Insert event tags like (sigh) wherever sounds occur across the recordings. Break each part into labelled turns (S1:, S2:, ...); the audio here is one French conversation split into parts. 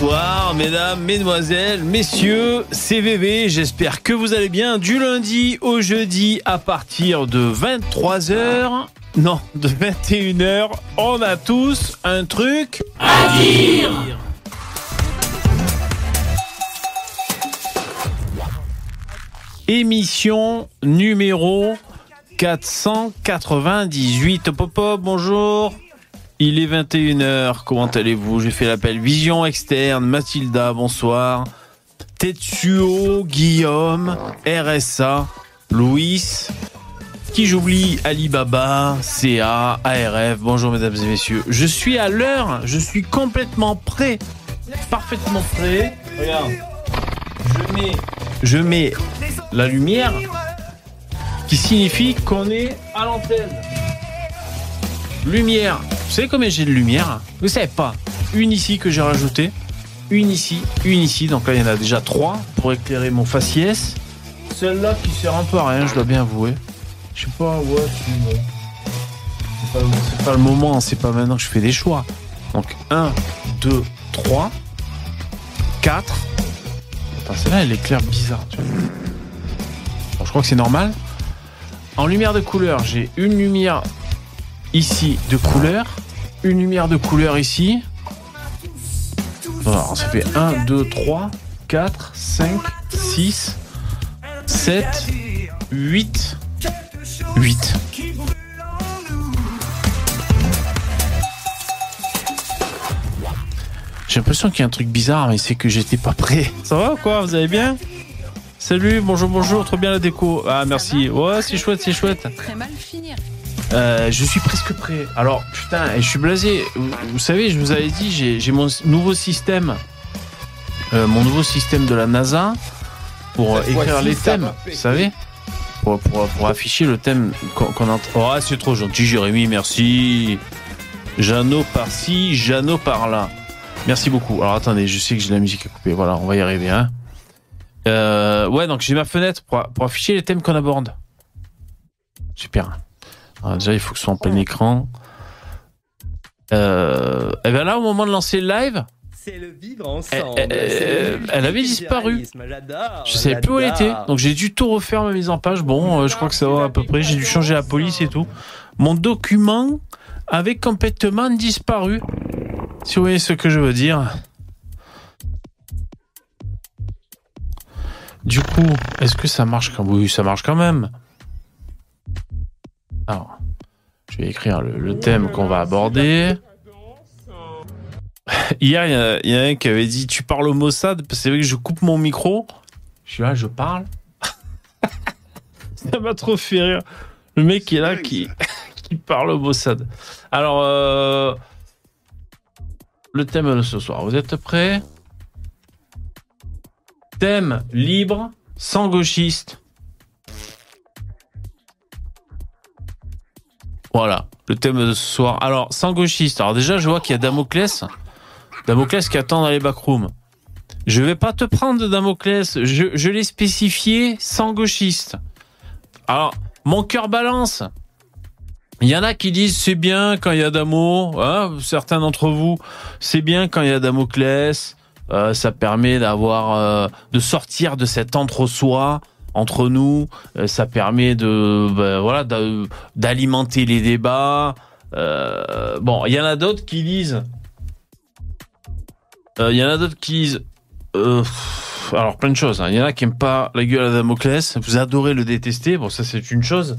S1: Bonsoir mesdames, mesdemoiselles, messieurs, c'est VV, j'espère que vous allez bien du lundi au jeudi à partir de 23h. Non, de 21h, on a tous un truc à dire. Émission numéro 498. Popo, bonjour. Il est 21h, comment allez-vous? J'ai fait l'appel Vision Externe, Mathilda, bonsoir. Tetsuo, Guillaume, RSA, Louis, qui j'oublie, Alibaba, CA, ARF, bonjour mesdames et messieurs. Je suis à l'heure, je suis complètement prêt, parfaitement prêt. Regarde, je mets, je mets la lumière qui signifie qu'on est à l'antenne. Lumière. Vous savez combien j'ai de lumière Vous savez pas. Une ici que j'ai rajouté. Une ici, une ici. Donc là, il y en a déjà trois pour éclairer mon faciès. Celle-là qui sert un peu à rien, je dois bien avouer. Je sais pas, ouais, c'est pas, pas le moment, c'est pas maintenant que je fais des choix. Donc 1, 2, 3, 4. Attends, celle-là, elle éclaire bizarre. Bon, je crois que c'est normal. En lumière de couleur, j'ai une lumière ici de couleur, une lumière de couleur ici. Alors, ça fait 1, 2, 3, 4, 5, 6, 7, 8, 8. J'ai l'impression qu'il y a un truc bizarre, mais c'est que j'étais pas prêt. (laughs) Ça va ou quoi Vous allez bien? Salut, bonjour, bonjour, trop bien la déco. Ah, merci. Ouais, c'est chouette, c'est chouette.
S2: Très mal finir.
S1: Euh, je suis presque prêt. Alors, putain, et je suis blasé. Vous, vous savez, je vous avais dit, j'ai mon nouveau système. Euh, mon nouveau système de la NASA pour euh,
S3: Cette
S1: écrire les thèmes. Vous savez? Pour, pour, pour afficher le thème qu'on qu'on entend. Oh, c'est trop gentil, Jérémy, merci. Jeannot par-ci, Jeannot par-là. Merci beaucoup. Alors attendez, je sais que j'ai la musique à couper. Voilà, on va y arriver. Hein. Euh, ouais, donc j'ai ma fenêtre pour, pour afficher les thèmes qu'on aborde. Super. Alors, déjà, il faut que ce soit en plein écran. Euh, et bien là, au moment de lancer le live,
S4: C'est le vivre ensemble.
S1: Elle- elle-
S4: c'est le
S1: elle avait disparu. je savais plus où elle était. Donc j'ai dû tout refaire ma mise en page. Bon, euh, je crois que ça va à peu près. J'ai dû changer la police et tout. Mon document avait complètement disparu. Si vous voyez ce que je veux dire. Du coup, est-ce que ça marche quand Oui, ça marche quand même. Alors, je vais écrire le, thème qu'on va aborder. Hier, il y, a- un qui avait dit Tu parles au Mossad c'est vrai que je coupe mon micro. Je suis là, je parle. (laughs) Ça m'a trop fait rire. Le mec est là qui, (laughs) qui parle au Mossad. Alors, euh, le thème de ce soir, vous êtes prêts? Thème libre, sans gauchiste. Voilà, le thème de ce soir. Alors, sans gauchiste. Alors déjà, je vois qu'il y a Damoclès. Damoclès qui attend dans les backrooms. Je vais pas te prendre Damoclès. Je, je l'ai spécifié sans gauchiste. Alors, mon cœur balance. Il y en a qui disent c'est bien quand il y a Damo. hein, certains d'entre vous, c'est bien quand il y a Damoclès. Euh, ça permet d'avoir, euh, de sortir de cet entre-soi entre nous. Euh, ça permet de, ben, voilà, d'a- d'alimenter les débats. Euh, bon, il y en a d'autres qui disent euh, Il y en a d'autres qui disent. alors, plein de choses. hein. Il y en a qui n'aiment pas la gueule à Damoclès. Vous adorez le détester. Bon, ça, c'est une chose.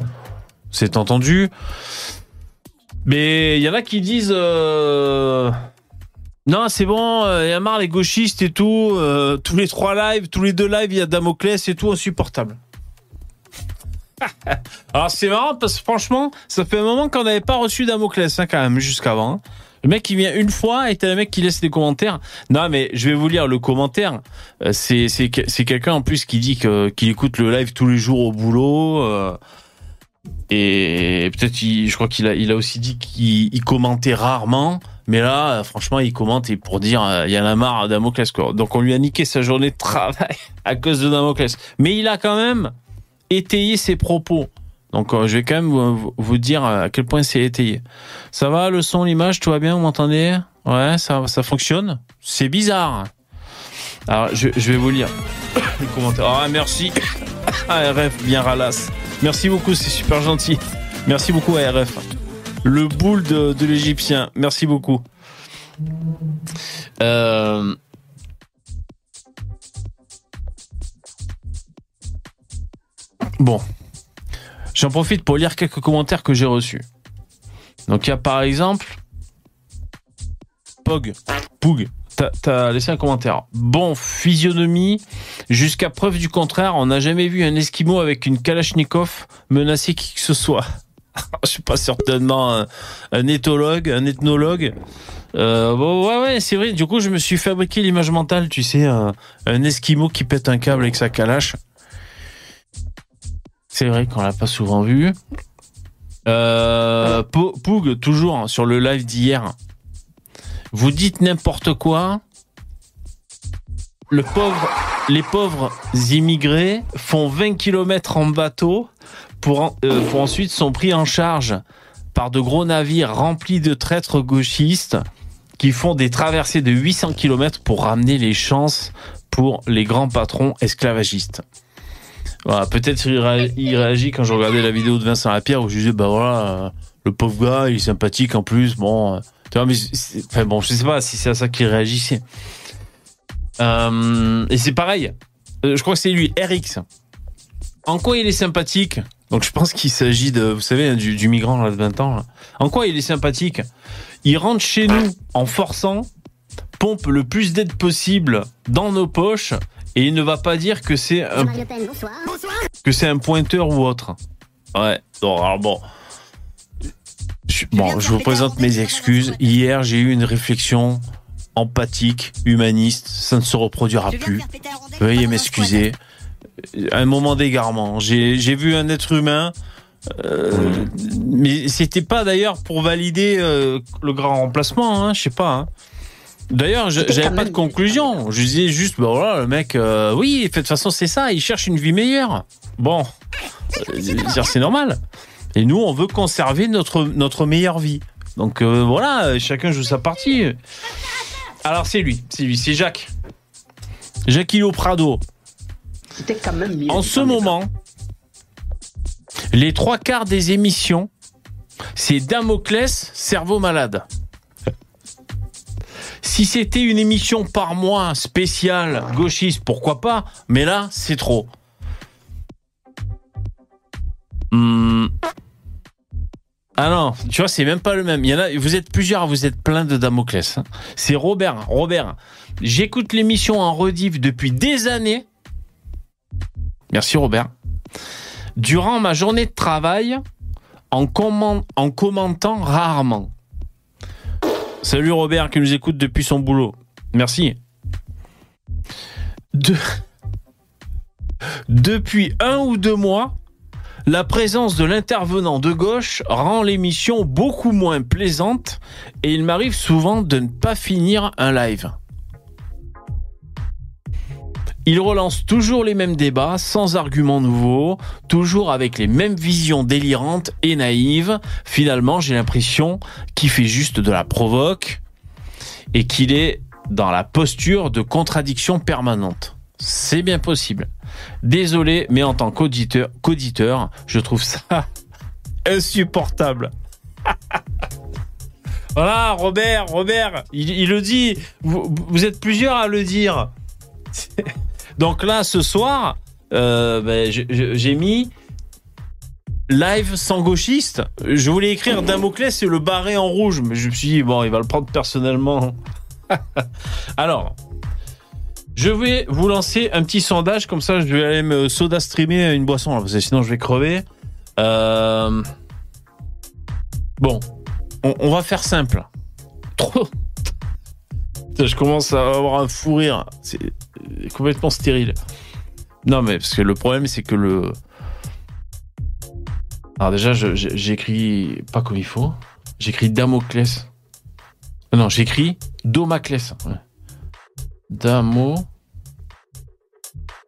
S1: C'est entendu. Mais il y en a qui disent. Euh, non, c'est bon, euh, il y a marre les gauchistes et tout. euh, tous les trois lives, tous les deux lives, il y a Damoclès et tout insupportable. (laughs) Alors c'est marrant parce que franchement, ça fait un moment qu'on n'avait pas reçu Damoclès hein, quand même jusqu'avant. hein. Le mec qui vient une fois et t'as le mec qui laisse des commentaires. Non mais je vais vous lire le commentaire. Euh, c'est c'est que- c'est quelqu'un en plus qui dit qu'il écoute le live tous les jours au boulot. euh. Et peut-être, je crois qu'il a, aussi dit qu'il il commentait rarement. Mais là, euh, franchement, il commente et pour dire, euh, il y en a marre à Damoclès. Donc, on lui a niqué sa journée de travail (laughs) à cause de Damoclès. Mais il a quand même étayé ses propos. Donc, euh, je vais quand même vous, dire à quel point c'est étayé. Ça va, le son, l'image, tout va bien, vous m'entendez? Ouais, ça, ça fonctionne? C'est bizarre. Alors, je, vais vous lire (coughs) les commentaires. Ah, merci. (coughs) ARF, bien ralasse. Merci beaucoup, c'est super gentil. Merci beaucoup, ARF. Le boule de, de l'Égyptien. Merci beaucoup. Euh... Bon. J'en profite pour lire quelques commentaires que j'ai reçus. Donc, il y a par exemple. Pog. Poug. T'as- laissé un commentaire. Bon, physionomie. Jusqu'à preuve du contraire, on n'a jamais vu un Esquimau avec une Kalachnikov menacer qui que ce soit. (laughs) Je suis pas certainement un, éthologue, un ethnologue. Euh, ouais, ouais, c'est vrai. Du coup, je me suis fabriqué l'image mentale, tu sais, un, Esquimau qui pète un câble avec sa calache. C'est vrai qu'on l'a pas souvent vu. Euh, Po- Poug, toujours sur le live d'hier. Vous dites n'importe quoi. Les pauvres immigrés font 20 km en bateau euh, pour ensuite sont pris en charge par de gros navires remplis de traîtres gauchistes qui font des traversées de 800 km pour ramener les chances pour les grands patrons esclavagistes. Peut-être il réagit quand je regardais la vidéo de Vincent Lapierre où je disais bah voilà euh, le pauvre gars il est sympathique en plus bon euh, tu vois mais enfin bon je sais pas si c'est à ça qu'il réagissait Euh, et c'est pareil Euh, je crois que c'est lui RX en quoi il est sympathique? Donc je pense qu'il s'agit de vous savez hein, du, du migrant là, de 20 ans là. en quoi il est sympathique? Il rentre chez nous en forçant pompe le plus d'aide possible dans nos poches et il ne va pas dire que c'est un que c'est un pointeur ou autre. Ouais. Bon, alors bon. Je, bon, je vous présente mes excuses. Hier, j'ai eu une réflexion empathique, humaniste. Ça ne se reproduira plus. Veuillez m'excuser. Un moment d'égarement. J'ai vu un être humain. euh, mais c'était pas d'ailleurs pour valider euh, le grand remplacement, hein, je sais pas. hein. D'ailleurs, j'avais pas de conclusion. Je disais juste, bah voilà, le mec, euh, oui, de toute façon, c'est ça, il cherche une vie meilleure. Bon, c'est normal. Et nous, on veut conserver notre, notre meilleure vie. Donc euh, voilà, chacun joue sa partie. Alors c'est lui, c'est lui, c'est Jacques. Jacquillo Prado.
S3: C'était quand même mieux.
S1: En ce moment, les trois quarts des émissions, c'est Damoclès, cerveau malade. Si c'était une émission par mois spéciale gauchiste, pourquoi pas Mais là, c'est trop. Hmm. Ah non, tu vois, c'est même pas le même. Il vous êtes plusieurs, vous êtes plein de Damoclès. hein. C'est Robert. Robert, j'écoute l'émission en rediff depuis des années. Merci Robert. Durant ma journée de travail, en, commen- en commentant rarement. Salut Robert qui nous écoute depuis son boulot. Merci. De- (laughs) Depuis un ou deux mois, la présence de l'intervenant de gauche rend l'émission beaucoup moins plaisante et il m'arrive souvent de ne pas finir un live. Il relance toujours les mêmes débats, sans arguments nouveaux, toujours avec les mêmes visions délirantes et naïves. Finalement, j'ai l'impression qu'il fait juste de la provoque et qu'il est dans la posture de contradiction permanente. C'est bien possible. Désolé, mais en tant qu'auditeur, qu'auditeur, je trouve ça (laughs) insupportable. (laughs) voilà, Robert, Robert, il, le dit. Vous, êtes plusieurs à le dire. (laughs) Donc là, ce soir, euh, ben, j'ai mis live sans gauchiste. Je voulais écrire Damoclès et le barré en rouge, mais je me suis dit, bon, il va le prendre personnellement. Alors, je vais vous lancer un petit sondage, comme ça je vais aller me soda streamer une boisson, là, parce que sinon je vais crever. Euh, Bon, on, on va faire simple. Trop. Je commence à avoir un fou rire. C'est complètement stérile. Non, mais parce que le problème, c'est que le. Alors déjà, j'écris pas comme il faut. J'écris Damoclès. Non, j'écris Domaclès. Damo.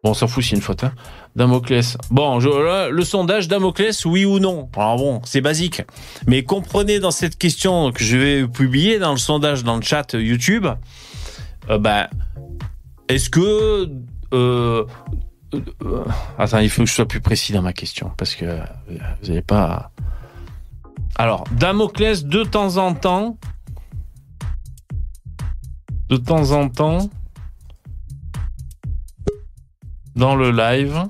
S1: Bon, on s'en fout s'il y a une faute. Hein. Damoclès. Bon, le sondage Damoclès, oui ou non? Alors bon, c'est basique. Mais comprenez dans cette question que je vais publier dans le sondage dans le chat YouTube, euh, bah, est-ce que... Euh, euh, attends, il faut que je sois plus précis dans ma question, parce que vous n'allez pas... Alors, Damoclès, de temps en temps... De temps en temps... Dans le live...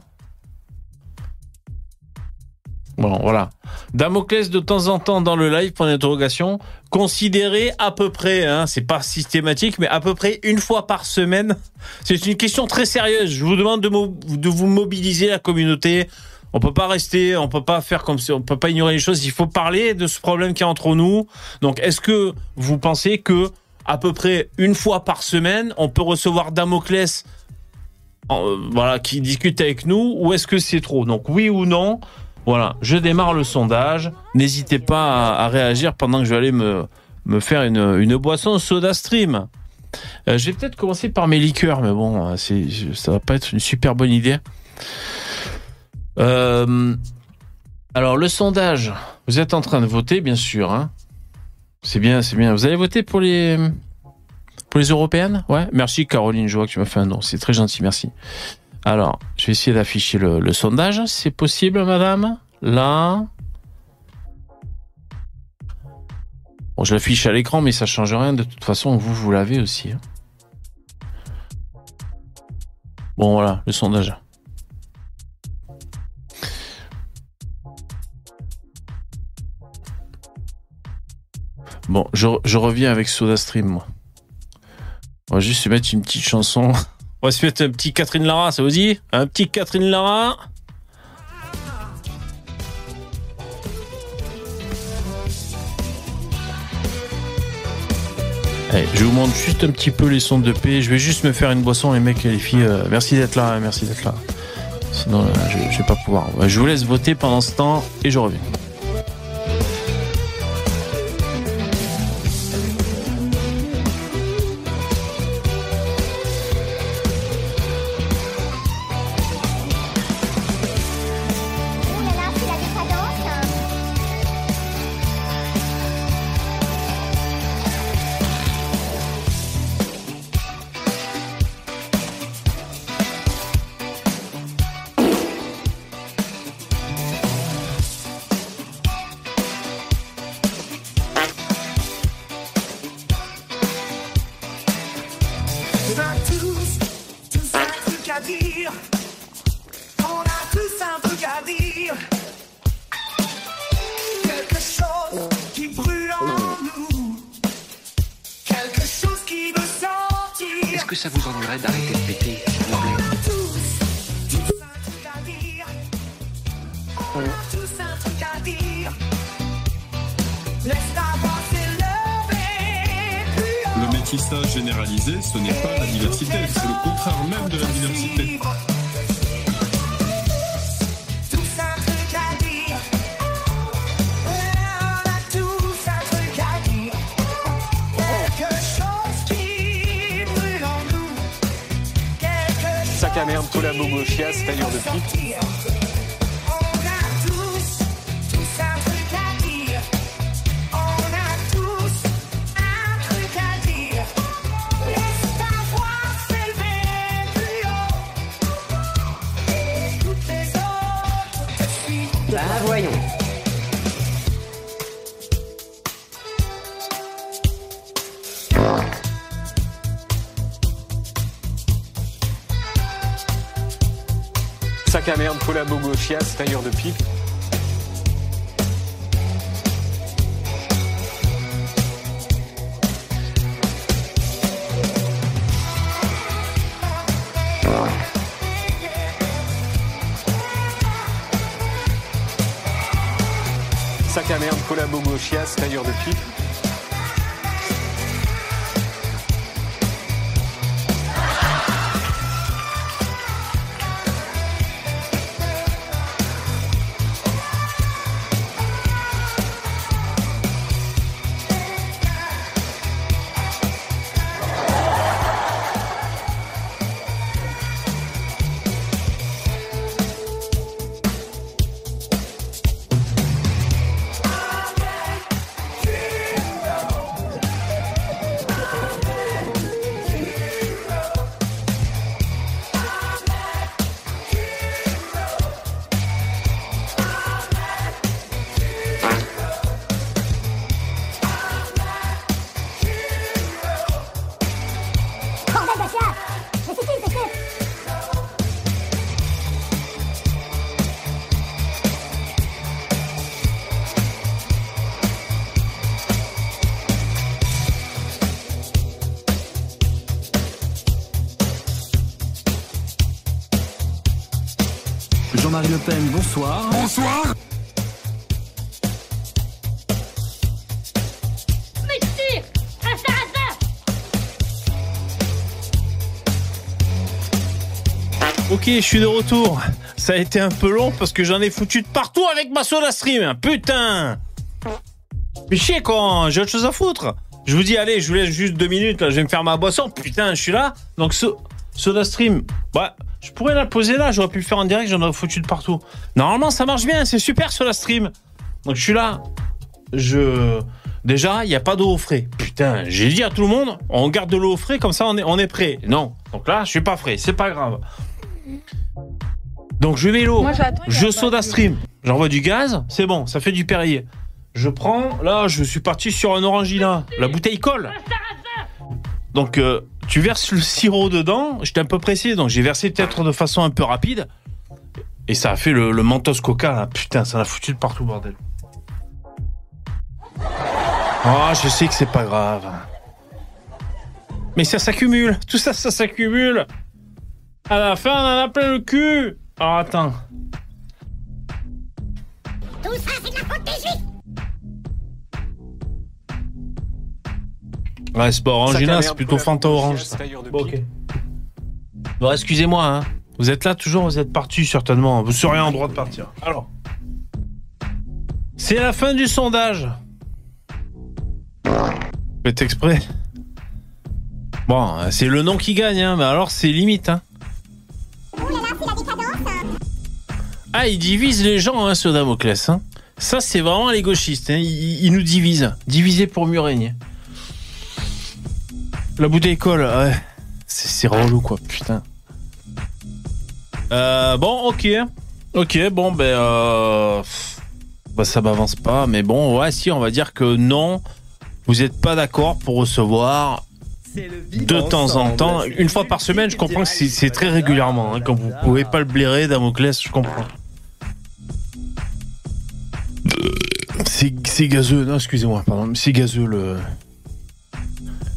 S1: Bon, voilà. Damoclès de temps en temps dans le live, pour l'interrogation, considéré à peu près, hein, c'est pas systématique, mais à peu près une fois par semaine. C'est une question très sérieuse. Je vous demande de, de vous mobiliser la communauté. On peut pas rester, on peut pas faire comme si, on peut pas ignorer les choses. Il faut parler de ce problème qui est entre nous. Donc, est-ce que vous pensez que à peu près une fois par semaine, on peut recevoir Damoclès, euh, voilà, qui discute avec nous, ou est-ce que c'est trop? Donc, oui ou non voilà, je démarre le sondage. N'hésitez pas à, réagir pendant que je vais aller me, me faire une, une boisson soda stream. Euh, je vais peut-être commencer par mes liqueurs, mais bon, euh, ça va pas être une super bonne idée. Euh, alors le sondage, vous êtes en train de voter, bien sûr. Hein. c'est bien, c'est bien. Vous allez voter pour les pour les européennes, ouais. Merci Caroline, je vois que tu m'as fait un don. C'est très gentil, merci. Alors, je vais essayer d'afficher le, sondage. C'est possible, madame? Là? Bon, je l'affiche à l'écran, mais ça change rien. De toute façon, vous, vous l'avez aussi. Hein. Bon, voilà, le sondage. Bon, je, reviens avec SodaStream, moi. On va juste se mettre une petite chanson. (laughs) On va se mettre un petit Catherine Lara, ça vous dit? Un petit Catherine Lara Allez, je vous montre juste un petit peu les sons de paix. Je vais juste me faire une boisson, les mecs et les filles. Euh, merci d'être là, merci d'être là. Sinon, euh, je, je vais pas pouvoir. Je vous laisse voter pendant ce temps et je reviens. Chiasse, tailleur de pipe. Sac à merde, collabo chiasse, tailleur de pipe.
S2: Bonsoir.
S5: Bonsoir
S1: Ok, je suis de retour. Ça a été un peu long parce que j'en ai foutu de partout avec ma soda stream. Putain Mais chier quoi, j'ai autre chose à foutre. Je vous dis, allez, je vous laisse juste deux minutes, là, je vais me faire ma boisson. Putain, je suis là. Donc, so soda stream, bah, je pourrais la poser là, j'aurais pu le faire en direct, j'en aurais foutu de partout. Normalement, ça marche bien, c'est super soda stream. Donc, je suis là. Je. Déjà, il n'y a pas d'eau au frais. Putain, j'ai dit à tout le monde, on garde de l'eau au frais, comme ça on est, on est prêt. Non. Donc là, je suis pas frais, c'est pas grave. Donc je mets l'eau, je soda stream, j'envoie du gaz, c'est bon, ça fait du Perrier. Je prends, là, je suis parti sur un orangina. La bouteille colle. Donc euh, tu verses le sirop dedans. J'étais un peu pressé, donc j'ai versé peut-être de façon un peu rapide. Et ça a fait le, Mentos Coca. Là. Putain, ça l'a foutu de partout, bordel. Ah, je sais que c'est pas grave. Mais ça s'accumule. Tout ça, ça s'accumule. À la fin, on en a plein le cul. Alors attends.
S6: Tout ça, c'est de la faute des juifs
S1: Ouais, c'est pas Orangina, c'est plutôt Fanta Orange. Ça. Bon, ok. Bon, excusez-moi, hein. Vous êtes là toujours, vous êtes parti certainement. Vous seriez en droit de partir. Alors. C'est la fin du sondage. Faites exprès. Bon, c'est le nom qui gagne, hein, mais alors c'est limite, hein. Ah, il divise les gens, hein, ce Damoclès. Hein. Ça, c'est vraiment les gauchistes. Hein. Il, il, nous divise. Diviser pour mieux régner. La bouteille colle, ouais. C'est relou, quoi, putain. Euh, bon, ok. Ok, bon, ben... Euh, bah, ça m'avance pas, mais bon, ouais, si, on va dire que non, vous n'êtes pas d'accord pour recevoir de temps en temps, une fois par semaine, je comprends que c'est très régulièrement. Hein, quand vous pouvez pas le blairer, Damoclès, je comprends. C'est gazeux, non, excusez-moi, pardon, c'est gazeux le.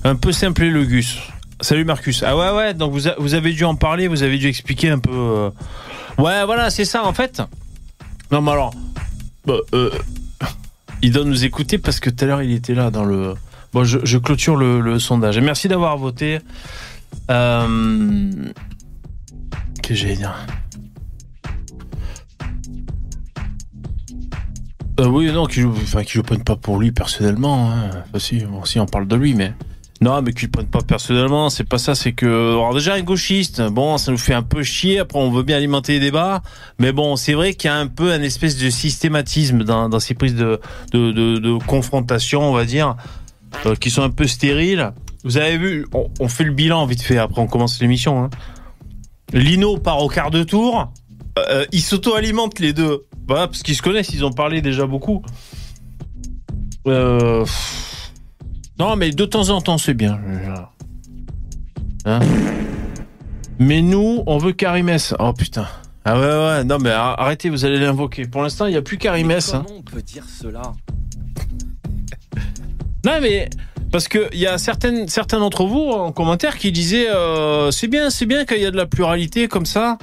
S1: Un peu simplé le Gus. Salut Marcus. Ah ouais, ouais, donc vous, vous avez dû en parler, vous avez dû expliquer un peu. Euh... Ouais, voilà, c'est ça en fait. Non, mais alors. Bah, euh, il doit nous écouter parce que tout à l'heure il était là dans le. Bon, je, clôture le, le, sondage. Et merci d'avoir voté. Euh... Que j'allais dire? Euh, Oui, non, qui joue, enfin, joue pas pour lui personnellement. Hein. Enfin, si, si, on parle de lui, mais. Non, mais qu'il prenne pas personnellement, c'est pas ça, c'est que alors déjà un gauchiste, bon, ça nous fait un peu chier. Après, on veut bien alimenter les débats, mais bon, c'est vrai qu'il y a un peu un espèce de systématisme dans, ces prises de, confrontation, on va dire, euh, qui sont un peu stériles. Vous avez vu, on, fait le bilan vite fait. Après, on commence l'émission. Hein. Lino part au quart de tour. Euh, ils s'auto-alimentent les deux, voilà, parce qu'ils se connaissent. Ils ont parlé déjà beaucoup. Euh... Non, mais de temps en temps, c'est bien. Hein? Mais nous, on veut Karimès. Oh putain. Ah ouais, ouais, non, mais arrêtez, vous allez l'invoquer. Pour l'instant, il n'y a plus Karimès.
S4: Comment
S1: hein.
S4: on peut dire cela?
S1: Non, mais parce qu'il y a certaines, certains d'entre vous en commentaire qui disaient euh, c'est bien, c'est bien qu'il y a de la pluralité comme ça.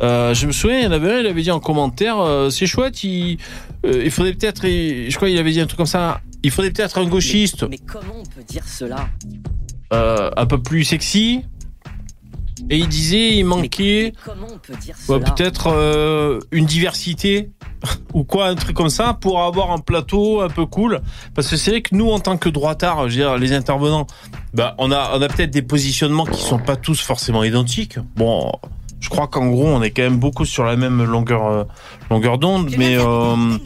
S1: Euh, je me souviens, il y en avait un, il avait dit en commentaire euh, c'est chouette, il, il faudrait peut-être, je crois qu'il avait dit un truc comme ça, il faudrait peut-être un gauchiste.
S4: Mais, mais, comment on peut dire cela
S1: euh, Un peu plus sexy. Et il disait, il manquait.
S4: Ouais,
S1: peut-être euh, une diversité (laughs) ou quoi, un truc comme ça, pour avoir un plateau un peu cool. Parce que c'est vrai que nous, en tant que droitards, je veux dire, les intervenants, bah, on a, on a peut-être des positionnements qui sont pas tous forcément identiques. Bon, je crois qu'en gros, on est quand même beaucoup sur la même longueur, euh, longueur d'onde, mais. Euh,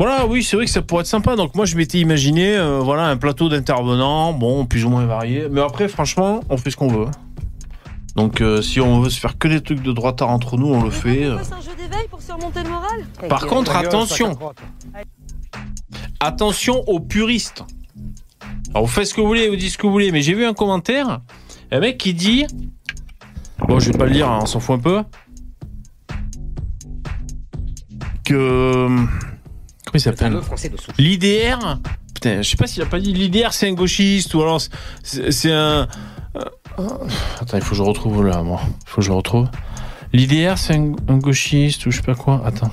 S1: voilà, oui, c'est vrai que ça pourrait être sympa. Donc moi, je m'étais imaginé, euh, voilà, un plateau d'intervenants, bon, plus ou moins varié. Mais après, franchement, on fait ce qu'on veut. Donc euh, si on veut se faire que des trucs de droitard entre nous, on le fait. euh.
S7: C'est un jeu d'éveil pour surmonter le moral
S1: Par contre, attention. Attention aux puristes. Alors vous faites ce que vous voulez, vous dites ce que vous voulez, mais j'ai vu un commentaire, un mec qui dit, bon, je vais pas le lire, hein, on s'en fout un peu, que comment il s'appelle L'IDR. Putain, je sais pas s'il a pas dit l'IDR, c'est un gauchiste ou alors c'est un. Attends, il faut que je retrouve là, moi. Il faut que je retrouve. L'IDR, c'est un, un gauchiste ou je sais pas quoi. Attends.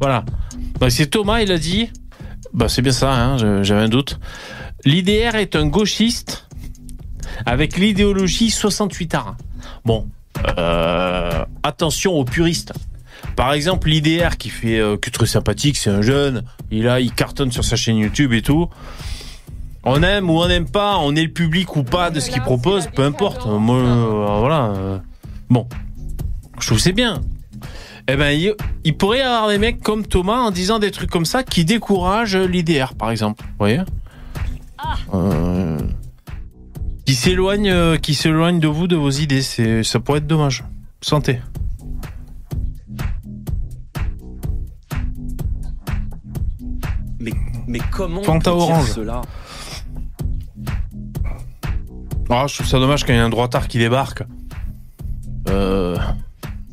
S1: Voilà. Bah, c'est Thomas, il a dit. Bah, c'est bien ça, hein, j'avais un doute. L'IDR est un gauchiste avec l'idéologie 68 art. Bon, euh, attention aux puristes. Par exemple, l'IDR qui fait euh, que très sympathique, c'est un jeune, il a, il cartonne sur sa chaîne YouTube et tout. On aime ou on n'aime pas, on est le public ou pas de ce qu'il propose, peu importe. Moi, euh, voilà. euh, bon, je trouve que c'est bien. Eh ben, il, il pourrait y avoir des mecs comme Thomas en disant des trucs comme ça qui découragent l'IDR, par exemple. Vous voyez? Euh, Qui s'éloignent, euh, qui s'éloignent de vous, de vos idées. C'est, ça pourrait être dommage. Santé.
S4: Mais, comment on
S1: Fanta orange.
S4: cela
S1: Ah, je trouve ça dommage quand il y a un droitard qui débarque. Euh,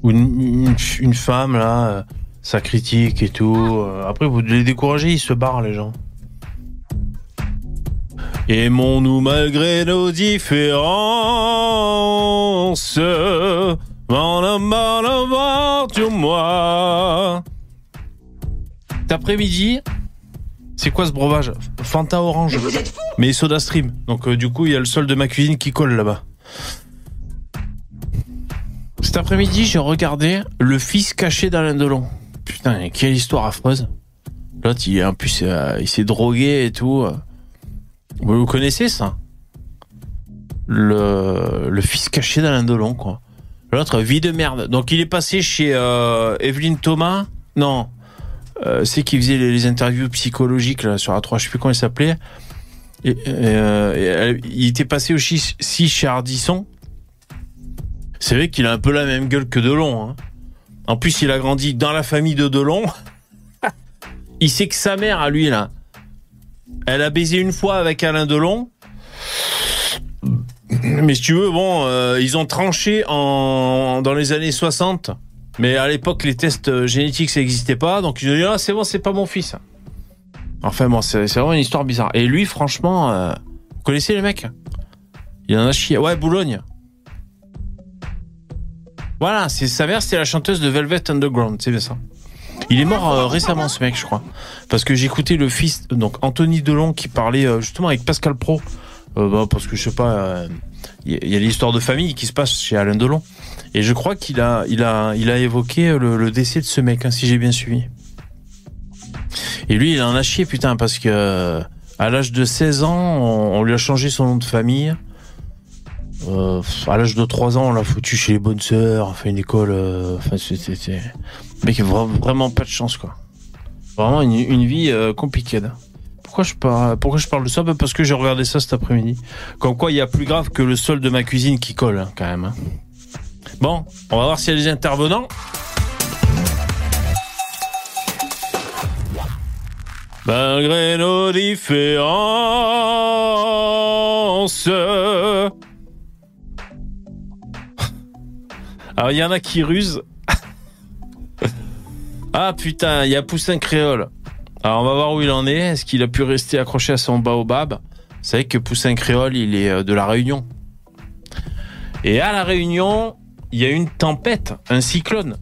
S1: ou une, une, une femme, là, euh, ça critique et tout. Euh, Après, vous les découragez, ils se barrent, les gens. Aimons-nous malgré nos différences. Cet après-midi, c'est quoi ce breuvage Fanta orange. Mais Soda Stream. Donc euh, du coup, il y a le sol de ma cuisine qui colle là-bas. Cet après-midi, j'ai regardé Le fils caché d'Alain Delon. Putain, quelle histoire affreuse. L'autre, il, en plus, euh, il s'est drogué et tout. Vous, vous connaissez ça? Le, le fils caché d'Alain Delon, quoi. L'autre, vie de merde. Donc il est passé chez euh, Evelyne Thomas? Non. Euh, c'est qui faisait les, interviews psychologiques sur A3, je sais plus comment il s'appelait. Et, euh, elle- il était passé aussi si chez. C'est vrai qu'il a un peu la même gueule que Delon. Hein. En plus, il a grandi dans la famille de Delon. (laughs) il sait que sa mère, à lui, là, elle a baisé une fois avec Alain Delon. Mais si tu veux, bon, euh, ils ont tranché en, dans les années 60. Mais à l'époque, les tests euh, génétiques, ça n'existait pas. Donc, ils ont dit, ah, c'est bon, c'est pas mon fils. Enfin, bon, c'est vraiment une histoire bizarre. Et lui, franchement, euh, vous connaissez les mecs Il en a chié. Ouais, Boulogne. Voilà, sa mère, c'était la chanteuse de Velvet Underground, c'est bien ça. Il est mort euh, récemment, ce mec, je crois. Parce que j'écoutais le fils, donc Anthony Delon, qui parlait euh, justement avec Pascal Pro. Bah, parce que je sais pas, il y y a l'histoire de famille qui se passe chez Alain Delon. Et je crois qu'il a, il a, il a évoqué le, décès de ce mec, hein, si j'ai bien suivi. Et lui, il en a chié, putain, parce que euh, à l'âge de 16 ans, on, on lui a changé son nom de famille. Euh, à l'âge de 3 ans, on l'a foutu chez les bonnes sœurs, enfin une école. euh, Enfin, c'était. mec, vra- vraiment pas de chance, quoi. Vraiment une, vie euh, compliquée. Pourquoi je, parle, pourquoi je parle de ça? Bah, Parce que j'ai regardé ça cet après-midi. Comme quoi, il y a plus grave que le sol de ma cuisine qui colle, hein, quand même. hein. Bon, on va voir s'il y a des intervenants. Malgré nos différences. Alors, il y en a qui rusent. (laughs) ah putain, il y a Poussin Créole. Alors, on va voir où il en est. Est-ce qu'il a pu rester accroché à son baobab? Vous savez que Poussin Créole, il est euh, de la Réunion. Et à la Réunion, il y a une tempête, un cyclone.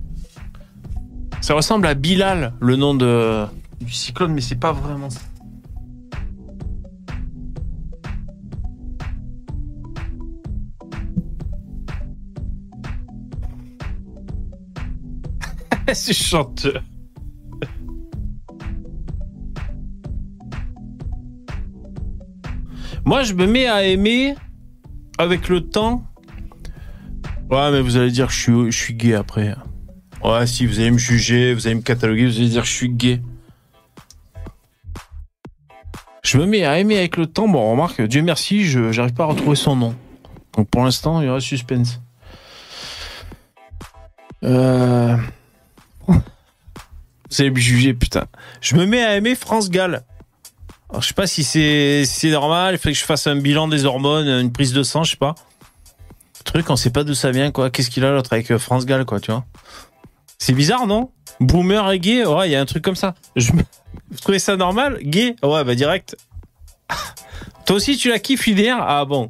S1: Ça ressemble à Bilal, le nom de, du cyclone, mais c'est pas vraiment ça. (laughs) c'est chanteur. Moi, je me mets à aimer avec le temps. Ouais, mais vous allez dire que je suis, je suis gay après. Ouais, si vous allez me juger, vous allez me cataloguer, vous allez dire que je suis gay. Je me mets à aimer avec le temps. Bon, remarque, Dieu merci, je j'arrive pas à retrouver son nom. Donc pour l'instant, il y aura suspense. Euh... (laughs) Vous allez me juger, putain. Je me mets à aimer France Gall. Alors, je sais pas si c'est si c'est normal, il faudrait que je fasse un bilan des hormones, une prise de sang, je sais pas. Truc, on sait pas d'où ça vient, quoi. Qu'est-ce qu'il a l'autre avec euh, France Gall, quoi, tu vois. C'est bizarre, non? Boomer et gay, ouais, il y a un truc comme ça. (laughs) Vous trouvez ça normal? Gay? Ouais, bah direct. (laughs) Toi aussi, tu la kiffes, IDR Ah bon.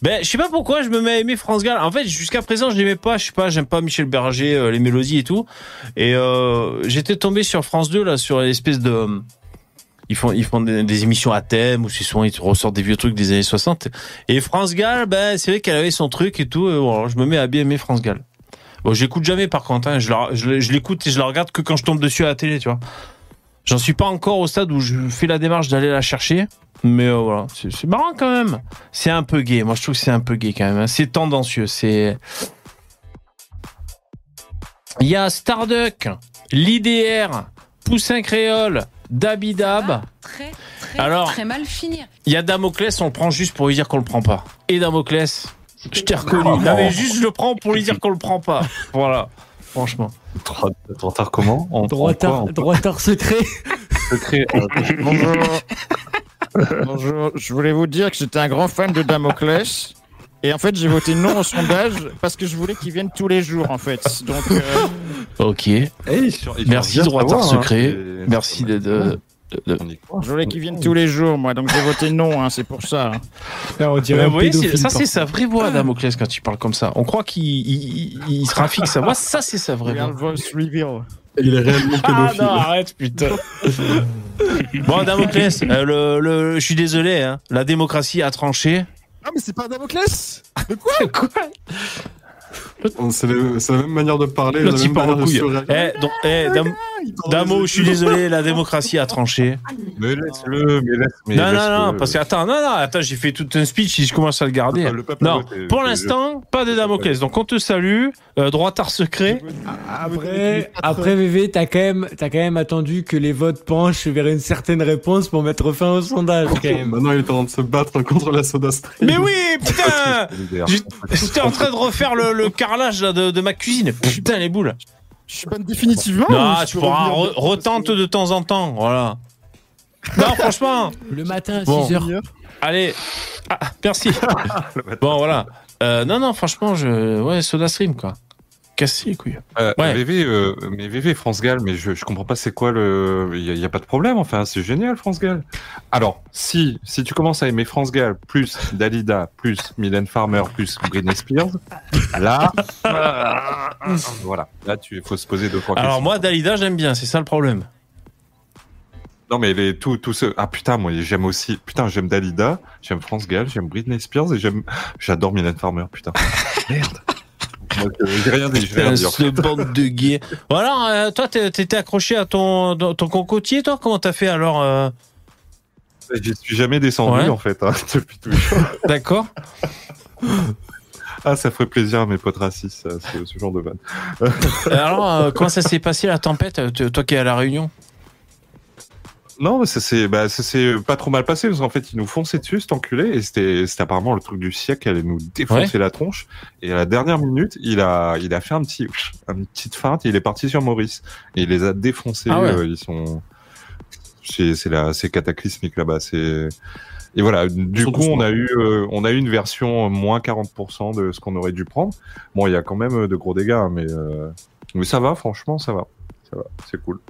S1: Ben, je sais pas pourquoi je me mets à aimer France Gall. En fait, jusqu'à présent, je l'aimais pas. Je sais pas, j'aime pas Michel Berger, euh, les mélodies et tout. Et euh, j'étais tombé sur France 2 là, sur l'espèce de. Ils font, des, émissions à thème où souvent ils ressortent des vieux trucs des années 60. Et France Gall, ben c'est vrai qu'elle avait son truc et tout. Voilà, je me mets à bien aimer France Gall. Bon, j'écoute jamais par contre. Hein, je l'écoute et je la regarde que quand je tombe dessus à la télé, tu vois. J'en suis pas encore au stade où je fais la démarche d'aller la chercher. Mais euh, voilà, c'est c'est marrant quand même. C'est un peu gay. Moi, je trouve que c'est un peu gay quand même. hein. C'est tendancieux. C'est. Il y a Starduck, l'IDR, Poussin Créole, Dabidab.
S2: Très, très,
S1: Alors-
S2: très mal finir.
S1: Il y a Damoclès, on le prend juste pour lui dire qu'on le prend pas. Et Damoclès, je t'ai reconnu. Non, mais juste je le prends pour lui dire qu'on le prend pas. (laughs) Voilà. Franchement.
S5: Droit retard comment En- en quoi
S8: Droitard, droitard secret.
S5: secret euh, (laughs)
S9: Bonjour. Bonjour. Je voulais vous dire que j'étais un grand fan de Damoclès. Et en fait, j'ai voté non au sondage parce que je voulais qu'il vienne tous les jours, en fait. Donc, euh,
S1: Ok. Merci,
S5: savoir, hein.
S1: secret.
S5: C'est-
S1: Merci de. de- de-
S9: je voulais qu'il vienne tous les jours, moi. Donc, j'ai voté non, hein, c'est pour ça.
S8: on dirait un
S1: vous voyez, ça c'est sa vraie voix, Damoclès, quand il parle comme ça. On croit qu'il il, il- il se rafique sa voix. Ça, c'est sa vraie voix.
S10: Il est réellement
S1: Ah
S10: pédophile.
S1: non, arrête, putain. (laughs) bon, Damoclès, euh, le, le- je suis désolé, hein, la démocratie a tranché.
S10: Ah, mais c'est pas Damoclès? De quoi? (laughs) Le- c'est la même manière de parler, la
S1: L'autre, il
S10: même
S1: part en couille. Eh, donc, eh, Dam-
S10: parle
S1: Damo, je suis désolé, la démocratie a tranché.
S5: Mais laisse-le, mais laisse. Mais
S1: non, non, non, parce que attends, non, non, attends, j'ai fait tout un speech si je commence à le garder.
S5: Le peuple
S1: Non,
S5: et-
S1: pour l'instant, pas de Damoclès. Donc on te salue, euh, droitard secret.
S8: Après, après VV, t'as quand même, t'as quand même attendu que les votes penchent vers une certaine réponse pour mettre fin au sondage, quand même.
S10: Maintenant, il est en train de se battre contre la soda stream.
S1: Mais oui, (laughs) putain J'étais en train de refaire le, le carrelage là, de, de ma cuisine. Putain, les boules.
S9: Je suis pas définitivement.
S1: Non, tu pourras re- retente de temps en temps. Voilà. Non, (laughs) franchement.
S8: Le matin à
S1: Bon.
S8: 6h.
S1: Allez. Ah, merci. (laughs) Bon, voilà. Euh, non, non, franchement, je. Ouais, Soda Stream, quoi. Cassé les couilles.
S5: Euh,
S1: Ouais.
S5: VV, euh, mais VV France Gall, mais je, je comprends pas c'est quoi le. Il y, a- il pas de problème, enfin c'est génial France Gall. Alors si si tu commences à aimer France Gall plus Dalida plus Mylène Farmer plus Britney Spears, là (laughs) voilà là tu faut se poser deux fois.
S1: Alors, moi, Dalida, j'aime bien, c'est ça le problème.
S5: non mais les tout tout ce ah putain moi j'aime aussi putain j'aime Dalida j'aime France Gall j'aime Britney Spears et j'aime j'adore Mylène Farmer putain (laughs) merde. Moi, euh, J'ai rien dit, je vais rien dire.
S1: ce bande de gays. Bon, alors, euh, toi, t'étais accroché à ton, ton cocotier, toi? Comment t'as fait alors euh,
S5: J'y suis jamais descendu
S1: Ouais.
S5: en fait hein, (laughs) depuis toujours.
S1: D'accord
S5: Ah, ça ferait plaisir à mes potes racistes, ce, ce genre de vanne.
S1: Alors, euh, comment ça s'est passé la tempête, toi qui es à La Réunion?
S5: Non, mais ça s'est bah, pas trop mal passé parce qu'en fait, ils nous fonçaient dessus, cet enculé, et c'était c'était apparemment le truc du siècle, elle allait nous défoncer la tronche. Et à la dernière minute, il a il a fait un petit une petite feinte, et il est parti sur Maurice et il les a défoncés.
S1: Ah ouais.
S5: euh, ils sont c'est c'est la c'est cataclysmique là-bas. C'est et voilà. Du coup, on a eu euh, on a eu une version moins 40% de ce qu'on aurait dû prendre. Bon, il y a quand même euh, de gros dégâts, hein, mais euh, mais ça va, franchement, ça va, ça va, c'est cool.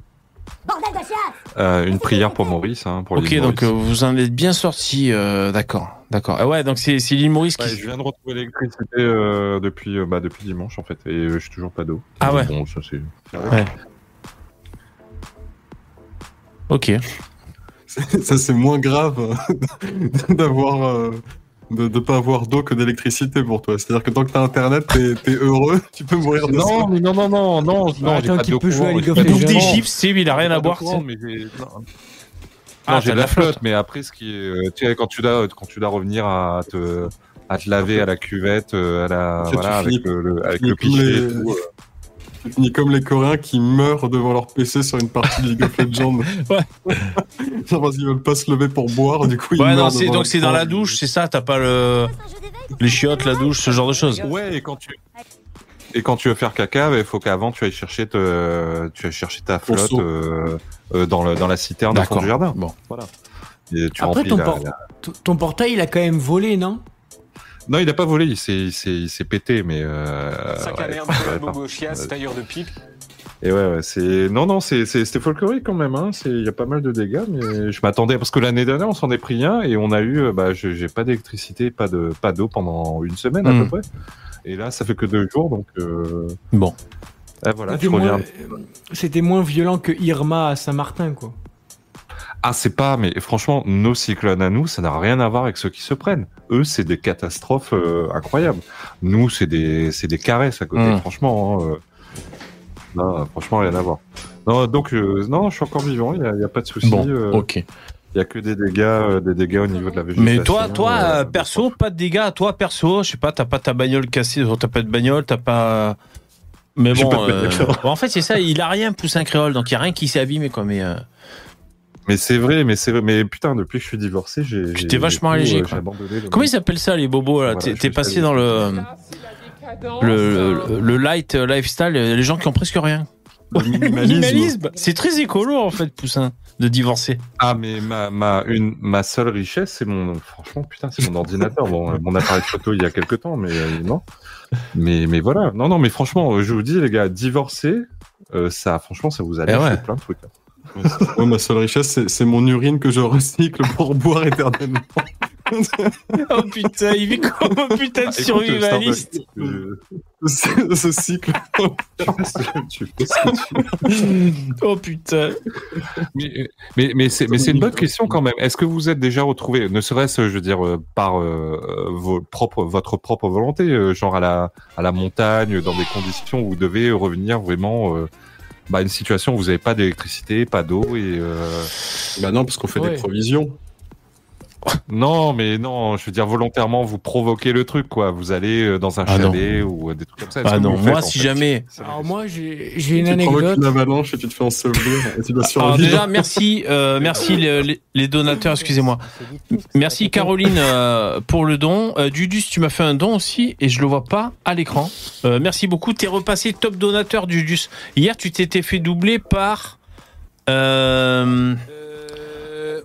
S6: Bordel de
S5: Euh, une prière pour Maurice, hein, pour
S1: Ok, donc euh, vous en êtes bien sorti, euh, d'accord, d'accord. Ah ouais, donc c'est c'est l'île Maurice qui.
S5: Ouais, je viens de retrouver l'électricité euh, depuis euh, bah, depuis dimanche en fait, et euh, je suis toujours pas d'eau.
S1: Ah ouais.
S5: Bon, ça c'est.
S1: Ouais. Ok. (laughs)
S10: Ça, c'est moins grave euh, (laughs) d'avoir. Euh, de ne pas avoir d'eau que d'électricité pour toi. C'est-à-dire que tant que t'as internet, t'es t'es heureux, (laughs) tu peux mourir de
S5: Non, mais non, non, non, non, non, j'ai pas d'eau
S1: Il bouffe des chips, c'est il a rien à boire.
S5: mais.
S1: Ah,
S5: Non, j'ai de la flotte, mais après, ce qui est, euh, tu sais, quand tu dois, quand tu dois revenir à te, à te laver à la cuvette, euh, à la, voilà, avec
S10: finis-
S5: le, le- avec le pichet
S10: les-
S5: et tout.
S10: Finis comme les Coréens qui meurent devant leur PC sur une partie de League of Legends. (laughs)
S1: Ouais. (laughs)
S10: Genre parce qu'ils veulent pas se lever pour boire, du coup ils
S1: Ouais, non,
S10: meurent
S1: c'est donc c'est dans la douche, c'est ça. T'as pas le les chiottes, la douche, ce genre de choses.
S5: Ouais, et quand tu, et quand tu veux faire caca, il faut qu'avant tu ailles chercher te, tu ailles chercher ta flotte, euh, euh, dans le, dans la citerne au fond du jardin.
S1: Bon.
S5: Voilà. Et tu
S8: Après,
S5: remplis
S8: ton,
S5: la-
S8: por-
S5: la-
S8: ton- ton portail, il a quand même volé, non?
S5: Non, il a pas volé, il s'est, il s'est, il s'est pété, mais euh,
S11: Sac à
S5: ouais,
S11: merde, bobo chiasse, tailleur de pipe.
S5: Et ouais, ouais c'est non, non, c'est c'est- c'était folklorique quand même. Hein. C'est il y a pas mal de dégâts, mais je m'attendais parce que l'année dernière on s'en est pris un et on a eu, euh, bah, je- j'ai pas d'électricité, pas de pas d'eau pendant une semaine à peu près. Et là, ça fait que deux jours, donc euh,
S1: Bon.
S5: ah, voilà, reviens.
S8: moins, c'était moins violent que Irma à Saint-Martin, quoi.
S5: Ah, c'est pas, mais franchement, nos cyclones à nous, ça n'a rien à voir avec ceux qui se prennent. Eux, c'est des catastrophes euh, incroyables. Nous, c'est des, des caresses à côté,
S1: Mm.
S5: franchement. hein, euh. Non, franchement, rien à voir. Non, donc, euh, non, je suis encore vivant, il n'y a, pas de souci.
S1: Bon,
S5: euh,
S1: ok.
S5: Il y a que des dégâts, euh, des dégâts au niveau de la végétation.
S1: Mais toi, toi, perso, pas de dégâts. Toi, perso, je sais pas, t'as pas ta bagnole cassée, t'as pas de bagnole, t'as pas. Mais bon,
S5: pas
S1: en fait, c'est ça. Il a rien, poussin créole, donc il y a rien qui s'est abîmé, quoi. Mais
S5: Mais c'est vrai, mais c'est vrai. Mais putain, depuis que je suis divorcé, j'ai.
S1: T'es vachement allégé,
S5: euh,
S1: quoi. comment ils appellent ça, les bobos là?
S5: Voilà,
S1: T'es passé dans le le, le, le light euh, lifestyle, les gens qui ont presque rien.
S10: Le minimalisme.
S1: C'est très écolo en fait, poussin, de divorcer.
S5: Ah mais ma ma une ma seule richesse c'est mon franchement putain c'est mon ordinateur bon euh, mon appareil photo il y a quelque temps mais euh, non mais mais voilà non non mais franchement euh, je vous dis les gars divorcer euh, ça franchement ça vous allège
S1: Eh ouais.
S5: plein de trucs hein.
S10: Moi, ma seule richesse, c'est- mon urine que je recycle pour boire éternellement. (laughs)
S1: Oh putain, il vit comme un putain de
S5: Écoute,
S1: survivaliste.
S5: Starbucks, euh, (laughs)
S10: ce, cycle. (laughs)
S5: tu fais ce que tu tu-
S1: Oh putain.
S5: mais mais mais c'est mais c'est une bonne question quand même est-ce que vous êtes déjà retrouvé ne serait-ce je veux dire euh, par euh, vos propres votre propre volonté genre à la à la montagne dans des conditions où vous devez revenir vraiment euh, bah, une situation où vous n'avez pas d'électricité, pas d'eau et euh,
S10: Bah non, parce qu'on fait
S8: Ouais.
S10: des provisions. (laughs)
S5: non, mais non, je veux dire volontairement vous provoquez le truc quoi. Vous allez euh, dans un
S1: Ah non.
S5: chalet ou euh, des trucs comme ça.
S1: Ah non, moi
S5: faites,
S1: si jamais.
S8: Alors moi, j'ai une
S10: tu provoques
S8: anecdote.
S10: une avalanche et tu te fais ensevelir et tu dois
S1: Alors déjà, merci, euh, merci les, les- les donateurs, excusez-moi. Merci Caroline euh, pour le don. Euh, Dudus, tu m'as fait un don aussi et je le vois pas à l'écran. Euh, merci beaucoup. T'es repassé top donateur Dudus. Hier, tu t'étais fait doubler par. euh,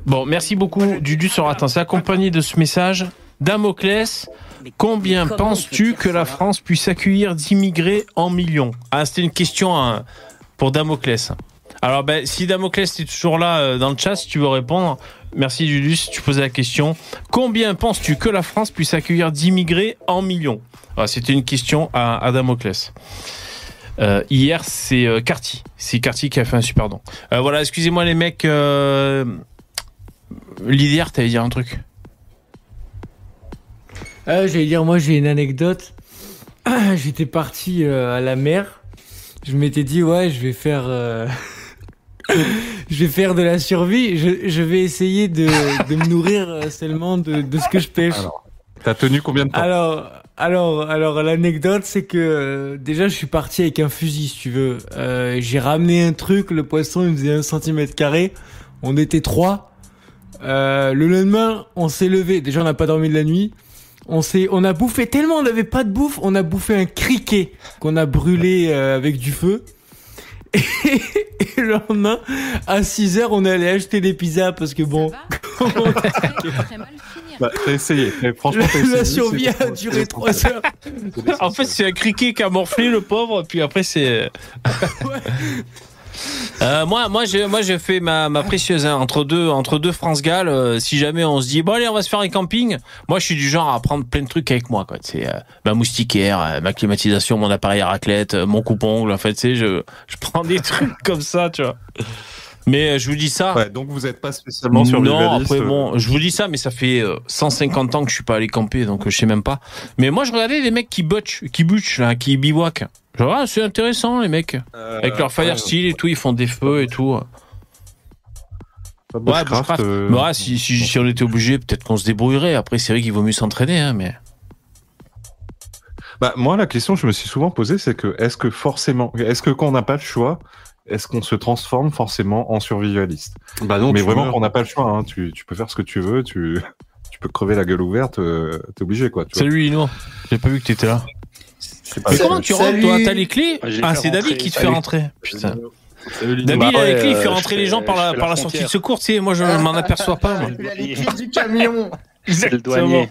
S1: Bon, merci beaucoup. Dudus sera attends, c'est accompagné de ce message. Damoclès, combien penses-tu que la France puisse accueillir d'immigrés en millions? Ah, c'était une question hein, pour Damoclès. Alors, ben, si Damoclès est toujours là euh, dans le chat, si tu veux répondre, merci Julius, tu posais la question. Combien penses-tu que la France puisse accueillir d'immigrés en millions? Voilà, C'était une question à, à Damoclès. Euh, hier, c'est euh, Carty. C'est Carty qui a fait un super don. Euh, voilà, excusez-moi les mecs. Euh... Lydiard, t'allais dire un truc
S8: Ah, j'allais dire, moi, j'ai une anecdote. (clears throat) J'étais parti euh, à la mer. Je m'étais dit, ouais, je vais faire. euh, (laughs) je vais faire de la survie. Je, je vais essayer de, de me nourrir euh, seulement de, de ce que je pêche.
S5: Alors, T'as tenu combien de temps?
S8: Alors, alors, alors, l'anecdote, c'est que euh, déjà, je suis parti avec un fusil, si tu veux. Euh, J'ai ramené un truc, le poisson, il faisait un centimètre carré. On était trois. Euh, le lendemain, on s'est levé. Déjà, on n'a pas dormi de la nuit. On s'est, on a bouffé tellement on n'avait pas de bouffe, on a bouffé un criquet qu'on a brûlé euh, avec du feu. (laughs) Et, et le lendemain, à 6 heures, on est allé acheter des pizzas parce que bon, (laughs)
S5: Bah, T'as essayé. Mais franchement, t'as essayé.
S8: la survie a duré 3 heures. (laughs)
S1: En fait, c'est un criquet qui a morflé le pauvre, puis après c'est. Euh, moi, moi, je, moi, je fais ma, ma précieuse hein, entre deux, entre deux France Galles. euh, si jamais on se dit bon allez, on va se faire un camping. Moi, je suis du genre à prendre plein de trucs avec moi. Quoi. C'est euh, ma moustiquaire, ma climatisation, mon appareil à raclette, mon coupe-ongle. En fait, tu sais, je, je prends des (laughs) trucs comme ça, tu vois. Mais je vous dis ça.
S5: Ouais, donc vous n'êtes pas spécialement sur
S1: Non, après bon, je vous dis ça, mais ça fait euh, 150 ans que je suis pas allé camper, donc je sais même pas. Mais moi, je regardais des mecs qui butch, qui butch là, qui bivouac. Genre, ah, c'est intéressant les mecs,
S5: Euh,
S1: avec leur fire steel et tout, ils font des feux et tout. Ouais,
S5: Bushcraft, euh,
S1: ouais, si, si, si on était obligé, peut-être qu'on se débrouillerait. Après, c'est vrai qu'il vaut mieux s'entraîner, hein, mais.
S5: Bah, moi, la question que je me suis souvent posée, c'est que est-ce que forcément, est-ce que quand on n'a pas le choix, est-ce qu'on se transforme forcément en survivaliste?
S10: Bah non,
S5: Mais vraiment,
S10: meurs.
S5: quand on n'a pas le choix, hein, tu, tu peux faire ce que tu veux, tu, tu peux crever la gueule ouverte, euh, t'es obligé, quoi. Tu vois.
S1: Salut Lino, j'ai pas vu que t'étais là. Mais comment tu rentres, toi T'as les clés Ah,
S2: fait
S1: c'est David qui te fait rentrer. Putain. David,
S2: Bah,
S1: les
S2: ouais,
S1: clés, il fait
S2: euh,
S1: rentrer les gens par la, par
S2: la
S1: sortie de secours, tu sais, moi je m'en aperçois pas. moi.
S3: Du camion (laughs)
S2: C'est le douanier.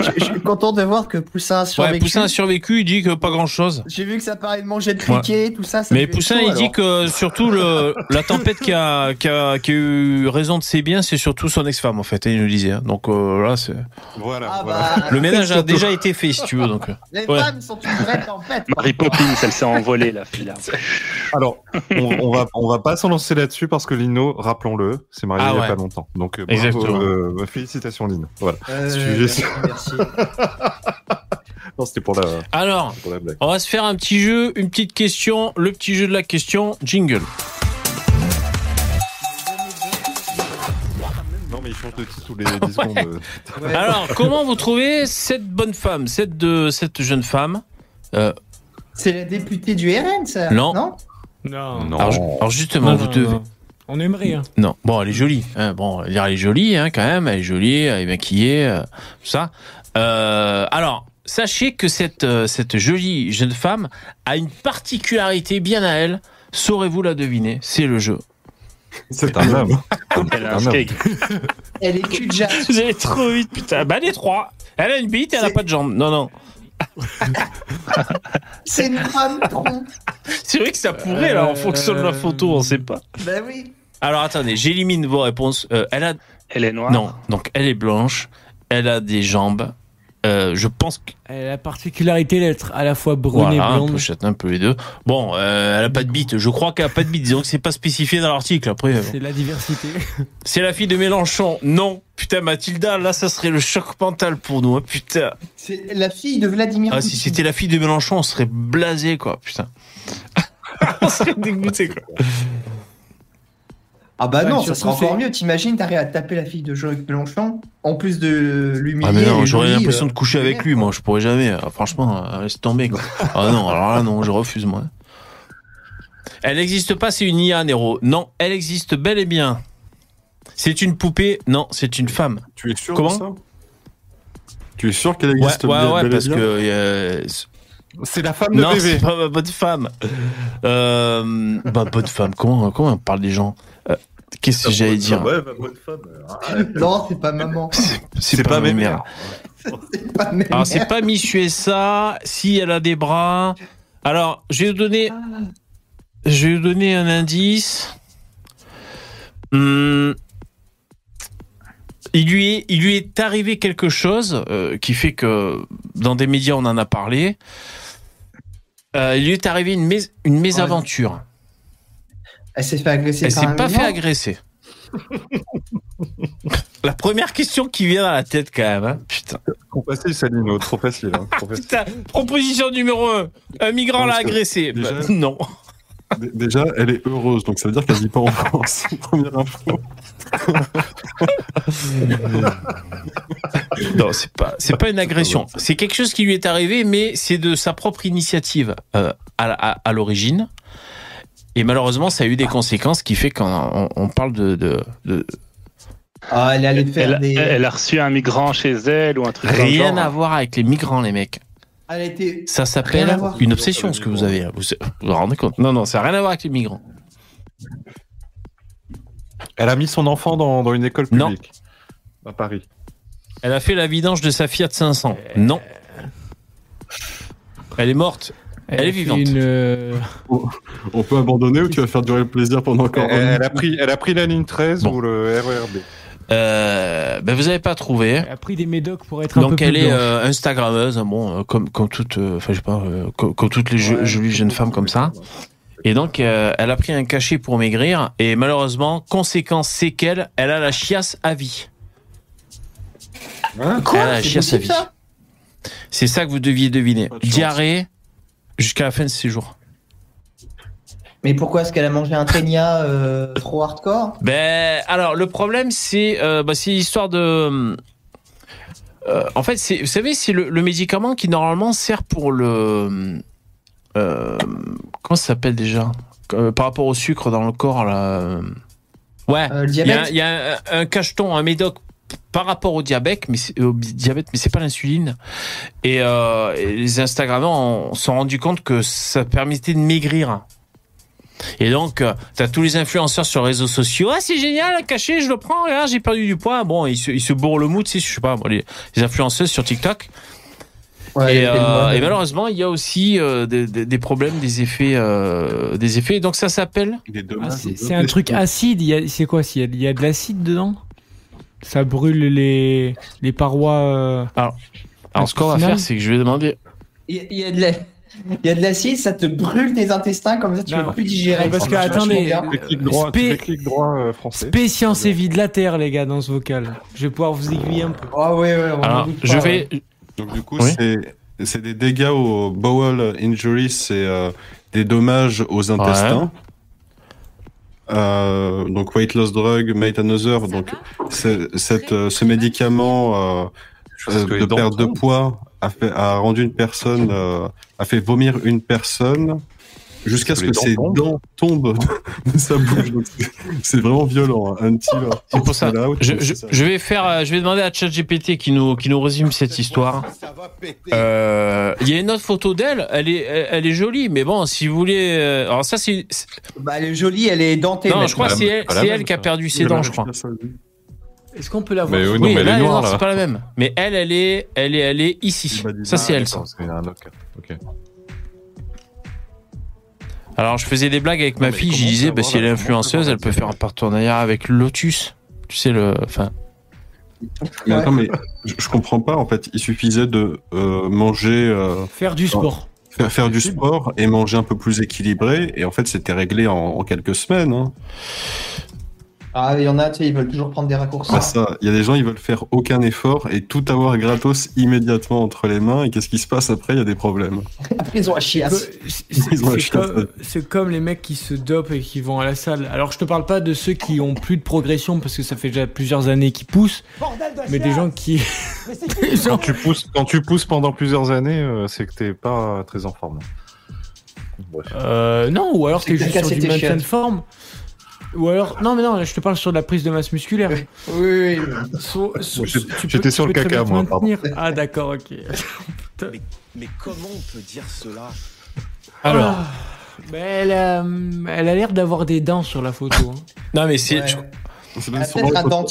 S2: Je, je suis content de voir que Poussin a
S1: Ouais,
S2: survécu.
S1: Poussin a survécu, il dit que pas grand chose.
S2: J'ai vu que ça parlait de manger de criquet, tout ça. ça
S1: Mais Poussin,
S2: chaud,
S1: il dit que surtout le, la tempête qui a, qui, a, qui a eu raison de ses biens, c'est surtout son ex-femme, en fait, il nous disait. hein. Donc euh, là, c'est.
S5: Voilà.
S2: Ah
S5: voilà.
S2: bah,
S1: Le ménage a déjà été fait, si tu veux. Donc. euh.
S2: Les
S1: Ouais.
S2: femmes sont une vraie tempête.
S11: Mary Poppins, elle s'est envolée, la fille.
S5: Alors, on, on va on va pas s'en lancer là-dessus parce que Lino, rappelons-le, s'est marié
S1: Ah
S5: il y a pas longtemps. Donc, euh, bravo, euh, félicitations Lino. Voilà.
S2: Euh,
S5: Sujet-
S2: merci. (laughs)
S5: Non, c'était pour la,
S1: Alors,
S5: pour la blague.
S1: on va se faire un petit jeu, une petite question, le petit jeu de la question, jingle.
S5: Non, mais il change de titre tous les 10 (laughs) secondes. euh.
S2: Ouais.
S1: Alors, comment vous trouvez cette bonne femme, cette, de, cette jeune femme euh,
S2: C'est la députée du RN, ça
S1: Non.
S2: Non?
S8: Non.
S1: Alors, ju- alors justement,
S8: Non,
S1: vous
S8: non,
S1: devez.
S8: On aimerait. Hein.
S1: Non, bon, elle est jolie. Hein. Bon, elle est jolie hein, quand même. Elle est jolie, elle est maquillée, euh, tout ça. Euh, alors, sachez que cette euh, cette jolie jeune femme a une particularité bien à elle. Saurez-vous la deviner? C'est le jeu.
S5: C'est un homme. (laughs)
S11: Elle a un skate. (laughs)
S2: Elle est cul
S1: allez trop vite, putain. Bah, elle est trois. Elle a une bite, elle a
S2: C'est-
S1: pas de jambes. Non, non.
S2: C'est une femme tronc. (laughs)
S1: C'est vrai que ça pourrait, là, en fonction de la photo, on sait pas.
S2: Bah oui.
S1: Alors, attendez, j'élimine vos réponses. Euh, elle a.
S11: Elle est noire.
S1: Non, donc elle est blanche. Elle a des jambes. Euh, je pense que
S8: Elle a la particularité d'être à la fois brune
S1: Voilà,
S8: et
S1: un
S8: blonde.
S1: peu châtain, un peu les deux. Bon, euh, elle a pas de bite. Je crois qu'elle a pas de bite. Disons que c'est pas spécifié dans l'article. Après,
S8: C'est la diversité. (laughs)
S1: c'est la fille de Mélenchon. Non, putain, Mathilda, là, ça serait le choc mental pour nous. hein, putain.
S2: C'est la fille de Vladimir
S1: Ah, si c'était la fille de Mélenchon, on serait blasé, quoi. Putain. (laughs) on serait dégoûté, quoi.
S2: Ah bah
S8: Ouais,
S2: non, ça serait encore mieux. T'imagines, t'arrives à taper la fille de Jean-Luc Mélenchon, en plus de l'humilier.
S1: Ah, mais non, j'aurais l'impression
S2: euh,
S1: de coucher avec lui, moi. Je pourrais jamais. Ah, Franchement, euh, laisse tomber, quoi. Ah non, alors là, non, je refuse, moi. Elle n'existe pas, c'est une IA, Nero. Non, elle existe bel et bien. C'est une poupée. Non, c'est une femme.
S10: Tu es sûr
S1: Comment
S10: de ça? Tu es sûr qu'elle
S1: Ouais,
S10: existe
S1: ouais, ouais,
S10: bel et
S1: parce
S10: bien?
S1: que. euh,
S5: C'est la femme de
S1: non, c'est pas ma bonne femme. Euh, bah, bonne femme. Comment, comment on parle des gens Euh, Qu'est-ce que j'allais dire
S10: Ouais, bah, bonne femme.
S2: Non, c'est pas maman. (laughs)
S1: C'est pas, ma mère.
S2: C'est pas ma
S1: Alors, c'est pas Miss USA. Si elle a des bras. Alors, je vais vous donner. Je vais vous donner un indice. Hum, il, lui est, il lui est arrivé quelque chose euh, qui fait que dans des médias on en a parlé. Euh, il lui est arrivé une, une mésaventure.
S2: Elle s'est fait agresser
S1: Elle s'est pas fait agresser. La première question qui vient dans la tête quand même. hein. Putain.
S5: Trop facile, Salino. Trop facile. hein, trop (laughs) facile.
S1: Putain, proposition numéro 1. Un migrant l'a agressé.
S10: déjà-
S1: Bah, non.
S10: Déjà, elle est heureuse, donc ça veut dire qu'elle vit pas en France. (laughs) Première info. (laughs)
S1: Non, c'est pas, c'est pas une agression. C'est quelque chose qui lui est arrivé, mais c'est de sa propre initiative euh, à, à- à l'origine. Et malheureusement, ça a eu des conséquences qui fait qu'on on, on parle de, de, de-
S2: Ah, elle allait faire
S11: Elle,
S2: des.
S11: elle a reçu un migrant chez elle ou un truc
S1: rien
S11: genre.
S1: à voir avec les migrants, les mecs.
S2: Elle a été.
S1: Ça s'appelle une obsession, ce que vous avez. Vous vous, vous rendez compte? Non, non, ça n'a rien à voir avec les migrants.
S5: Elle a mis son enfant dans, dans une école
S1: Non.
S5: publique. À Paris.
S1: Elle a fait la vidange de sa Fiat 500. Non. Elle est morte. Elle est vivante.
S8: Une, euh,
S10: On peut abandonner ou tu vas faire durer le plaisir pendant encore
S5: Elle,
S10: un
S5: elle a pris, elle a pris la ligne 13
S1: Bon.
S5: ou le RERB.
S1: Euh, ben vous n'avez pas trouvé.
S8: elle a pris des médocs pour être un peu
S1: Donc
S8: plus
S1: elle est euh, Instagrammeuse, bon, euh, comme comme toutes, euh, enfin je sais pas, euh, comme, comme toutes les jo- jolies jeunes femmes comme ça. Et donc euh, elle a pris un cachet pour maigrir et malheureusement, conséquence séquelle, elle a la chiasse à vie.
S5: Hein
S2: Quoi
S1: elle a la
S2: C'est
S1: chiasse à vie.
S2: ça
S1: C'est ça que vous deviez deviner. Diarrhée jusqu'à la fin de ses jours.
S2: Mais pourquoi est-ce qu'elle a mangé un ténia euh, trop hardcore?
S1: Ben alors le problème c'est euh, bah, c'est l'histoire de euh, en fait c'est vous savez c'est le, le médicament qui normalement sert pour le comment ça s'appelle déjà? Par rapport au sucre dans le corps là ouais. Il y a, y un, un cacheton un médoc par rapport au diabète mais au diabète mais c'est pas l'insuline. Et, euh, et les Instagrammeurs se sont rendus compte que ça permettait de maigrir Et donc, euh, t'as tous les influenceurs sur les réseaux sociaux. Ah, c'est génial, caché, je le prends. Regarde, j'ai perdu du poids. Bon, ils se, ils se bourrent le mou, tu sais, je sais pas, les, les influenceuses sur TikTok.
S2: Ouais,
S1: et, euh, et malheureusement, il y a aussi euh, des, des- des problèmes, des effets, euh, des effets. Donc ça s'appelle.
S8: Ah, c'est un truc acide. il y a- C'est quoi Il y a de l'acide dedans? Ça brûle les, les parois. euh,
S1: Alors, ce qu'on va faire, c'est que je vais demander.
S2: Il y a- il y a de la- il y a de l'acide, ça te brûle tes intestins comme ça, tu
S8: Non,
S2: peux plus digérer.
S8: parce que, attendez,
S5: clic droit, clic droit euh, français.
S8: Science et vie de la Terre, les gars, dans ce vocal. Je vais pouvoir vous aiguiller un peu.
S2: Ah ouais, ouais, on
S1: Alors, je
S2: pas,
S1: vais.
S2: ouais.
S10: Donc du coup,
S1: Oui.
S10: c'est c'est des dégâts au bowel injury, c'est euh, des dommages aux intestins. Euh, donc weight loss drug, mate another. Donc cette, euh, ce médicament euh, euh, de perte de poids a, fait, a rendu une personne, euh, a fait vomir une personne jusqu'à ce
S5: que
S10: ses
S5: dents
S10: dents tombent de sa bouche. C'est- vraiment violent. hein. Until,
S1: C'est pour ça.
S10: Out,
S1: Je,
S10: donc
S1: je,
S10: c'est ça.
S1: je vais faire, euh, je vais demander à ChatGPT qui nous, qui nous résume cette histoire. Euh, Il y a une autre photo d'elle. Elle est, elle, elle est jolie, mais bon, si vous voulez, alors ça c'est,
S2: Bah, elle est jolie, elle est dentée.
S1: non, je crois que c'est elle, qui a perdu ses dents, je crois.
S8: Est-ce qu'on peut la voir
S5: Mais oui,
S1: Oui,
S5: non, mais elle
S1: là,
S5: est
S1: non,
S5: noire, là.
S1: c'est pas la même. Mais elle, elle est, elle est, elle est ici.
S10: Du-
S1: Ça c'est elle. Ça. Alors, je faisais des blagues avec ma fille. Je disais, bah, si elle est influenceuse, elle peut faire un partenariat avec Lotus. Tu sais le, enfin.
S10: Mais attends, mais je, je comprends pas. En fait, il suffisait de euh, manger, euh,
S8: Faire du sport.
S10: faire, faire du sport et manger un peu plus équilibré. Et en fait, c'était réglé en, en quelques semaines. Hein.
S2: Ah, il y en a, tu sais, ils veulent toujours prendre des raccourcis.
S10: Ça. Il y a des gens, ils veulent faire aucun effort et tout avoir gratos immédiatement entre les mains. Et qu'est-ce qui se passe après? Il y a des problèmes. (laughs)
S2: Après, ils ont la chiasse.
S8: C'est- comme,
S10: ça.
S8: c'est comme les mecs qui se dopent et qui vont à la salle. Alors je te parle pas de ceux qui ont plus de progression parce que ça fait déjà plusieurs années qu'ils poussent, mais des gens qui. (laughs) des gens-
S5: Quand tu pousses, quand tu pousses pendant plusieurs années, euh, c'est que t'es pas très en forme. Bref.
S8: Euh, non, ou alors
S2: C'est
S8: t'es
S2: que
S8: juste sur du maintien de forme. Ou alors, non mais non, là, je te parle sur de la prise de masse musculaire.
S2: Oui, oui.
S8: So- so-
S5: j'étais- sur le caca, moi, pardon.
S8: Ah d'accord, ok. (laughs)
S4: Mais, mais comment on peut dire cela?
S1: Alors,
S8: Ah, mais elle, a- elle a l'air d'avoir des dents sur la photo. hein.
S1: non mais c'est,
S2: Ouais.
S1: je
S10: C'est même. Avant,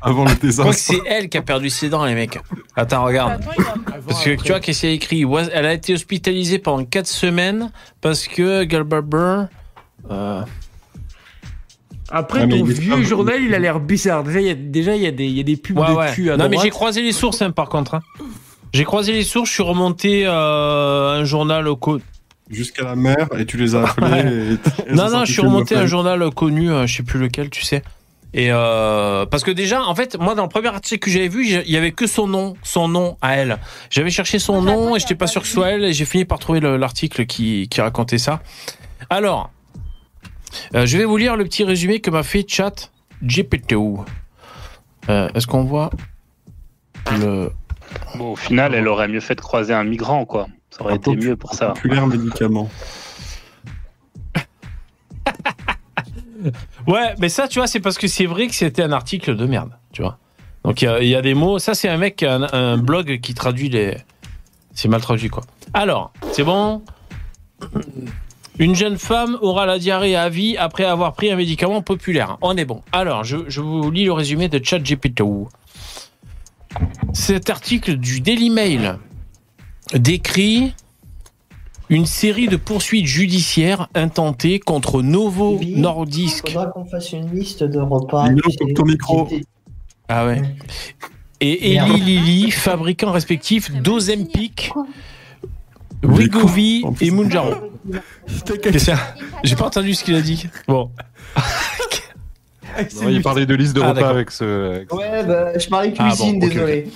S10: avant le
S1: crois que
S10: désastre.
S1: c'est elle qui a perdu ses dents, les mecs. Attends, regarde. Parce que tu vois qu'est-ce qu'il y a écrit Elle a été hospitalisée pendant 4 semaines parce que Galbarber. Euh,
S8: Après, ton vieux journal, il a l'air bizarre. Déjà, il y a, déjà, il y a des, il y a des pubs
S1: ouais,
S8: de
S1: ouais.
S8: cul à
S1: Non, mais j'ai croisé les sources, hein, par contre. hein. J'ai croisé les sources, je suis remonté euh, un journal co-
S10: Jusqu'à la mer et tu les as (laughs) appelés. et- et
S1: Non, non, je suis remonté à un journal connu, euh, je sais plus lequel, tu sais. Et euh, parce que déjà, en fait, moi, dans le premier article que j'avais vu, il y avait que son nom, son nom à elle. J'avais cherché son nom et j'étais pas sûr que ce soit elle. Et j'ai fini par trouver le- l'article qui, qui racontait ça. Alors, euh, je vais vous lire le petit résumé que m'a fait Chat GPT. Euh, Est-ce qu'on voit le
S11: Bon, au final, elle aurait mieux fait de croiser un migrant, quoi. Ça aurait
S10: Un
S11: été mieux pour ça.
S10: Populaire médicament. (laughs)
S1: Ouais, mais ça, tu vois, c'est parce que c'est vrai que c'était un article de merde, tu vois. Donc il y a- il y, a des mots. Ça, c'est un mec, un, un blog qui traduit les. C'est mal traduit, quoi. Alors, c'est bon? Une jeune femme aura la diarrhée à vie après avoir pris un médicament populaire. On est bon. Alors, je, je vous lis le résumé de ChatGPT. Cet article du Daily Mail décrit une série de poursuites judiciaires intentées contre Novo
S2: Oui.
S1: Nordisk.
S2: Faudra qu'on fasse une liste de repas.
S10: Ton micro.
S1: Ah ouais. Et. Eli Lilly, fabricants respectifs d'Ozempic,
S10: Plus
S1: et Mounjaro. Qu'est-ce que c'est J'ai pas entendu ce qu'il a dit. Bon. (laughs)
S5: Non, il parlait de liste de
S1: Ah,
S5: repas avec ce. avec ce-
S2: Ouais, bah, je parie
S1: Ah,
S2: cuisine,
S1: bon,
S2: désolé.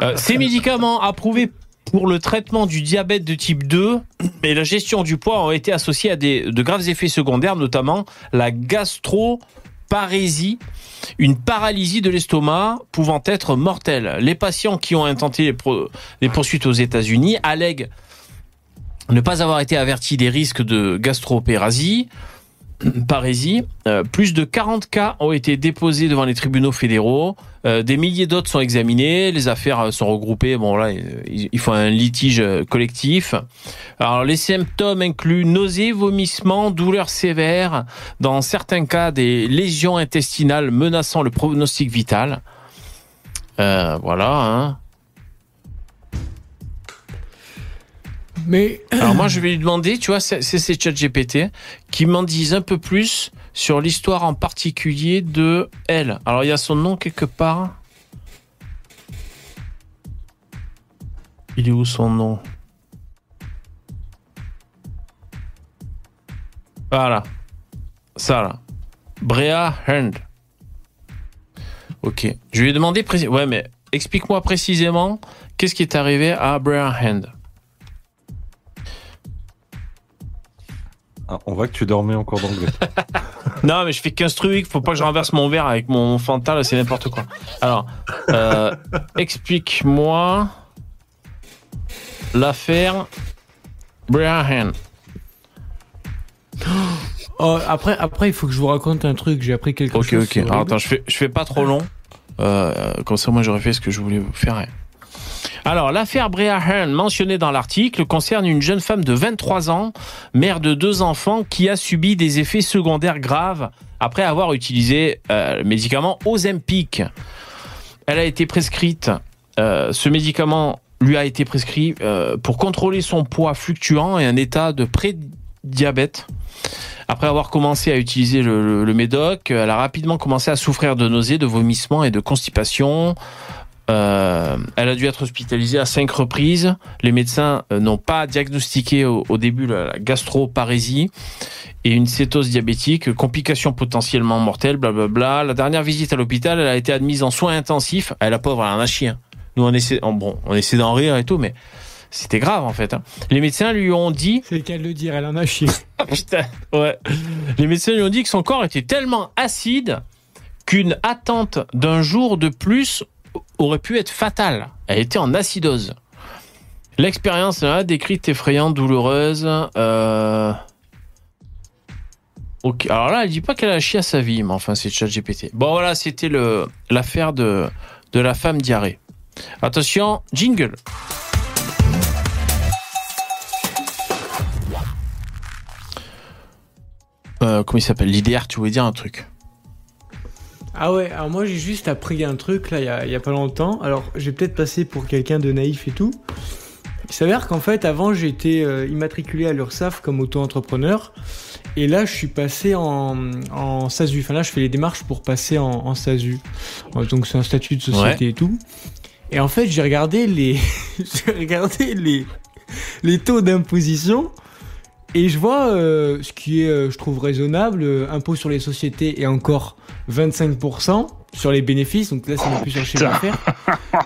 S1: Euh, ces médicaments approuvés pour le traitement du diabète de type 2 et la gestion du poids ont été associés à des, de graves effets secondaires, notamment la gastroparésie, une paralysie de l'estomac pouvant être mortelle. Les patients qui ont intenté les, pro- les poursuites aux États-Unis allèguent ne pas avoir été avertis des risques de gastropérasie. Parisie. Euh, plus de 40 cas ont été déposés devant les tribunaux fédéraux. Euh, des milliers d'autres sont examinés. Les affaires euh, sont regroupées. Bon, là, ils font un litige collectif. Alors, les symptômes incluent nausées, vomissements, douleurs sévères. Dans certains cas, des lésions intestinales menaçant le pronostic vital. Voilà. Hein.
S8: Mais
S1: Alors moi, (clears throat) je vais lui demander, tu vois, c'est c'est ces chat GPT qui m'en disent un peu plus sur l'histoire en particulier de elle. Alors il y a son nom quelque part. Il est où son nom? Voilà. Ça là. Brea Hand. Ok. Je lui ai demandé précisément. Ouais, mais explique-moi précisément qu'est-ce qui est arrivé à Brea Hand.
S5: Ah, on voit que tu dormais en cours d'anglais. (laughs)
S1: Non, mais je fais 15 trucs. Faut pas que je renverse mon verre avec mon Fanta, c'est n'importe quoi. Alors, euh, explique-moi l'affaire Brian. (gasps)
S8: Oh, après, après, il faut que je vous raconte un truc. J'ai appris quelque
S1: Ok,
S8: chose.
S1: ok. Alors, attends, je fais, je fais pas trop long. Euh, comme ça, moi, j'aurais fait ce que je voulais vous faire. Alors, l'affaire Brea Hearn mentionnée dans l'article concerne une jeune femme de 23 ans, mère de deux enfants, qui a subi des effets secondaires graves après avoir utilisé euh, le médicament Ozempic. Elle a été prescrite, euh, ce médicament lui a été prescrit euh, pour contrôler son poids fluctuant et un état de pré-diabète. Après avoir commencé à utiliser le, le- le médoc, elle a rapidement commencé à souffrir de nausées, de vomissements et de constipation. Euh, elle a dû être hospitalisée à cinq reprises. Les médecins euh, n'ont pas diagnostiqué au, au début la, la gastroparésie et une cétose diabétique, complications potentiellement mortelles, blablabla. La dernière visite à l'hôpital, elle a été admise en soins intensifs. Elle, la pauvre, elle en a chié. hein. Nous, on essaie, on- bon, on essaie d'en rire et tout, mais c'était grave en fait. hein. Les médecins lui ont dit
S8: C'est le cas de le dire, elle en a chié. (laughs)
S1: ah, putain, ouais. Les médecins lui ont dit que son corps était tellement acide qu'une attente d'un jour de plus aurait pu être fatale. Elle était en acidose. L'expérience là, décrite effrayante, douloureuse. Euh... Ok. Alors là, elle dit pas qu'elle a chié à sa vie, mais enfin, c'est ChatGPT. Bon, voilà, c'était le l'affaire de de la femme diarrhée. Attention, jingle. Euh, comment il s'appelle? L'IDR, tu voulais dire un truc?
S8: Ah ouais, alors moi j'ai juste appris un truc là il y a, il y a pas longtemps. Alors j'ai peut-être passé pour quelqu'un de naïf et tout. Il s'avère qu'en fait avant j'étais euh, immatriculé à l'URSSAF comme auto-entrepreneur. Et là je suis passé en, en SASU. Enfin là je fais les démarches pour passer en, en SASU. Euh, Donc c'est un statut de société
S1: Ouais.
S8: et tout. Et en fait j'ai regardé les (laughs) j'ai regardé les les taux d'imposition. Et je vois euh, ce qui est, euh, je trouve, raisonnable, euh, impôt sur les sociétés et encore 25% sur les bénéfices. Donc là, (laughs) c'est même plus sur le chiffre d'affaires.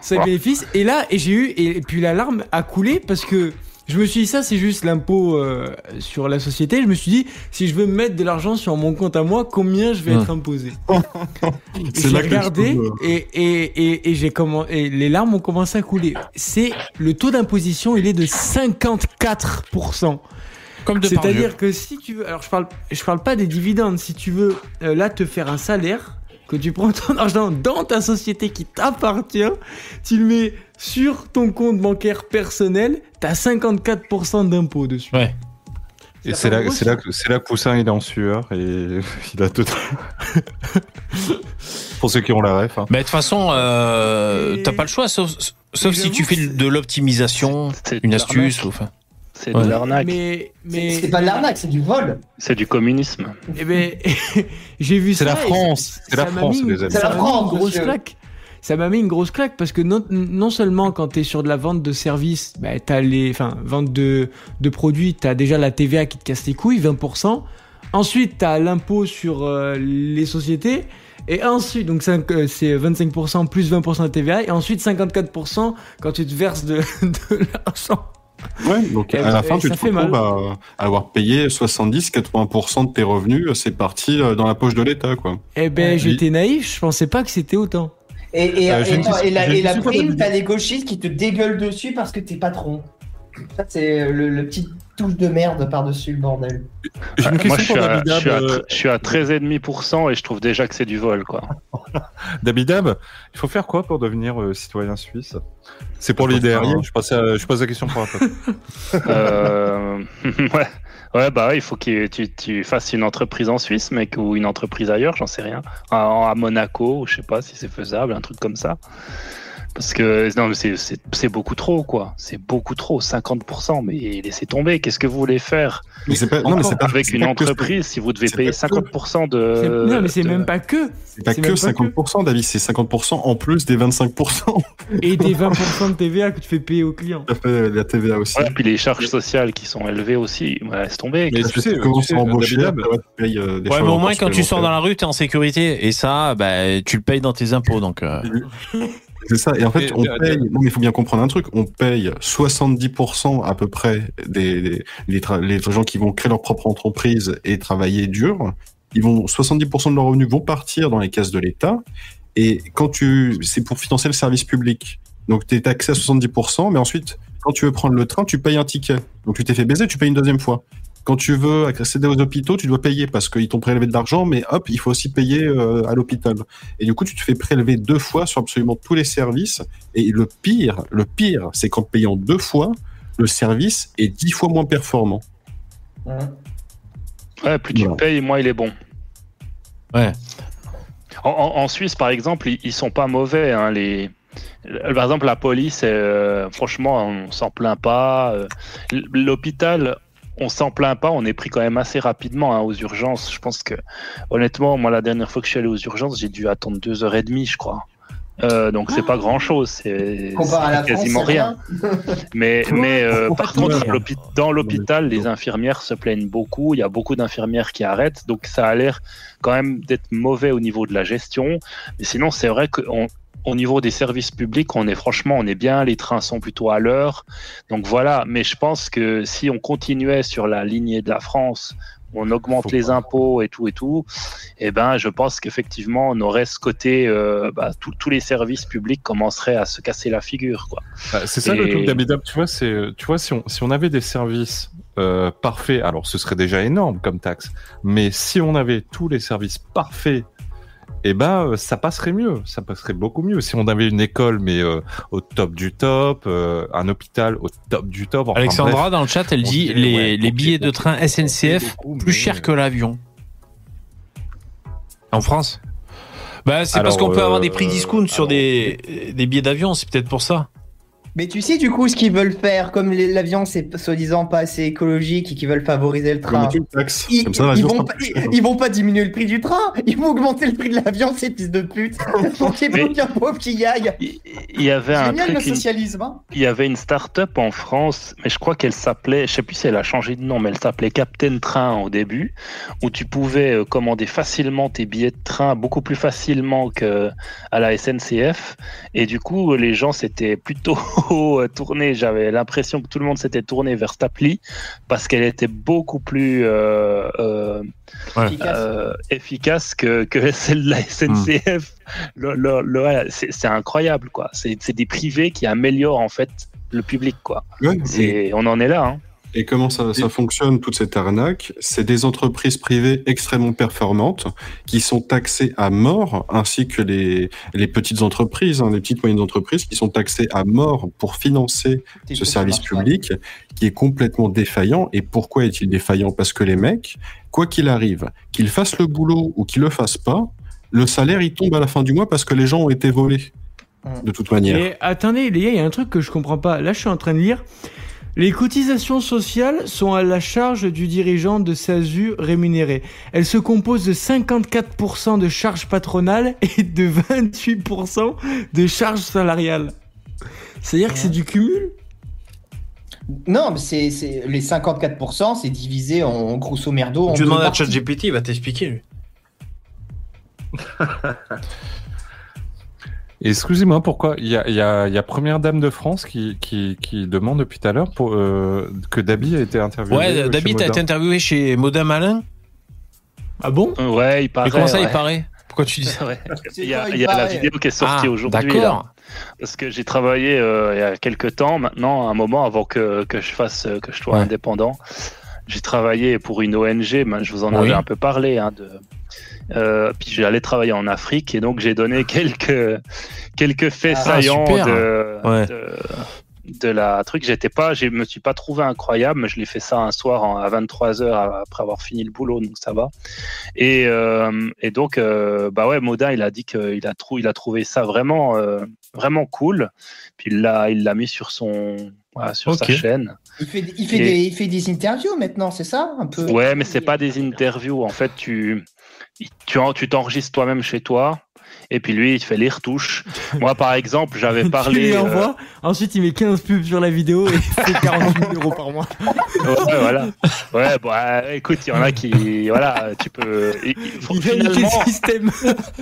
S8: sur les bénéfices. Et là, et j'ai eu, et, et puis la larme a coulé parce que je me suis dit, ça, c'est juste l'impôt euh, sur la société. Je me suis dit, si je veux mettre de l'argent sur mon compte à moi, combien je vais être imposé? (laughs)
S10: C'est
S8: j'ai
S10: là que je
S8: regardé
S10: euh,
S8: et, et, et, et j'ai comment et les larmes ont commencé à couler. C'est le taux d'imposition, il est de 54%.
S1: Comme de
S8: C'est-à-dire que si tu veux, alors je parle, je parle pas des dividendes. Si tu veux euh, là te faire un salaire, que tu prends ton (laughs) argent dans ta société qui t'appartient, tu le mets sur ton compte bancaire personnel, t'as 54% d'impôt dessus.
S1: Ouais.
S5: Et c'est là, c'est là que c'est là que Poussin il est en sueur et (laughs) il a tout. (laughs) Pour ceux qui ont la ref. hein.
S1: Mais de toute façon, euh, t'as pas le choix, sauf, si tu fais de l'optimisation,
S11: C'est
S1: une astuce. ou Enfin,
S11: C'est
S1: Ouais.
S11: de l'arnaque.
S8: Mais
S2: C'est
S8: mais
S2: c'est pas de l'arnaque, c'est du vol.
S11: C'est du communisme.
S8: Eh ben, (laughs) j'ai vu
S5: C'est
S8: ça.
S5: la
S8: et
S5: France, c'est la France,
S8: mis-
S5: les amis.
S2: C'est la
S8: ça m'a mis
S2: France,
S8: une grosse
S2: monsieur.
S8: claque. Ça m'a mis une grosse claque parce que non, non seulement quand tu es sur de la vente de services, bah, t'as les, enfin, vente de, de produits, tu as déjà la TVA qui te casse les couilles, 20%. Ensuite, tu as l'impôt sur euh, les sociétés. Et ensuite, donc euh, c'est 25% plus 20% de TVA. Et ensuite, 54% quand tu te verses de, (laughs) de l'argent.
S10: Ouais, donc
S8: Et-
S10: à la fin, tu te retrouves à, à avoir payé 70-80% de tes revenus, c'est parti euh, dans la poche de l'État, quoi.
S8: Eh ben,
S10: Ouais.
S8: j'étais naïf, je pensais pas que c'était autant.
S2: Et, et,
S10: Euh,
S2: et, la, prime, t'as les gauchistes qui te dégueulent dessus parce que t'es patron. Ça, c'est le, le petit touche de merde par-dessus le bordel.
S5: J'ai une
S11: Moi, je suis,
S5: pour
S11: à,
S5: Dabidab.
S11: je, suis à,
S5: euh,
S11: je suis à 13,5% et je trouve déjà que c'est du vol, quoi. (laughs)
S5: Dabidab, il faut faire quoi pour devenir euh, citoyen suisse? C'est pour hein. Je, passe à- je pose la question pour un (laughs) peu.
S11: Euh, (laughs) ouais. ouais, bah il faut que tu, tu fasses une entreprise en Suisse, mec, ou une entreprise ailleurs, j'en sais rien. À, à Monaco, ou je sais pas si c'est faisable, un truc comme ça. Parce que non, c'est- beaucoup trop, quoi. C'est beaucoup trop, 50%. Mais laissez tomber. Qu'est-ce que vous voulez faire?
S10: Mais c'est pas, non, mais pas
S11: avec une
S10: pas que-
S11: entreprise Si vous devez payer
S10: pas que-
S11: 50%
S8: C'est-
S11: de.
S8: non, mais c'est
S11: de-
S8: même pas que.
S10: C'est pas que
S8: même pas
S10: 50%, David, c'est 50% en plus des 25%.
S8: Et des (laughs) 20% de TVA que tu fais payer aux clients.
S10: Ça fait la TVA aussi.
S11: Ouais, puis les charges sociales qui sont élevées aussi. Ouais, laisse tomber.
S5: Mais tu sais,
S10: tu commences
S5: tu
S10: embaucher, ouais, tu euh, des
S1: Ouais, mais au moins quand tu sors dans la rue, t'es en sécurité. Et ça, bah, tu le payes dans tes impôts. Donc, euh,
S10: C'est ça. Et en fait,
S5: Et-
S10: on paye. Non, mais il faut bien comprendre un truc. On paye 70% à peu près des, des les, tra- les gens qui vont créer leur propre entreprise et travailler dur. Ils vont 70% de leurs revenus vont partir dans les caisses de l'État. Et quand tu, c'est pour financer le service public. Donc, tu es taxé à 70%, mais ensuite, quand tu veux prendre le train, tu payes un ticket. Donc, tu t'es fait baiser, tu payes une deuxième fois. Quand tu veux accéder aux hôpitaux, tu dois payer parce qu'ils t'ont prélevé de l'argent, mais hop, il faut aussi payer euh, à l'hôpital. Et du coup, tu te fais prélever deux fois sur absolument tous les services. Et le pire, le pire, c'est qu'en payant deux fois, le service est dix fois moins performant.
S11: Ouais, plus tu
S10: Voilà.
S11: payes, moins il est bon.
S1: Ouais.
S11: En, en- en Suisse, par exemple, ils, ils sont pas mauvais. Hein, les... Par exemple, la police, euh, franchement, on s'en plaint pas. Euh, L'hôpital, on s'en plaint pas. On est pris quand même assez rapidement hein, aux urgences. Je pense que, honnêtement, moi, la dernière fois que je suis allé aux urgences, j'ai dû attendre deux heures et demie, je crois. Euh, donc c'est pas grand chose, c'est
S2: France,
S11: quasiment rien. Mais, (laughs) mais euh, par contre, dans l'hôpital, les infirmières se plaignent beaucoup. Il y a beaucoup d'infirmières qui arrêtent, donc ça a l'air quand même d'être mauvais au niveau de la gestion. Mais sinon, c'est vrai qu'au au niveau des services publics, on est franchement, on est bien. Les trains sont plutôt à l'heure. Donc voilà. Mais je pense que si on continuait sur la lignée de la France, on augmente
S5: Faut
S11: les
S5: pas.
S11: impôts et tout et tout, eh ben, je pense qu'effectivement, on aurait ce côté, euh, bah, tous- tous les services publics commenceraient à se casser la figure, quoi.
S5: Bah, c'est ça le
S11: Et-
S5: truc d'Abidab, tu vois, c'est, tu vois, si on, si on avait des services euh, parfaits, alors ce serait déjà énorme comme taxe, mais si on avait tous les services parfaits, eh ben, euh, ça passerait mieux, ça passerait beaucoup mieux. Si on avait une école, mais euh, au top du top, euh, un hôpital au top du top. enfin,
S1: Alexandra,
S5: bref.
S1: dans le chat, elle dit les,
S5: ouais,
S1: les
S5: ok,
S1: billets de train SNCF
S5: beaucoup,
S1: plus
S5: mais-
S1: chers que l'avion. En France? Bah, c'est parce qu'on peut avoir des prix discount sur
S5: alors,
S1: des, des billets d'avion, c'est peut-être pour ça.
S2: Mais tu sais du coup ce qu'ils veulent faire, comme l'avion c'est soi-disant pas assez écologique et qu'ils veulent favoriser le train.
S10: le.
S2: Ils,
S10: ça,
S2: vont pas, ils, vont diminuer le prix du train, ils vont augmenter le prix de l'avion, ces fils de pute. Pour qu'il n'y ait aucun pauvre qui y aille.
S11: Il y avait un
S2: Génial le
S11: truc, une-
S2: socialisme. Hein
S11: il y avait une start-up en France, mais je crois qu'elle s'appelait, je sais plus si elle a changé de nom, mais elle s'appelait Captain Train au début, où tu pouvais euh, commander facilement tes billets de train, beaucoup plus facilement que à la SNCF. Et du coup, les gens s'étaient plutôt (laughs) euh, tournés. J'avais l'impression que tout le monde s'était tourné vers cette appli parce qu'elle était beaucoup plus euh, euh,
S2: Efficace.
S11: euh, efficace que, que (laughs) celle de la SNCF. Le- ouais, c'est incroyable, quoi. C'est des privés qui améliorent en fait le public, quoi.
S10: Ouais, et,
S11: C'est- On en est là. Hein.
S10: Et comment ça, ça fonctionne, toute cette arnaque C'est des entreprises privées extrêmement performantes qui sont taxées à mort, ainsi que les, les petites entreprises, hein, les petites moyennes entreprises qui sont taxées à mort pour financer ce service public qui est complètement défaillant. Et pourquoi est-il défaillant? Parce que les mecs, quoi qu'il arrive, qu'ils fassent le boulot ou qu'ils le fassent pas, le salaire il tombe à la fin du mois parce que les gens ont été volés. De toute manière.
S8: Et attendez, les gars, il y a un truc que je comprends pas. Là, je suis en train de lire. Les cotisations sociales sont à la charge du dirigeant de SASU rémunéré. Elles se composent de 54% de charges patronales et de 28% de charges salariales. C'est-à-dire que c'est du cumul?
S2: Non, mais c'est c'est- les 54%, c'est divisé en grosso merdo. en
S1: Tu demandes à. ChatGPT, il va t'expliquer lui. (laughs)
S5: Excusez-moi, pourquoi? Il y a, il y, a, il y a Première Dame de France qui, qui, qui demande depuis tout à l'heure pour, euh, que Dabi a été interviewé.
S1: Ouais, t'as
S5: Modern.
S1: été interviewé chez Modem Malin?
S8: Ah bon?
S11: Ouais, il paraît.
S1: Mais comment ça, il paraît Pourquoi tu dis (laughs) ça?
S11: Ouais. Il y a,
S2: quoi, il
S11: il y a la vidéo qui est sortie
S1: Ah,
S11: aujourd'hui.
S1: d'accord.
S11: Parce que j'ai travaillé euh, il y a quelques temps maintenant, un moment avant que, que je fasse euh, que je sois
S1: Ouais.
S11: indépendant. J'ai travaillé pour une ONG, je vous en
S1: Oui.
S11: avais un peu parlé. Hein, de, euh, puis j'allais travailler en Afrique et donc j'ai donné quelques quelques faits
S2: Ah,
S11: saillants de,
S1: Ouais.
S11: de de la truc. J'étais pas, je me suis pas trouvé incroyable, mais je l'ai fait ça un soir en- à 23 heures après avoir fini le boulot, donc ça va. Et, euh, et donc, euh, bah ouais, Modin, il a dit qu'il a, trou il a trouvé ça vraiment, euh, vraiment cool. Puis il l'a, il l'a mis sur son, voilà, sur sa chaîne.
S2: Il fait, il, fait
S11: Et-
S2: des, il fait des interviews maintenant, c'est ça un peu?
S11: Ouais, mais c'est pas des interviews. En fait, tu, tu, en- tu t'enregistres toi-même chez toi. Et puis lui, il te fait les retouches. Moi, par exemple, j'avais (laughs)
S8: tu
S11: parlé. euh,
S8: ensuite il met 15 pubs sur la vidéo et fait 48 000 euros par mois.
S11: Ouais, voilà. Ouais, bah, écoute, il y en a qui, voilà, tu peux. il- il finalement,
S8: le système.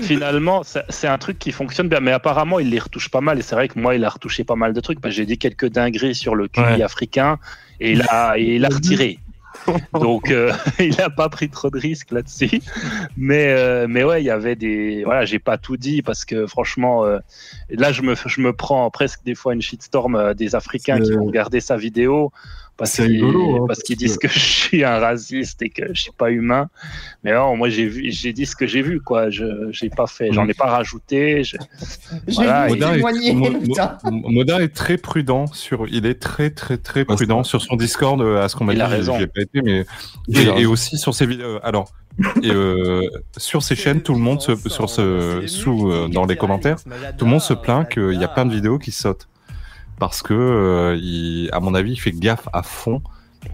S11: finalement, c'est c'est un truc qui fonctionne bien. Mais apparemment, il les retouche pas mal. Et c'est vrai que moi, il a retouché pas mal de trucs. J'ai dit quelques dingueries sur le QI
S1: Ouais.
S11: africain et il a, et il a retiré. (laughs) Donc, euh, (laughs) il a pas pris trop de risques là-dessus. Mais, euh, mais ouais, il y avait des. Voilà, j'ai pas tout dit parce que franchement, euh, là, je me, je me prends presque des fois une shitstorm euh, des Africains qui vont regarder sa vidéo parce
S10: C'est
S11: qu'ils
S10: hein,
S11: parce
S10: parce
S11: qu'ils disent
S10: que-
S11: je suis un raciste et que je suis pas humain. Mais non, moi j'ai vu, j'ai dit ce que j'ai vu quoi. Je j'ai pas fait, j'en ai pas rajouté. je-
S2: J'ai
S11: Voilà,
S2: témoigner,
S5: est, Mo-. Mo- Modin est très prudent sur, il est très très très prudent sur son Discord euh, à ce qu'on m'a dit.
S11: raison.
S5: Pas été, mais et, et aussi sur ses vidéos. Alors, et, euh, sur ses chaînes, tout le monde se, sur ce sous euh, dans les commentaires, tout le monde se plaint qu'il y a plein de vidéos qui sautent parce que euh, il, à mon avis, il fait gaffe à fond.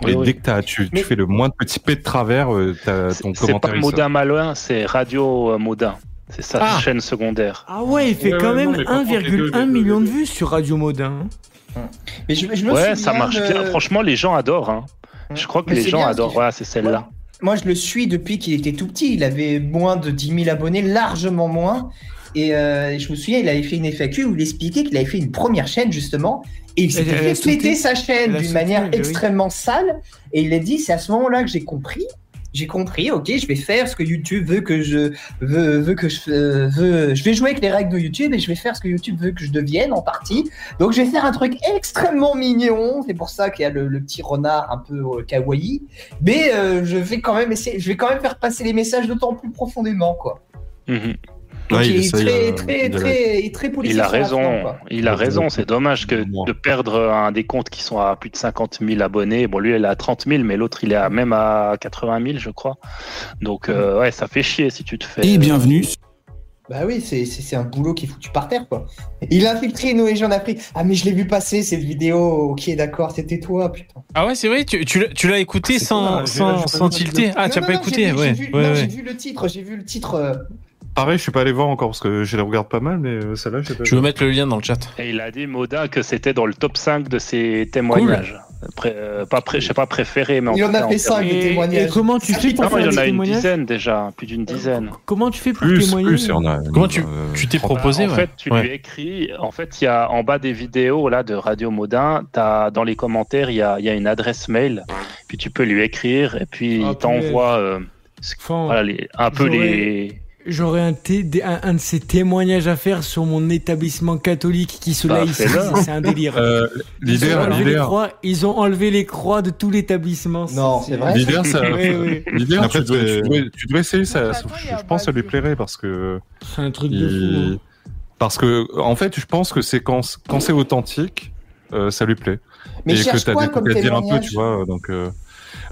S11: Oui,
S5: et
S11: oui.
S5: dès que tu, fais le moins de petits P de travers, euh, ton
S11: C'est
S5: commentaire.
S11: pas
S5: il saute.
S11: Modin Malin, c'est Radio euh, Modin. C'est sa
S8: Ah.
S11: chaîne secondaire.
S8: Ah ouais, il fait
S5: Ouais,
S8: quand
S5: ouais,
S8: même
S5: mais par contre, les deux,
S8: 1,1
S5: les deux,
S8: million de vues sur Radio Modin.
S2: Mais je, je me
S11: Ouais, ça marche
S2: de-
S11: bien. Franchement, les gens adorent. Hein. Je crois que
S2: Mais
S11: les
S2: c'est
S11: gens adorent. Voilà, c'est celle-là.
S2: Moi, je le suis depuis qu'il était tout petit. Il avait moins de 10 000 abonnés, largement moins. Et euh, je me souviens, il avait fait une FAQ où il expliquait qu'il avait fait une première chaîne, justement. Et il s'était fait péter sa chaîne d'une manière
S8: oui.
S2: extrêmement sale. Et il a dit, c'est à ce moment-là que j'ai compris. J'ai compris, ok, je vais faire ce que YouTube veut que je veut, veut que je euh, veux. Je vais jouer avec les règles de YouTube et je vais faire ce que YouTube veut que je devienne en partie. Donc je vais faire un truc extrêmement mignon. C'est pour ça qu'il y a le, le petit renard un peu euh, kawaii. Mais euh, je vais quand même essayer. Je vais quand même faire passer les messages d'autant plus profondément, quoi.
S11: Mhm.
S2: Donc
S10: Ouais,
S2: il,
S10: il
S2: est très,
S10: euh,
S2: très,
S10: de-
S2: très, très policier
S11: Il a raison. Il a raison. C'est dommage que de perdre un des comptes qui sont à plus de 50 000 abonnés. Bon, lui, il est à 30 000, mais l'autre, il est à, même à 80 000, je crois. Donc, euh, ouais, ça fait chier si tu te fais.
S12: Et bienvenue.
S2: Bah oui, c'est- un boulot qui est foutu par terre, quoi. Il a infiltré Noé Jean Afrique. Ah, mais je l'ai vu passer cette vidéo. Ok, d'accord, c'était toi, putain.
S1: Ah ouais, c'est vrai, tu, tu l'as- tu l'as écouté
S10: C'est
S1: sans, sans, sans tilter Ah, tu
S2: Non,
S1: as pas
S2: non,
S1: écouté Ouais,
S2: j'ai vu-
S1: ouais,
S2: non,
S1: ouais.
S2: j'ai vu le titre, j'ai vu le titre. Euh,
S5: Pareil, je suis pas allé voir encore parce que je les regarde pas mal, mais euh, celle-là, j'ai pas
S1: Je vais mettre le lien dans le chat.
S11: Et il a dit, Modin, que c'était dans le top 5 de ses témoignages. Pré- euh, pas pré- je sais pas préféré, mais en
S2: Il en
S11: tout
S2: a fait
S11: en
S2: cinq.
S11: termes-
S2: des
S8: Et,
S2: témoignages.
S8: et comment tu fais pour
S11: Non,
S8: faire
S11: il y en
S8: des
S11: a une
S8: témoignages
S11: dizaine déjà, plus d'une dizaine.
S8: Comment tu fais pour
S5: Plus,
S8: témoigner
S5: plus, il y en a.
S1: Comment tu-
S5: euh,
S1: tu t'es
S5: 30.
S1: proposé
S11: en
S1: ouais.
S11: fait, tu
S1: Ouais.
S11: lui écris. En fait, il y a en bas des vidéos là de Radio Modin, as, dans les commentaires, il y a, il y a une adresse mail. Puis tu peux lui écrire et puis
S8: Ah,
S11: il t'envoie euh, ce-
S8: Enfin,
S11: voilà, les- un peu
S8: j'aurais-
S11: les.
S8: J'aurais un, un, un de ces témoignages à faire sur mon établissement catholique qui se
S11: Bah,
S8: laïcise.
S11: fais-le. (laughs)
S8: C'est un délire.
S5: Euh,
S8: Ils ont, croix, ils ont enlevé les croix de tout l'établissement.
S2: Non, c'est vrai
S5: l'idée, ça,
S8: Oui, oui.
S5: l'idée,
S10: Après,
S5: tu, dois,
S10: c'est-
S5: tu, dois, tu dois essayer ça. Je pense que ça lui plairait parce que
S8: C'est un truc de fou. hein.
S5: parce que en fait, je pense que c'est quand quand c'est authentique, euh, ça lui plaît.
S2: Mais
S5: et que t'as
S2: quoi
S5: des
S2: comme
S5: trucs à dire un peu,
S2: témoignage
S5: tu vois. Donc euh,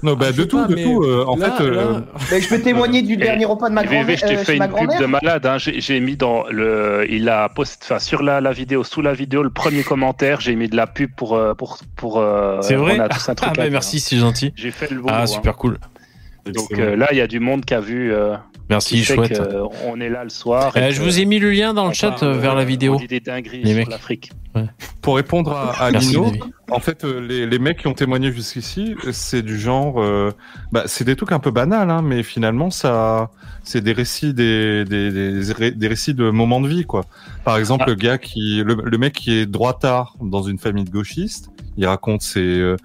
S5: non, bah
S8: Ah,
S5: de tout,
S8: pas,
S5: de
S8: mais
S5: tout. euh, en
S8: là-
S5: fait, euh,
S2: Mais je peux témoigner du dernier repas de ma
S11: VV,
S2: grand-mère.
S11: je t'ai
S2: euh,
S11: fait une pub de malade. hein. J'ai j'ai mis dans le, il a posté, enfin sur la, la vidéo, sous la vidéo, le premier commentaire, j'ai mis de la pub pour pour pour. euh,
S1: C'est vrai
S11: On a tous un (laughs) truc
S1: Ah
S11: à
S1: bah merci, c'est gentil.
S11: J'ai fait le boulot.
S1: Ah,
S11: hein.
S1: super cool.
S11: Donc euh, là, il y a du monde qui a vu. euh,
S1: Merci, chouette.
S11: on est là le soir.
S1: Euh,
S11: et
S1: je vous ai mis le lien dans le chat euh, vers la vidéo.
S11: Des dingueries
S1: Les
S11: sur
S1: mecs.
S5: Pour répondre à, à
S1: Merci,
S5: en fait, euh, les, les mecs qui ont témoigné jusqu'ici, c'est du genre, euh, bah, c'est des trucs un peu banals, hein, mais finalement, ça, c'est des récits, des, des, des, des récits de moments de vie, quoi. Par exemple, le gars qui, le, le mec qui est droitard dans une famille de gauchistes, il raconte ses, euh,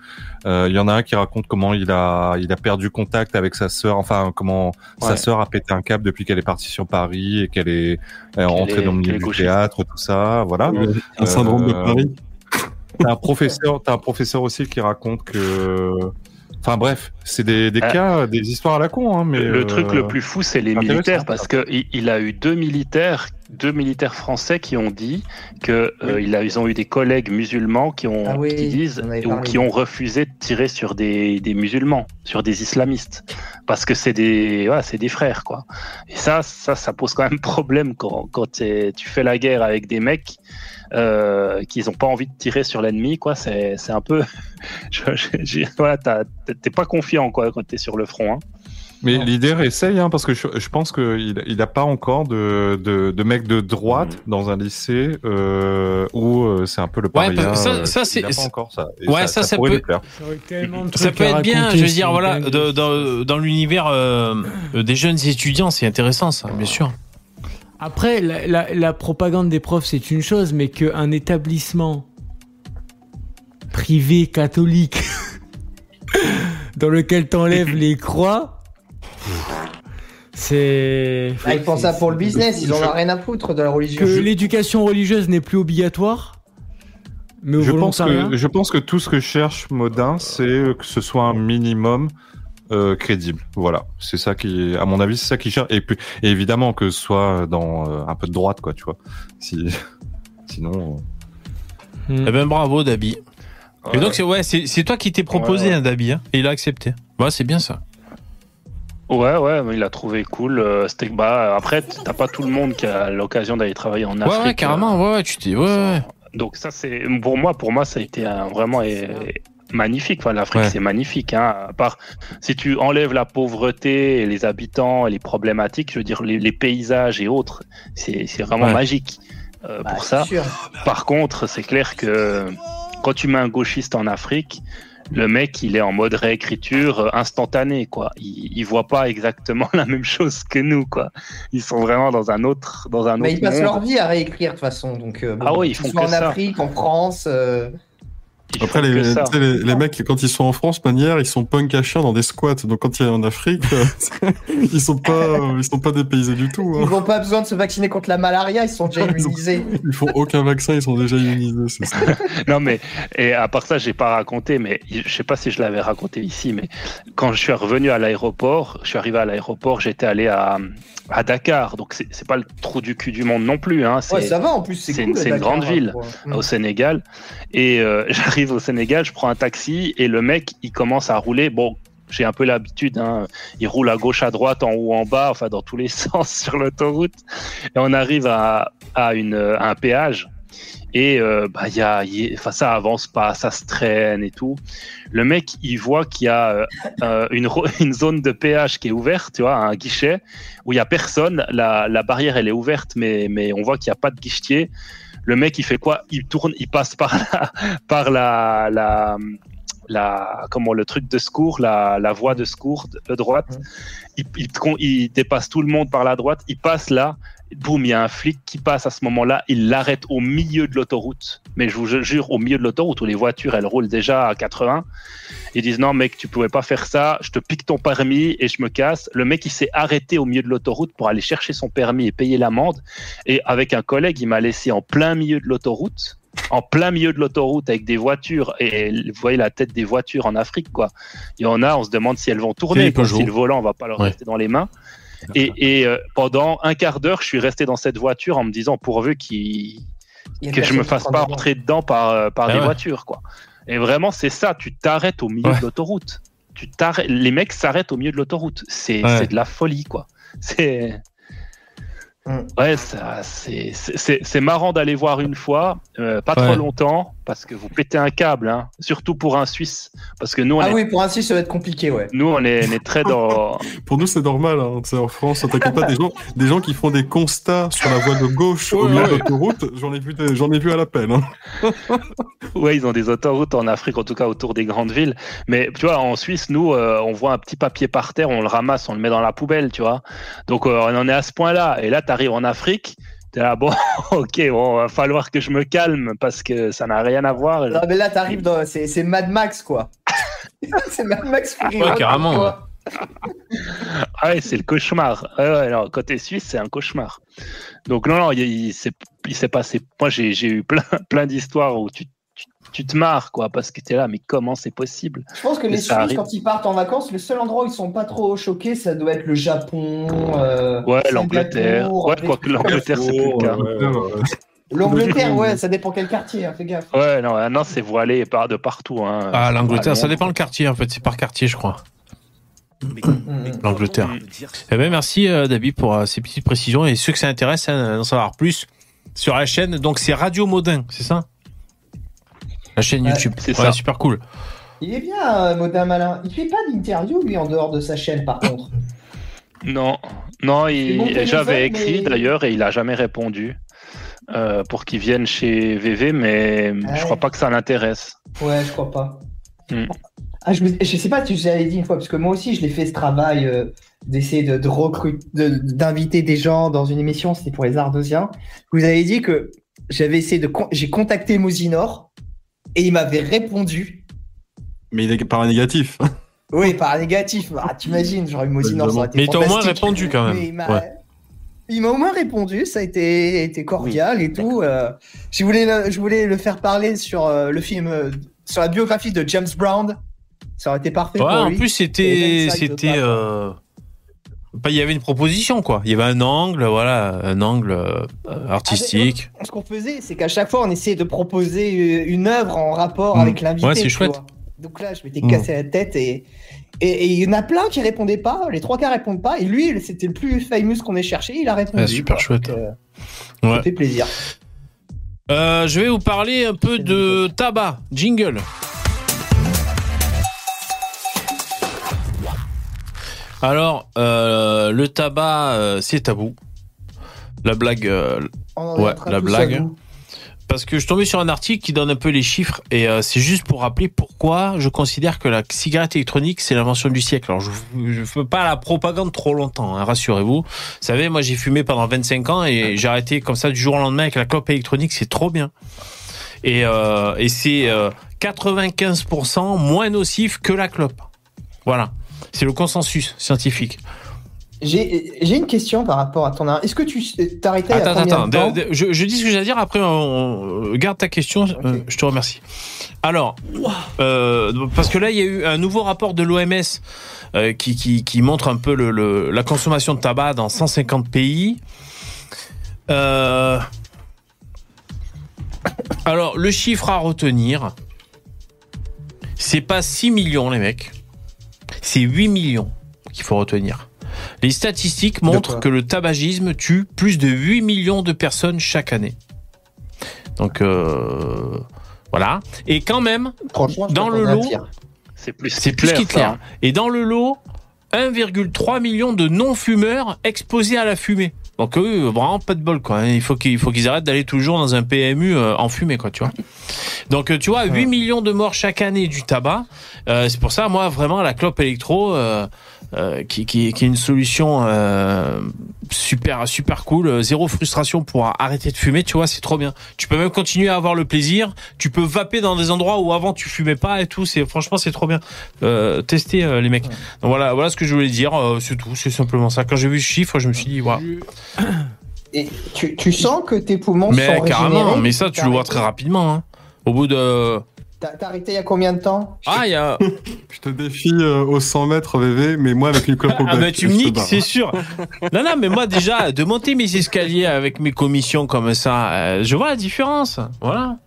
S5: euh, il y en a un qui raconte comment il a, il a perdu contact avec sa sœur, enfin comment sa sœur a pété un câble depuis qu'elle est partie sur Paris et qu'elle est, rentrée
S11: est-
S5: dans le milieu du théâtre, tout ça, voilà.
S10: Un syndrome de
S5: Euh,
S10: Paris. (laughs)
S5: T'as un professeur, t'as un professeur aussi qui raconte que, enfin bref, c'est des, des
S11: Ah.
S5: cas, des histoires à la con, hein, mais
S11: Le truc
S5: euh,
S11: le plus fou, c'est les militaires, parce que il, il a eu deux militaires, deux militaires français qui ont dit que euh, ils ont eu des collègues musulmans qui ont,
S2: Ah oui,
S11: qui disent ou qui ont refusé de tirer sur des, des musulmans, sur des islamistes, parce que c'est des, c'est des frères, quoi. Et ça, ça, ça pose quand même (laughs) problème quand, quand tu fais la guerre avec des mecs. Euh, qu'ils ont pas envie de tirer sur l'ennemi, quoi. C'est, c'est un peu, (laughs) voilà, t'es pas confiant, quoi, quand t'es sur le front. Hein.
S5: Mais l'idée essaye, hein, parce que je, je pense qu'il il a pas encore de, de, de mecs de droite dans un lycée euh, où euh, c'est un peu le
S1: Ouais,
S5: paria.
S1: que ça-
S5: euh,
S1: ça, c'est-
S5: encore ça. Et
S1: Ouais, ça, ça
S5: pourrait
S1: peut-. Ça peut être bien, je veux dire, voilà, de- dans, dans l'univers euh, des jeunes étudiants, c'est intéressant, ça, bien sûr.
S8: Après, la, la- la propagande des profs, c'est une chose, mais qu'un établissement privé catholique (laughs) dans lequel t'enlèves (laughs) les croix, c'est.
S2: Ah, ils font ça pour le business, ils en ont rien à foutre de la religion.
S8: Que l'éducation religieuse n'est plus obligatoire, mais au
S5: Je pense, que, je pense que tout ce que cherche Modin, c'est que ce soit un minimum euh, crédible. Voilà, c'est ça qui, à mon avis, c'est ça qu'il cherche. Et, puis, et évidemment que ce soit dans euh, un peu de droite, quoi, tu vois. Si, (laughs) sinon.
S8: Hmm.
S1: Eh ben bravo, Dabi. Et donc, c'est ouais, c'est c'est toi qui t'es proposé,
S11: Ouais, ouais.
S1: hein, Dabi, hein, et il a accepté. Ouais, c'est bien ça.
S11: Ouais, ouais, il a trouvé cool. euh, c'était- bah, après, t'as pas tout le monde qui a l'occasion d'aller travailler en Afrique.
S1: ouais, carrément, ouais, ouais, tu t'es. Ouais, ouais.
S11: Donc ça, c'est pour moi, pour moi, ça a été un- vraiment euh, magnifique. Enfin, l'Afrique,
S1: Ouais.
S11: c'est magnifique. Hein. À part si tu enlèves la pauvreté et les habitants et les problématiques, je veux dire les, les paysages et autres, c'est vraiment
S1: Ouais.
S11: magique euh,
S2: Bah,
S11: pour
S2: c'est
S11: ça.
S2: sûr.
S11: Par contre, c'est clair que quand tu mets un gauchiste en Afrique, le mec, il est en mode réécriture euh, instantanée, quoi. Il, il voit pas exactement (laughs) la même chose que nous, quoi. Ils sont vraiment dans un autre, dans un
S2: Mais
S11: autre
S2: ils passent
S11: monde.
S2: leur vie à réécrire de toute façon. Donc, euh, bon,
S11: Ah oui, ils font que
S2: en
S11: ça.
S2: Afrique, en France. euh,
S10: Après, les, les, les mecs, quand ils sont en France, manière, ils sont punk à chien dans des squats. Donc, quand il est en Afrique, euh, (laughs) ils sont pas, euh, ils sont pas dépaysés du tout.
S2: Ils
S10: hein.
S2: n'ont pas besoin de se vacciner contre la malaria, ils sont déjà (laughs)
S10: Ils ont-
S2: immunisés.
S10: Ils font aucun vaccin, ils sont déjà immunisés, c'est ça. (laughs)
S11: Non mais et à part ça, j'ai pas raconté, mais je sais pas si je l'avais raconté ici, mais quand je suis revenu à l'aéroport, je suis arrivé à l'aéroport, j'étais allé à, à Dakar, donc c'est pas le trou du cul du monde non plus, hein. C'est
S2: Ouais, ça va en plus, c'est cool.
S11: une, grande ville au Sénégal. Et euh, (laughs) j'arrive au Sénégal, je prends un taxi et le mec, il commence à rouler. Bon, j'ai un peu l'habitude, hein. il roule à gauche, à droite, en haut, en bas, enfin dans tous les (laughs) sens sur l'autoroute. Et on arrive à, à, une, à un péage. Et euh, bah, y a, y a- ça avance pas, ça se traîne et tout. Le mec, il voit qu'il y a euh, euh, (laughs) une, zone de péage qui est ouverte, tu vois, un guichet où il y a personne. La, la barrière, elle est ouverte, mais, mais on voit qu'il n'y a pas de guichetier. Le mec, il fait quoi? Il tourne, il passe par (laughs) la, par la, la, la, comment le truc de secours, la, la voie de secours de, droite. Il, il, il dépasse tout le monde par la droite. Il passe là. Boum, il y a un flic qui passe à ce moment-là. Il l'arrête au milieu de l'autoroute. Mais je vous jure, au milieu de l'autoroute où les voitures, elles roulent déjà à 80. Ils disent non, mec, tu pouvais pas faire ça. Je te pique ton permis et je me casse. Le mec, il s'est arrêté au milieu de l'autoroute pour aller chercher son permis et payer l'amende. Et avec un collègue, il m'a laissé en plein milieu de l'autoroute en plein milieu de l'autoroute avec des voitures et vous voyez la tête des voitures en Afrique quoi. Il y en a, on se demande si elles vont tourner, si le volant va pas leur
S1: Ouais.
S11: rester dans les mains. Et, et, euh, pendant un quart d'heure, je suis resté dans cette voiture en me disant pourvu que je me fasse pas rentrer dedans par euh, par
S1: Ah
S11: des
S1: ouais.
S11: voitures quoi. Et vraiment c'est ça, tu t'arrêtes au milieu
S1: Ouais.
S11: de l'autoroute. Tu t'arrêtes, les mecs s'arrêtent au milieu de l'autoroute. C'est
S1: Ouais.
S11: de la folie quoi. C'est
S2: Mm.
S11: Ouais, c'est- marrant d'aller voir une fois, euh, pas
S1: Ouais.
S11: trop longtemps, parce que vous pétez un câble, hein, surtout pour un Suisse. Parce que nous, on,
S2: Ah
S11: est,
S2: oui, pour ainsi, ça va être compliqué, ouais.
S11: nous, on, est, on est très dans. (laughs)
S10: Pour nous, c'est normal. Hein. En France, t'inquiète pas, (laughs) des gens, des gens qui font des constats sur la voie de gauche au
S1: Ouais,
S10: milieu
S1: ouais.
S10: de l'autoroute, j'en ai vu, des- j'en ai vu à l'appel. Hein. (laughs)
S11: Ouais, ils ont des autoroutes en Afrique, en tout cas autour des grandes villes. Mais tu vois, en Suisse, nous, euh, on voit un petit papier par terre, on le ramasse, on le met dans la poubelle, tu vois. Donc, euh, on en est à ce point-là. Et là, tu arrives en Afrique, T'es là, bon, (laughs) ok, bon, va falloir que je me calme parce que ça n'a rien à voir.
S2: Non, mais là, t'arrives dans. C'est c'est Mad Max, quoi. (laughs) c'est Mad Max Fury
S1: Ouais, carrément,
S2: quoi.
S11: Ah ouais, c'est le cauchemar. Ouais, ouais, non, côté suisse, c'est un cauchemar. Donc non, non, il, il s'est il s'est passé. Moi, j'ai j'ai eu plein, (laughs) plein d'histoires où tu, tu, tu te marres, quoi, parce que t'es là, mais comment c'est possible?
S2: Je pense que
S11: Mais
S2: les Suisses, quand ils partent en vacances, le seul endroit où ils sont pas trop choqués, ça doit être le Japon. euh,
S11: Ouais, l'Angleterre. Ouais, crois que l'Angleterre, c'est plus le cas.
S2: L'Angleterre, ouais, ça dépend quel quartier, hein, fais gaffe.
S11: Ouais, non, ah non c'est voilé par de partout. Hein.
S1: Ah, l'Angleterre, ça dépend le quartier, en fait. C'est par quartier, je crois. L'Angleterre. Eh ben, merci, euh, David, pour euh, ces petites précisions. Et ceux que ça intéresse, hein, d'en savoir plus sur la chaîne. Donc, c'est Radio Modin, c'est ça? La chaîne
S2: Ouais,
S1: YouTube.
S11: c'est
S1: Ouais, super cool.
S2: Il est bien, euh, Modin Malin. Il fait pas d'interview, lui, en dehors de sa chaîne, par contre.
S11: Non, non, il- j'avais écrit
S2: mais-
S11: d'ailleurs et il a jamais répondu euh, pour qu'il vienne chez VV, mais
S2: Ah
S11: je crois
S2: ouais.
S11: pas que ça l'intéresse.
S2: Ouais, je crois pas.
S11: Hmm.
S2: Ah, je, me- je sais pas si je l'avais dit une fois, parce que moi aussi, je l'ai fait ce travail euh, d'essayer de, de recruter, de- d'inviter des gens dans une émission, c'était pour les Ardosiens. Vous avez dit que j'avais essayé de. con- J'ai contacté Mosinor et il m'avait répondu.
S10: Mais il est par un négatif. (laughs)
S2: Oui, par négatif. Ah, T'imagines, j'aurais eu Mosinor, ça aurait été
S1: Mais t'as au moins répondu quand même.
S2: Mais il m'a
S1: Ouais.
S2: au moins répondu, ça a été, été cordial et tout. euh. je, voulais le, je voulais le faire parler sur euh, le film, euh, sur la biographie de James Brown. Ça aurait été parfait
S1: Ouais,
S2: pour
S1: en
S2: lui.
S1: plus, c'était.
S2: Il
S1: bah, il y avait une proposition, quoi. Il y avait un angle, voilà, un angle euh, artistique.
S2: Ce qu'on faisait, c'est qu'à chaque fois, on essayait de proposer euh, une œuvre en rapport avec l'invité.
S1: Ouais, c'est chouette.
S2: vois. Donc là, je m'étais
S1: Mm.
S2: cassé la tête et et il y en a plein qui répondaient pas. Les trois quarts répondent pas. Et lui, c'était le plus famous qu'on ait cherché. Il a répondu.
S1: Ouais, super
S2: quoi.
S1: chouette.
S2: Donc, euh,
S1: Ouais.
S2: Ça fait plaisir.
S1: Euh, je vais vous parler un peu de tabac. Jingle. Alors, euh, le tabac, euh, c'est tabou. La blague, euh,
S2: On en est
S1: ouais, la
S2: tous
S1: blague.
S2: nous.
S1: Parce que je suis tombé sur un article qui donne un peu les chiffres et euh, c'est juste pour rappeler pourquoi je considère que la cigarette électronique c'est l'invention du siècle. Alors je ne fais pas la propagande trop longtemps, hein, rassurez-vous. Vous savez, moi j'ai fumé pendant 25 ans et j'ai arrêté comme ça du jour au lendemain avec la clope électronique, c'est trop bien. Et, euh, et c'est euh, 95% moins nocif que la clope. Voilà, c'est le consensus scientifique.
S2: J'ai une question par rapport à ton. Est-ce que tu t'arrêtais à
S1: Attends,
S2: combien
S1: attends,
S2: de temps
S1: de- de- je, je dis ce que j'ai à dire, après on, on- garde ta question, euh, je te remercie. Alors, euh, parce que là il y a eu un nouveau rapport de l'OMS euh, qui, qui, qui montre un peu le, le- la consommation de tabac dans 150 pays. Euh, alors, le chiffre à retenir, c'est pas 6 millions les mecs, c'est 8 millions qu'il faut retenir. Les statistiques montrent que le tabagisme tue plus de 8 millions de personnes chaque année. Donc euh, voilà. Et quand même, dans le lot.
S11: C'est plus
S1: c'est plus
S11: Hitler,
S1: qu'Hitler.
S11: ça, hein.
S1: Et dans le lot, 1,3 million de non-fumeurs exposés à la fumée. Donc eux, vraiment pas de bol quoi. hein. Il faut qu'ils il faut qu'ils arrêtent d'aller toujours dans un PMU euh, en fumée quoi, tu vois. Donc euh, tu vois, 8 millions de morts chaque année du tabac. Euh, c'est pour ça, moi vraiment la clope électro, euh, euh, qui, qui, qui est une solution euh, super super cool, euh, zéro frustration pour arrêter de fumer. Tu vois, c'est trop bien. Tu peux même continuer à avoir le plaisir. Tu peux vaper dans des endroits où avant tu fumais pas et tout. C'est franchement c'est trop bien. Euh, tester euh, les mecs. Donc voilà, voilà ce que je voulais dire. Euh, c'est tout, c'est simplement ça. Quand j'ai vu ce chiffre, je me suis dit, voilà.
S2: Et tu, tu sens que tes poumons
S1: Mais
S2: sont
S1: carrément, mais ça tu le vois très rapidement. Hein. Au bout de
S2: T'as arrêté il y a combien de temps?
S1: Ah il y a (laughs)
S10: Je te défie euh, aux 100 mètres VV, mais moi avec une clope au
S1: ah bah tu me niques, c'est sûr. Non non, mais moi déjà de monter mes escaliers avec mes commissions comme ça, euh, je vois la différence. Voilà.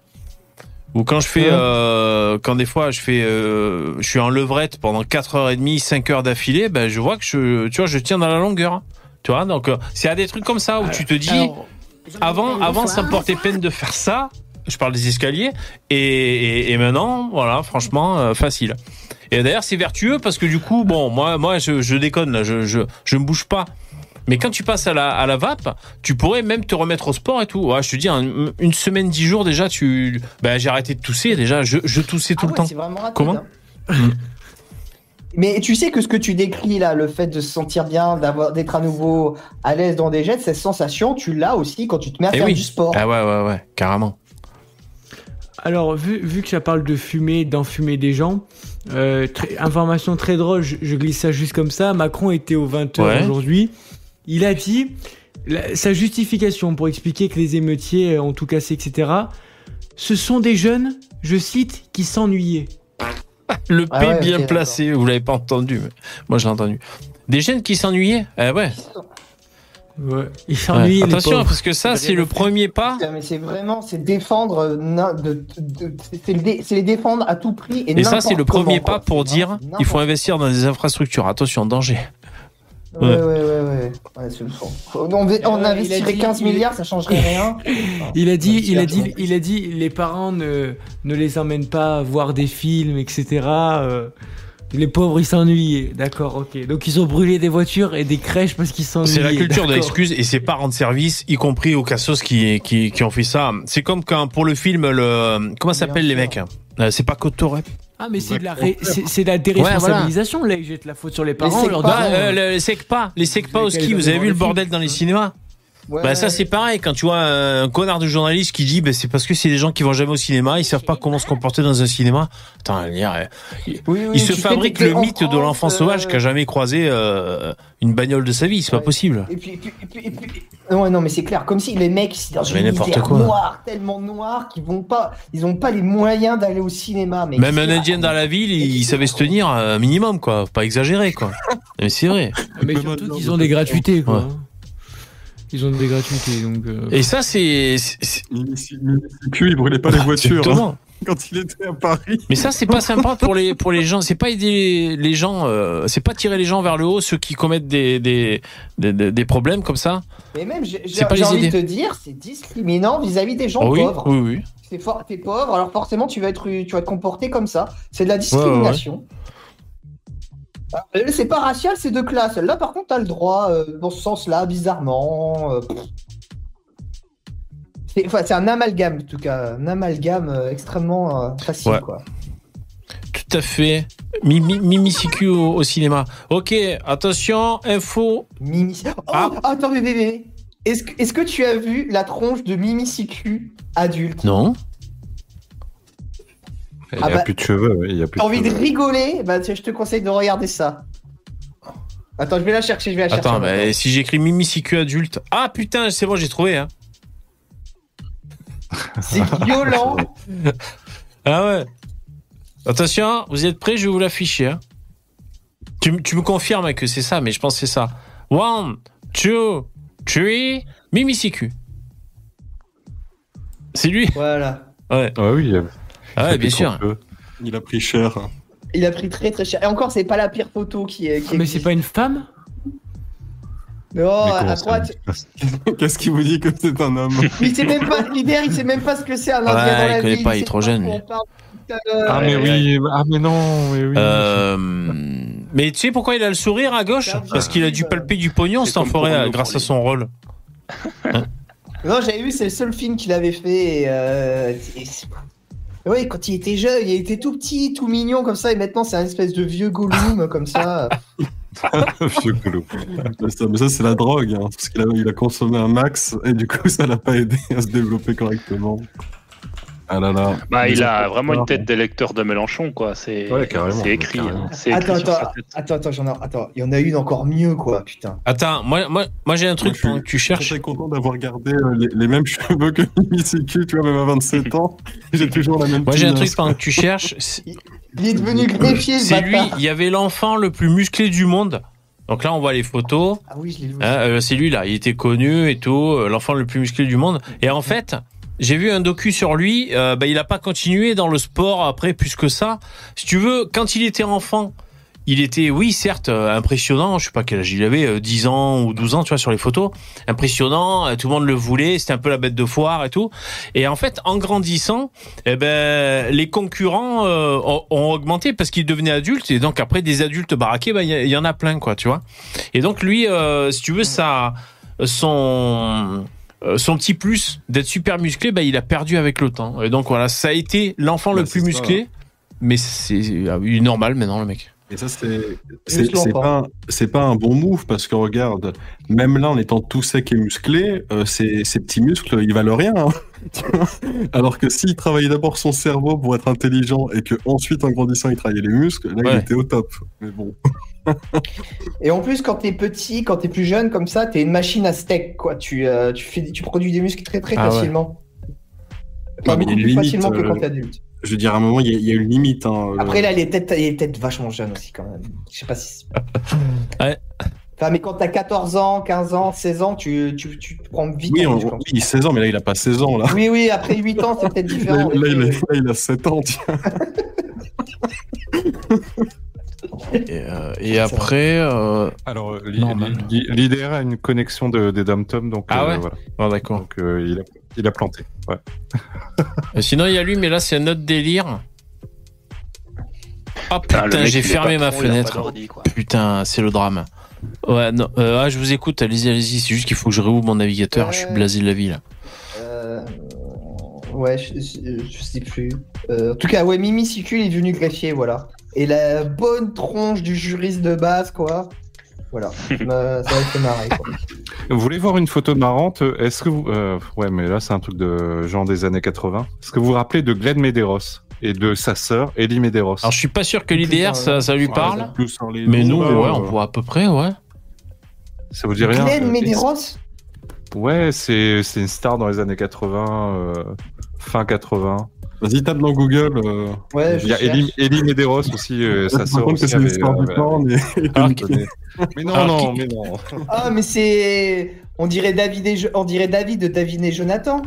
S1: Ou quand je fais, euh, quand des fois je fais, euh, je suis en levrette pendant 4h30, 5 heures d'affilée, ben je vois que je, tu vois, je tiens dans la longueur. Tu vois, donc euh, c'est à des trucs comme ça où tu te dis,
S8: Alors,
S1: avant, avant ça me portait peine de faire ça. Je parle des escaliers et, et, et maintenant, voilà, franchement, euh, facile. Et d'ailleurs, c'est vertueux parce que du coup, bon, moi, moi, je, je déconne là, je, je, je ne bouge pas. Mais quand tu passes à la, à la vape, tu pourrais même te remettre au sport et tout. Ouais, je te dis, un- une semaine, dix jours déjà, tu, ben, j'ai arrêté de tousser. Déjà, je, je toussais tout
S2: Ah
S1: le
S2: ouais,
S1: temps.
S2: rapide,
S1: Comment
S2: hein. Mais tu sais que ce que tu décris là, le fait de se sentir bien, d'avoir, d'être à nouveau à l'aise dans des jets, cette sensation, tu l'as aussi quand tu te mets à
S1: Eh
S2: faire
S1: oui.
S2: du sport.
S1: Ah ouais, ouais, ouais, carrément.
S8: Alors, vu, vu que ça parle de fumer, d'enfumer des gens, euh, très- information très drôle, je, je glisse ça juste comme ça. Macron était au 20h
S1: Ouais.
S8: aujourd'hui. Il a dit la- sa justification pour expliquer que les émeutiers euh, ont tout cassé, etc. Ce sont des jeunes, je cite, qui s'ennuyaient. (laughs)
S1: Le P
S2: Ah ouais,
S1: bien placé, vous l'avez pas entendu, mais moi j'ai entendu. Des jeunes qui s'ennuyaient? Eh ouais.
S8: Ouais. Ils
S1: Ouais. Attention, parce que ça, c'est le premier pas.
S2: Mais c'est vraiment, c'est défendre, na- de, de- c'est le dé- c'est les défendre à tout prix. Et,
S1: Et ça, c'est le premier pas pour dire il faut investir dans des infrastructures. Attention, danger.
S2: Ouais, ouais, ouais, ouais. ouais fond. On, on
S8: Euh, il a
S2: investirait
S8: dit-
S2: 15
S8: il-
S2: milliards, ça changerait rien. (laughs)
S8: Il a dit,
S2: Ouais,
S8: il a dit, il a dit, les parents ne, ne les emmènent pas voir des films, etc. euh, les pauvres, ils s'ennuyaient. D'accord, ok. Donc ils ont brûlé des voitures et des crèches parce qu'ils s'ennuyaient.
S1: C'est la culture de l'excuse et c'est pas rendre service, y compris aux cassos qui, qui, qui ont fait ça. C'est comme quand pour le film, le comment ça s'appelle les mecs Euh, C'est pas Cotorep
S8: Ah, mais c'est de la, ré- c'est de la déresponsabilisation. Là, ils jettent la faute sur les parents.
S2: pas-
S8: euh,
S1: les SECPA, les SECPA au ski, vous avez vu le bordel dans les cinémas?
S2: Ouais,
S1: Bah ça c'est pareil, quand tu vois un connard de journaliste qui dit bah, c'est parce que c'est des gens qui vont jamais au cinéma, ils savent pas comment se comporter dans un cinéma. Attends, il,
S2: Oui, oui,
S1: il se fabrique
S2: que
S1: le mythe de l'enfant sauvage
S2: euh,
S1: qui a jamais croisé euh, une bagnole de sa vie, c'est pas possible.
S2: Et puis, et puis, et puis, et puis- ouais, non, mais c'est clair. Comme si les mecs, c'est dans
S1: Mais
S2: une
S1: quoi.
S2: noire, tellement noire, qu'ils vont pas, ils ont pas les moyens d'aller au cinéma. Mais
S1: Même un indien dans la ville, il, il savait se tenir un minimum quoi, pas exagérer quoi. (laughs) Mais c'est vrai.
S8: mais surtout qu'ils ont des gratuités, quoi. Ils ont des gratuités, donc. euh,
S1: Et ça c'est
S10: Puis il brûlait pas les voitures
S1: Exactement.
S10: hein, quand il était à Paris.
S1: Mais ça, c'est pas sympa pour les pour les gens. C'est pas aider les gens. euh, c'est pas tirer les gens vers le haut, ceux qui commettent des des des, des- des problèmes comme ça.
S2: Mais même, j'ai
S1: C'est pas
S2: j'ai
S1: les
S2: envie de te dire, c'est discriminant vis-à-vis des gens
S1: Oh oui,
S2: pauvres.
S1: oui, oui.
S2: T'es pauvre, alors forcément tu vas être, tu vas te comporter comme ça. C'est de la discrimination. Ah, C'est pas racial, c'est de classe. Là, par contre, t'as le droit euh, dans ce sens-là, bizarrement. euh. C'est enfin, c'est un amalgame, en tout cas, un amalgame euh, extrêmement euh, facile,
S1: Ouais.
S2: quoi.
S1: Tout à fait. Mimi au, au cinéma. Ok, attention, info.
S2: Mimi. Oh,
S1: Ah.
S2: attends, bébé, bébé. Est-ce que, est-ce que tu as vu la tronche de Mimi adulte?
S1: Non.
S5: Il n'y
S2: Ah
S5: a
S2: bah,
S5: plus de cheveux. Il y a plus
S2: T'as
S5: de
S2: envie de
S5: cheveux.
S2: rigoler Bah, tiens, je te conseille de regarder ça. Attends, je vais la chercher, je vais la chercher.
S1: Attends,
S2: temps.
S1: si j'écris Mimi Siku adulte. Ah putain, c'est bon, j'ai trouvé. Hein. (laughs)
S2: C'est violent.
S1: Ah ouais. Attention, vous êtes prêts Je vais vous l'afficher. hein. Tu me confirmes que c'est ça, mais je pense que c'est ça. One, two, three, Mimi Siku. C'est lui
S2: Voilà.
S1: Ouais.
S5: Ah oui.
S1: Ah ouais, bien sûr.
S5: peut.
S10: Il a pris cher.
S2: Il a pris très très cher. Et encore, c'est pas la pire photo qui est. Qui
S8: Mais c'est pas une femme
S2: Oh,
S5: Mais
S2: à droite.
S10: Qu'est-ce qui vous dit que c'est un homme?
S2: Il sait même pas, l'hiver, il sait même pas ce que c'est un indien
S1: Ouais,
S2: dans la
S1: il connaît
S2: ville,
S1: pas, il est trop jeune, lui.
S5: Ah mais oui, ah mais non, mais oui.
S1: Euh, mais tu sais pourquoi il a le sourire à gauche? Parce qu'il a dû palper du pognon,
S10: C'est
S1: cet enfoiré, grâce à son rôle.
S2: Non, j'avais vu, c'est le seul film qu'il avait fait. et, euh, Oui, quand il était jeune, il était tout petit, tout mignon comme ça, et maintenant c'est un espèce de vieux Gollum comme ça. (laughs)
S5: Vieux colot.
S10: Mais ça, c'est la drogue, hein, parce qu'il a, a consommé un max et du coup ça l'a pas aidé à se développer correctement. Ah là là.
S11: Bah, il a vraiment une tête d'électeur de Mélenchon, quoi. C'est
S5: Ouais,
S11: écrit. hein. Écrit
S2: Attends,
S11: sur sa
S2: attends,
S11: tête.
S2: attends, attends, j'en ai, attends, il y en a une encore mieux, quoi, putain.
S1: Attends, moi, moi, moi j'ai un
S10: Moi,
S1: truc
S10: je suis
S1: pendant que tu cherches.
S10: très content d'avoir gardé euh, les, les mêmes cheveux que (laughs) Mimi Siku, tu vois, même à 27 ans. (laughs) J'ai toujours la même
S1: Moi j'ai un truc pendant que tu cherches. (laughs)
S2: Il est devenu greffier,
S1: c'est lui, il y avait l'enfant le plus musclé du monde. Donc là on voit les photos.
S2: Ah oui, je l'ai vu.
S1: Hein, euh, c'est lui là, il était connu et tout, euh, l'enfant le plus musclé du monde. Et en fait, j'ai vu un docu sur lui. euh, bah, il a pas continué dans le sport après plus que ça. Si tu veux, quand il était enfant, il était, oui, certes, euh, impressionnant. Je sais pas quel âge il avait, euh, 10 ans ou 12 ans, tu vois, sur les photos. Impressionnant, euh, tout le monde le voulait. C'était un peu la bête de foire et tout. Et en fait, en grandissant, eh ben, les concurrents euh, ont, augmenté parce qu'il devenait adulte. Et donc après, des adultes baraqués, bah, il y, a- il y en a plein, quoi, tu vois. Et donc lui, euh, si tu veux, ça, son euh, son petit plus d'être super musclé, bah, il a perdu avec le temps. Et donc voilà, ça a été l'enfant
S10: Bah,
S1: le plus
S10: ça,
S1: musclé, mais c'est ah, normal maintenant le mec.
S10: Et ça, c'est pas, c'est pas un bon move parce que regarde, même là, en étant tout sec et musclé, euh, ces, ces petits muscles, ils valent rien. hein. (laughs) Alors que s'il travaillait d'abord son cerveau pour être intelligent et que ensuite, en grandissant, il travaillait les muscles, là, il était au top. Mais bon. (laughs)
S2: Et en plus, quand t'es petit, quand t'es plus jeune comme ça, t'es une machine à steak, quoi. Tu, euh, tu, fais, tu produis des muscles très très
S1: Ah
S2: facilement.
S10: Mais
S2: beaucoup plus
S10: limite,
S2: facilement que quand
S10: euh,
S2: t'es adulte.
S10: Je veux dire, à un moment, il y y a une limite. hein,
S2: Après,
S10: le-
S2: là, il est peut-être il est peut-être vachement jeune aussi, quand même. Je sais pas si. (laughs)
S1: Ouais.
S2: Enfin, mais quand t'as 14 ans, 15 ans, 16 ans, tu, tu, tu te prends vite.
S10: Oui, on- oui, 16 ans, mais là, il a pas 16 ans. Là,
S2: Oui, oui, après 8 ans, c'est peut-être
S10: là,
S2: différent.
S10: il- là, il, a, là, il a 7 ans. tiens.
S1: Et, euh, et après, euh,
S5: Alors, euh, l'IDR a une connexion de, des dom-tom, donc
S1: Ah
S5: euh,
S1: ouais
S5: voilà.
S1: bon, d'accord.
S5: Donc euh, il, a, il a planté. Ouais. (laughs)
S1: Euh, Sinon, il y a lui, mais là, c'est un autre délire. Ah
S11: Putain,
S1: j'ai fermé ma
S11: con,
S1: fenêtre. Putain, c'est le drame. Ouais, non, euh, ah, je vous écoute, allez-y, allez-y. C'est juste qu'il faut que je réouvre mon navigateur. Je suis
S2: Ouais.
S1: blasé de la vie là.
S2: Euh, Ouais, je, je- je sais plus. Euh, en tout cas, ouais, Mimi Sicule est venu greffier, voilà. Et la bonne tronche du juriste de base, quoi. Voilà, ça m'a ça fait marrer, quoi.
S5: Vous voulez voir une photo marrante Est-ce que vous... euh, ouais, mais là, c'est un truc de genre des années 80. Est-ce que vous vous rappelez de Glenn Medeiros et de sa sœur, Ellie Medeiros?
S1: Alors, je suis pas sûr que l'IDR, ça, ça lui
S10: Ouais,
S1: parle. Mais nous, ouais,
S10: euh,
S1: on voit à peu près, ouais.
S5: Ça vous dit rien
S2: Glenn
S5: Euh,
S2: Medeiros?
S5: Ouais, c'est c'est une star dans les années 80, euh, fin 80.
S10: Vas-y, tape dans Google. euh,
S2: Ouais, je
S5: Il y a
S2: cherche.
S5: Ellie, Ellie Medeiros aussi, euh,
S10: rends compte
S5: aussi.
S10: que c'est une
S5: avait-
S10: histoire du et- et
S1: Alors,
S10: de-
S5: Mais non,
S1: Alors,
S5: non,
S1: qui-
S5: mais non.
S2: Ah, mais c'est. On dirait David, et... On dirait David de David et Jonathan.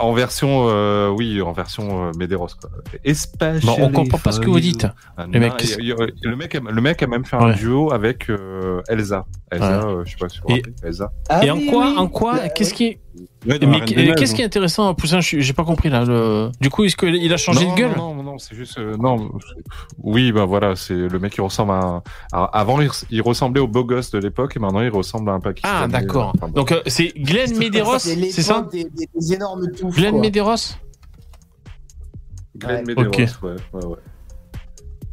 S5: En version, euh, oui, en version euh, Medeiros, quoi. Especially
S1: Bon, on comprend pas ce que vous dites.
S5: Ah, non, il le mec, a- le mec a même fait un
S1: Ouais.
S5: duo avec euh, Elsa. Elsa, euh, je sais pas si vous vous
S1: Et-
S5: rappelez, Elsa.
S2: Ah,
S1: Et en quoi,
S2: oui.
S1: en quoi,
S2: Euh,
S1: qu'est-ce qui est,
S10: Ouais,
S1: mais qu'est-ce qui est intéressant, Poussin, je- j'ai pas compris là. Le... Du coup, est-ce qu'il a changé
S5: non,
S1: de gueule?
S5: Non, non, non, c'est juste. euh, non, oui, bah voilà, c'est le mec qui ressemble à. Un... alors, avant, il, res- il ressemblait au beau gosse de l'époque et maintenant, il ressemble à un Pakistanais.
S1: Ah, d'accord.
S5: Enfin, bon.
S1: Donc, euh, c'est Glenn Medeiros, c'est ça?
S2: des, des- des énormes touffes.
S1: Glenn
S2: quoi.
S1: Medeiros?
S5: Glenn
S2: Ouais.
S5: Medeiros,
S1: Ok.
S5: ouais, ouais, ouais.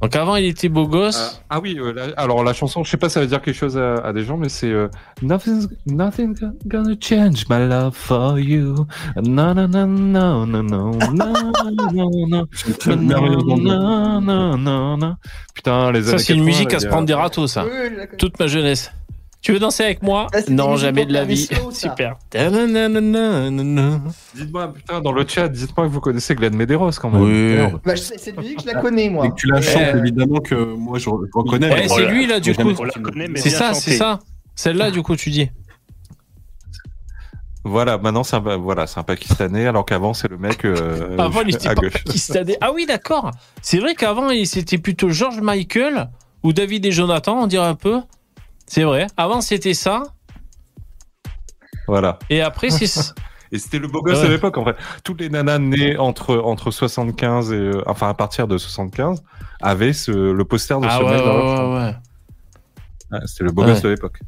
S1: Donc, avant, il était beau gosse.
S5: ah oui, euh, la- alors la chanson, je sais pas, ça veut dire quelque chose à, à des gens, mais c'est euh, Nothing's nothing gonna change my love for you. No, no, no, no, no, no, no, no, no. Putain, les
S1: Ça, c'est une
S5: 80,
S1: musique à se prendre des râteaux, ça. Toute ma jeunesse. Tu veux danser avec moi?
S2: Des
S1: Non, jamais de la vie. (laughs) Super.
S5: Dites-moi, putain, dans le chat, dites-moi que vous connaissez Glenn Medeiros quand même.
S1: Oui.
S2: Bah, cette musique, je la connais, moi.
S10: Et que tu la chantes,
S2: euh,
S10: évidemment que moi je, je reconnais. Mais
S1: c'est lui, là, du coup. C'est ça, c'est ça. Celle-là, du coup, tu dis.
S5: Voilà, maintenant c'est un, voilà, c'est un Pakistanais, alors qu'avant c'est le mec euh, (laughs)
S1: Avant, il était
S5: à
S1: pas
S5: gauche.
S1: pakistanais. Ah oui, d'accord. C'est vrai qu'avant, il- c'était plutôt George Michael ou David et Jonathan, on dirait un peu. C'est vrai. Avant, c'était ça.
S5: Voilà.
S1: Et après, c'est. (laughs)
S5: Et c'était le beau gosse
S1: Ouais.
S5: de l'époque, en fait. Toutes les nanas nées entre, entre 75 et, euh, enfin, à partir de 75, avaient ce, le poster de
S1: Ah
S5: ce
S1: ouais,
S5: mec
S1: ouais,
S5: dans leur
S1: ouais,
S5: chambre.
S1: ouais.
S5: Ouais, C'était le beau
S1: Ouais.
S5: gosse de l'époque.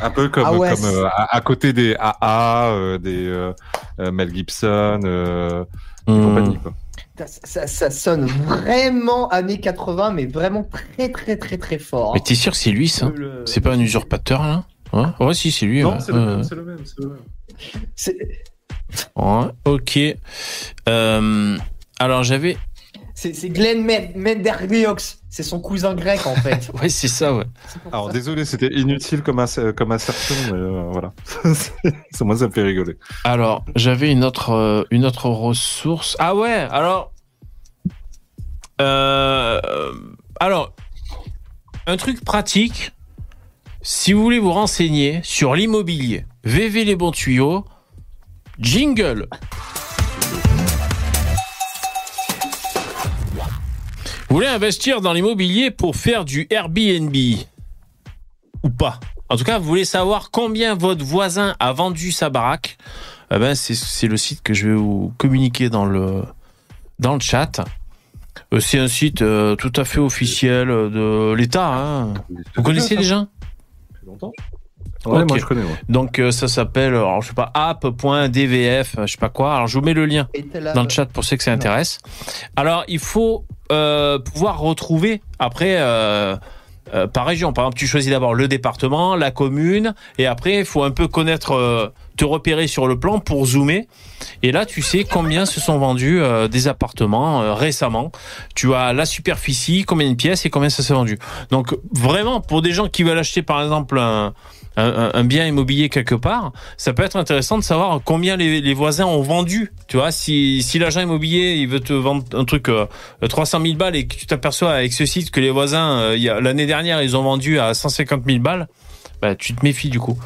S5: Un peu comme,
S2: Ah ouais,
S5: comme
S2: c'est-
S5: euh, à, à côté des AA, euh, des Mel Gibson, euh, et
S1: Hmm.
S5: compagnie, quoi.
S2: Ça, ça- ça sonne vraiment années 80, mais vraiment très très très très fort.
S1: Mais t'es sûr que c'est lui, ça?
S2: Le-
S1: C'est pas un usurpateur, là? Ouais, ouais si, c'est lui.
S5: Non,
S1: ouais.
S5: c'est le même,
S1: ouais.
S5: c'est le même, c'est le même.
S2: C'est
S1: Ouais, ok. Euh, alors, j'avais.
S2: c'est- Glenn Med- Mendergliox. C'est son cousin grec, en fait. (laughs)
S1: Ouais, c'est ça, ouais.
S5: Alors
S2: ça.
S5: désolé, c'était inutile comme, ass- comme assertion, mais euh, voilà. (laughs) ça, moi, ça me fait rigoler.
S1: Alors, j'avais une autre, euh, une autre ressource. Ah ouais, alors. Euh, alors, un truc pratique. Si vous voulez vous renseigner sur l'immobilier, VV les bons tuyaux, jingle. Vous voulez investir dans l'immobilier pour faire du Airbnb ou pas? En tout cas, vous voulez savoir combien votre voisin a vendu sa baraque? Eh ben, c'est, c'est le site que je vais vous communiquer dans le, dans le chat. Euh, C'est un site euh, tout à fait officiel euh, de l'État. hein. Vous connaissez déjà?
S5: Depuis longtemps Ouais,
S1: Ok.
S5: moi je connais. Ouais.
S1: Donc euh, ça s'appelle, alors, je sais pas, app.dvf, je sais pas quoi. Alors je vous mets le lien dans le chat pour ceux que ça intéresse. Alors il faut euh, pouvoir retrouver après euh, euh, par région. Par exemple, tu choisis d'abord le département, la commune, et après, il faut un peu connaître, te repérer sur le plan pour zoomer. Et là, tu sais combien se sont vendus des appartements récemment. Tu as la superficie, combien de pièces et combien ça s'est vendu. Donc, vraiment, pour des gens qui veulent acheter, par exemple, un, un, un bien immobilier quelque part, ça peut être intéressant de savoir combien les, les voisins ont vendu. Tu vois, si, si l'agent immobilier il veut te vendre un truc euh, 300 000 balles et que tu t'aperçois avec ce site que les voisins euh, il y a- l'année dernière ils ont vendu à 150 000 balles, bah, tu te méfies du coup.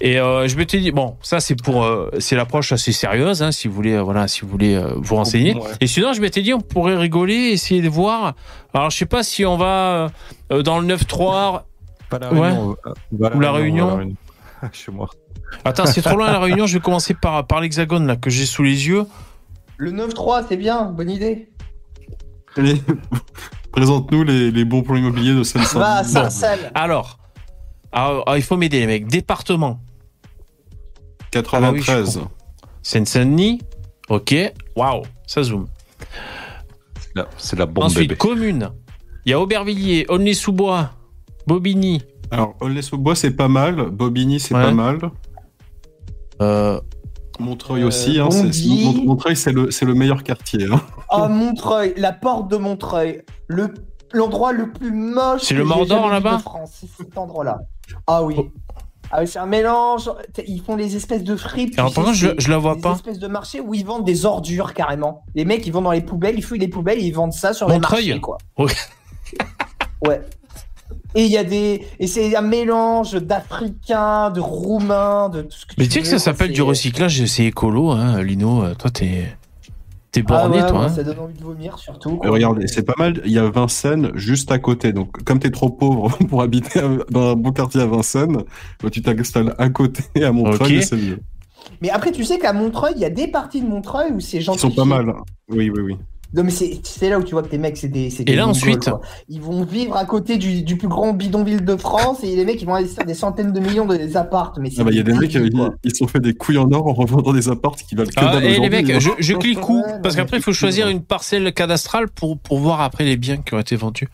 S1: Et euh, je me t'ai dit bon, ça c'est pour euh, c'est l'approche assez sérieuse hein, si vous voulez euh, voilà si vous voulez euh, vous renseigner.
S5: Ouais.
S1: Et sinon je m'étais dit on pourrait rigoler, essayer de voir. Alors je sais pas si on va euh, dans le 9-3
S5: Pas la
S1: Ouais.
S5: Réunion. euh,
S1: Ou la Réunion.
S5: à Je suis mort.
S1: Attends, c'est trop loin la (laughs) réunion. Je vais commencer par, par l'hexagone là que j'ai sous les yeux.
S2: Le 9-3, c'est bien, bonne idée.
S10: Allez, Présente-nous les, les bons plans immobiliers de
S2: Va à
S10: Seine-Saint-Denis.
S2: Saint-Salle.
S1: Alors, ah, ah, il faut m'aider les mecs. Département,
S10: 93.
S1: Seine-Saint-Denis. Ok. Waouh, ça zoome.
S5: C'est la- C'est la bombe
S1: Ensuite,
S5: bébé.
S1: commune. Il y a Aubervilliers, Aulnay-sous-Bois, Bobigny.
S10: Alors, Aulnay-sous-Bois, c'est pas mal. Bobigny, c'est
S1: Ouais.
S10: pas mal.
S1: Euh,
S10: Montreuil
S2: Euh,
S10: aussi. Hein, c'est-
S2: Bondy.
S10: Mont- Montreuil, c'est le, c'est le meilleur quartier. hein.
S2: Oh, Montreuil, la porte de Montreuil. Le, l'endroit le plus moche.
S1: C'est le Mordor, là-bas
S2: de France, c'est cet endroit-là. Ah oui. Ah oui, c'est un mélange. Ils font des espèces de fripes. tu
S1: Alors, par contre, je, je la vois
S2: des
S1: pas.
S2: espèces de marchés où ils vendent des ordures carrément. Les mecs, ils vont dans les poubelles, ils fouillent les poubelles et ils vendent ça sur
S1: Montreuil
S2: les marchés, quoi.
S1: Ouais.
S2: ouais. Et il y a des. Et c'est un mélange d'Africains, de Roumains, de tout ce que
S1: Mais
S2: tu
S1: sais que ça s'appelle du recyclage, c'est écolo, hein, Lino. euh, Toi, t'es t'es
S2: Ah
S1: borné,
S2: ouais,
S1: toi.
S2: ouais,
S1: hein.
S2: Ça donne envie de vomir surtout. Quoi.
S10: regardez, c'est pas mal. Il y a Vincennes juste à côté. Donc, comme t'es trop pauvre (laughs) pour habiter dans un bon quartier à Vincennes, bah, tu t'installes à côté à Montreuil c'est mieux.
S2: Mais après, tu sais qu'à Montreuil, il y a des parties de Montreuil où c'est
S10: Ils
S2: gentil.
S10: sont pas mal. Oui, oui, oui.
S2: Non, mais c'est là où tu vois que tes mecs, c'est des. c'est
S1: Et
S2: des
S1: là, ensuite
S2: quoi. Ils vont vivre à côté du, du plus grand bidonville de France et les mecs, ils vont investir des centaines de millions dans des appartes. Mais c'est
S10: Ah bah, il y a des mecs,
S2: débiles,
S10: ils, ils se sont fait des couilles en or en revendant des apparts qui valent que
S1: Ah, et les
S10: aujourd'hui,
S1: mecs,
S10: hein.
S1: je, je clique où? Parce qu'après, il faut choisir
S2: cool,
S1: une parcelle cadastrale pour, pour voir après les biens qui ont été vendus.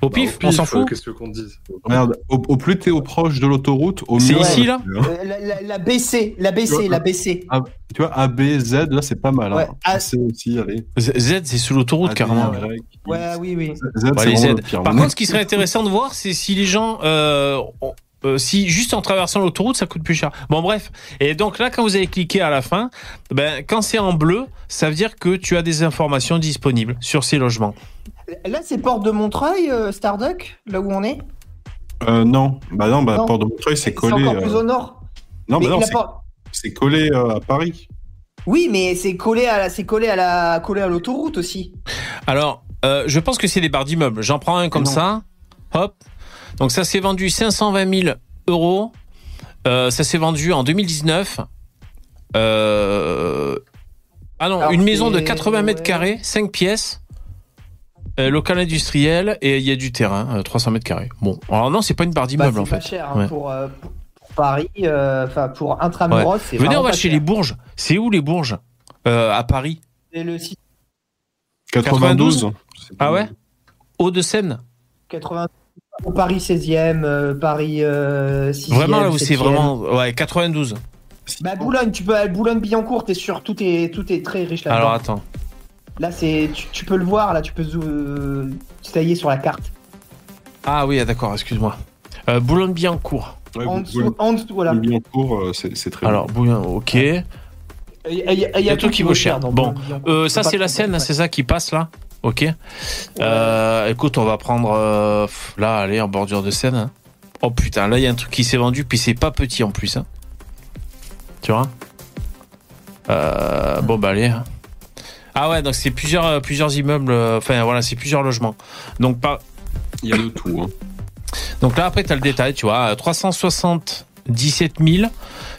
S1: Au pif, on s'en fout
S5: Qu'est-ce que qu'on dise
S10: Regarde, au, au plus t'es au proche de l'autoroute, au
S1: C'est
S10: mieux.
S1: ici, là
S2: Euh, la, la- la BC, la
S10: Tu
S2: BC,
S10: vois,
S2: la BC.
S10: Ah, tu vois, A, B, Z, là, c'est pas mal.
S2: Ouais,
S10: Hein.
S2: A-
S10: C'est aussi, allez.
S1: Z, c'est sous l'autoroute, carrément.
S2: Ouais, oui, oui.
S10: Z,
S1: Ouais,
S10: c'est
S1: les Z.
S10: le pire.
S1: Par contre, ce qui serait intéressant de voir, c'est si les gens, euh, ont- euh, si juste en traversant l'autoroute, ça coûte plus cher. Bon, bref. Et donc là, quand vous avez cliqué à la fin, ben, quand c'est en bleu, ça veut dire que tu as des informations disponibles sur ces logements.
S2: Là, c'est Porte de Montreuil, euh, Starduck, là où on est?
S10: Euh, non, bah non, bah,
S2: Non.
S10: Port de Montreuil, c'est collé.
S2: encore
S10: euh,
S2: plus au nord.
S10: Non,
S2: Mais
S10: bah non, c'est-
S2: porte-
S10: c'est collé euh, à Paris.
S2: Oui, mais c'est collé à la, c'est collé à la, collé à l'autoroute aussi.
S1: Alors, euh, je pense que c'est des barres d'immeubles. J'en prends un comme
S10: Non.
S1: ça. Hop. Donc ça s'est vendu 520 000 euros. Euh, ça s'est vendu en 2019. Euh... Ah non,
S2: Alors,
S1: une maison de
S2: c'est-
S1: 80 mètres carrés, 5 pièces. Euh, local industriel et il y a du terrain, euh, 300 mètres carrés. Bon, alors non, c'est pas une barre
S2: Bah,
S1: d'immeuble
S2: c'est
S1: en
S2: pas
S1: fait.
S2: cher hein,
S1: Ouais.
S2: pour, euh, pour- Paris, euh, enfin pour Intramuros, c'est
S1: Venez, on va chez
S2: cher.
S1: les Bourges. C'est où les Bourges Euh, À Paris.
S2: Et le site
S10: 92. C'est pas
S1: Ah ouais?
S2: 80 au Paris 16e, euh, Paris euh, 6e.
S1: Vraiment là où c'est
S2: 7e.
S1: vraiment. Ouais, 92.
S2: Bah Boulogne, tu peux aller Boulogne-Billancourt, t'es sûr, tout est tout est très riche là-dedans.
S1: Alors attends.
S2: Là c'est, tu, tu peux le voir, là tu peux euh, tailler sur la carte.
S1: Ah oui, ah, d'accord, excuse-moi. Euh, Boulogne-Billancourt.
S10: Ouais,
S2: en dessous, en dessous, voilà.
S10: le Billancourt, euh, c'est c'est très
S1: Alors, Boulogne, ok.
S2: Il y a, y
S1: tout qui vaut cher.
S2: dans
S1: Bon,
S2: Boulogne-Billancourt.
S1: Euh, ça, c'est la scène, c'est ça qui passe là? Ok. Euh, écoute, on va prendre. euh, là, allez, en bordure de scène. hein. Oh putain, là, il y a un truc qui s'est vendu, puis c'est pas petit en plus. hein. Tu vois? Euh, Bon, bah, allez. hein. Ah ouais, donc c'est plusieurs, euh, plusieurs immeubles. euh, Enfin, voilà, c'est plusieurs logements. Donc, par,
S10: Il y a de tout. Hein.
S1: Donc là, après, tu as le détail, tu vois. 377 000,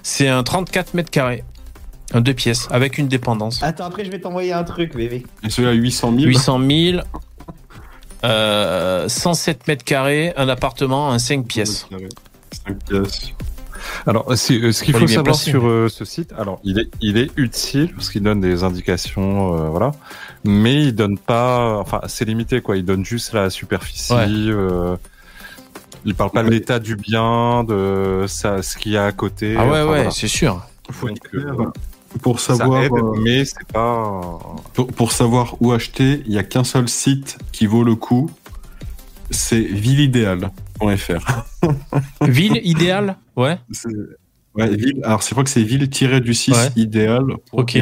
S1: c'est un 34 mètres carrés. Un deux pièces, avec une dépendance.
S2: Attends, après je vais t'envoyer un truc, bébé.
S10: Et celui à 800 000.
S1: 800 000, euh, 107 mètres carrés, un appartement, un 5 pièces.
S10: 5 pièces.
S5: Alors, euh, ce qu'il
S1: Faut
S5: savoir sur euh, ce site, alors il est, il est utile parce qu'il donne des indications, euh, voilà. mais il donne pas. Enfin, c'est limité quoi. Il donne juste la superficie.
S1: Ouais.
S5: euh, il parle pas de l'état du bien, de ça, ce qu'il y a à côté.
S1: Ah ouais,
S5: enfin,
S1: ouais,
S5: voilà.
S1: c'est sûr.
S10: Faut
S5: Donc,
S10: Pour savoir,
S5: aide,
S10: euh,
S5: mais c'est pas.
S10: pour, pour savoir où acheter, il y a qu'un seul site qui vaut le coup. C'est (laughs)
S1: Ville idéale Ouais.
S10: Ouais, ville. Alors c'est pas que c'est ville-du-6
S1: Ouais.
S10: idéal.
S1: Ok.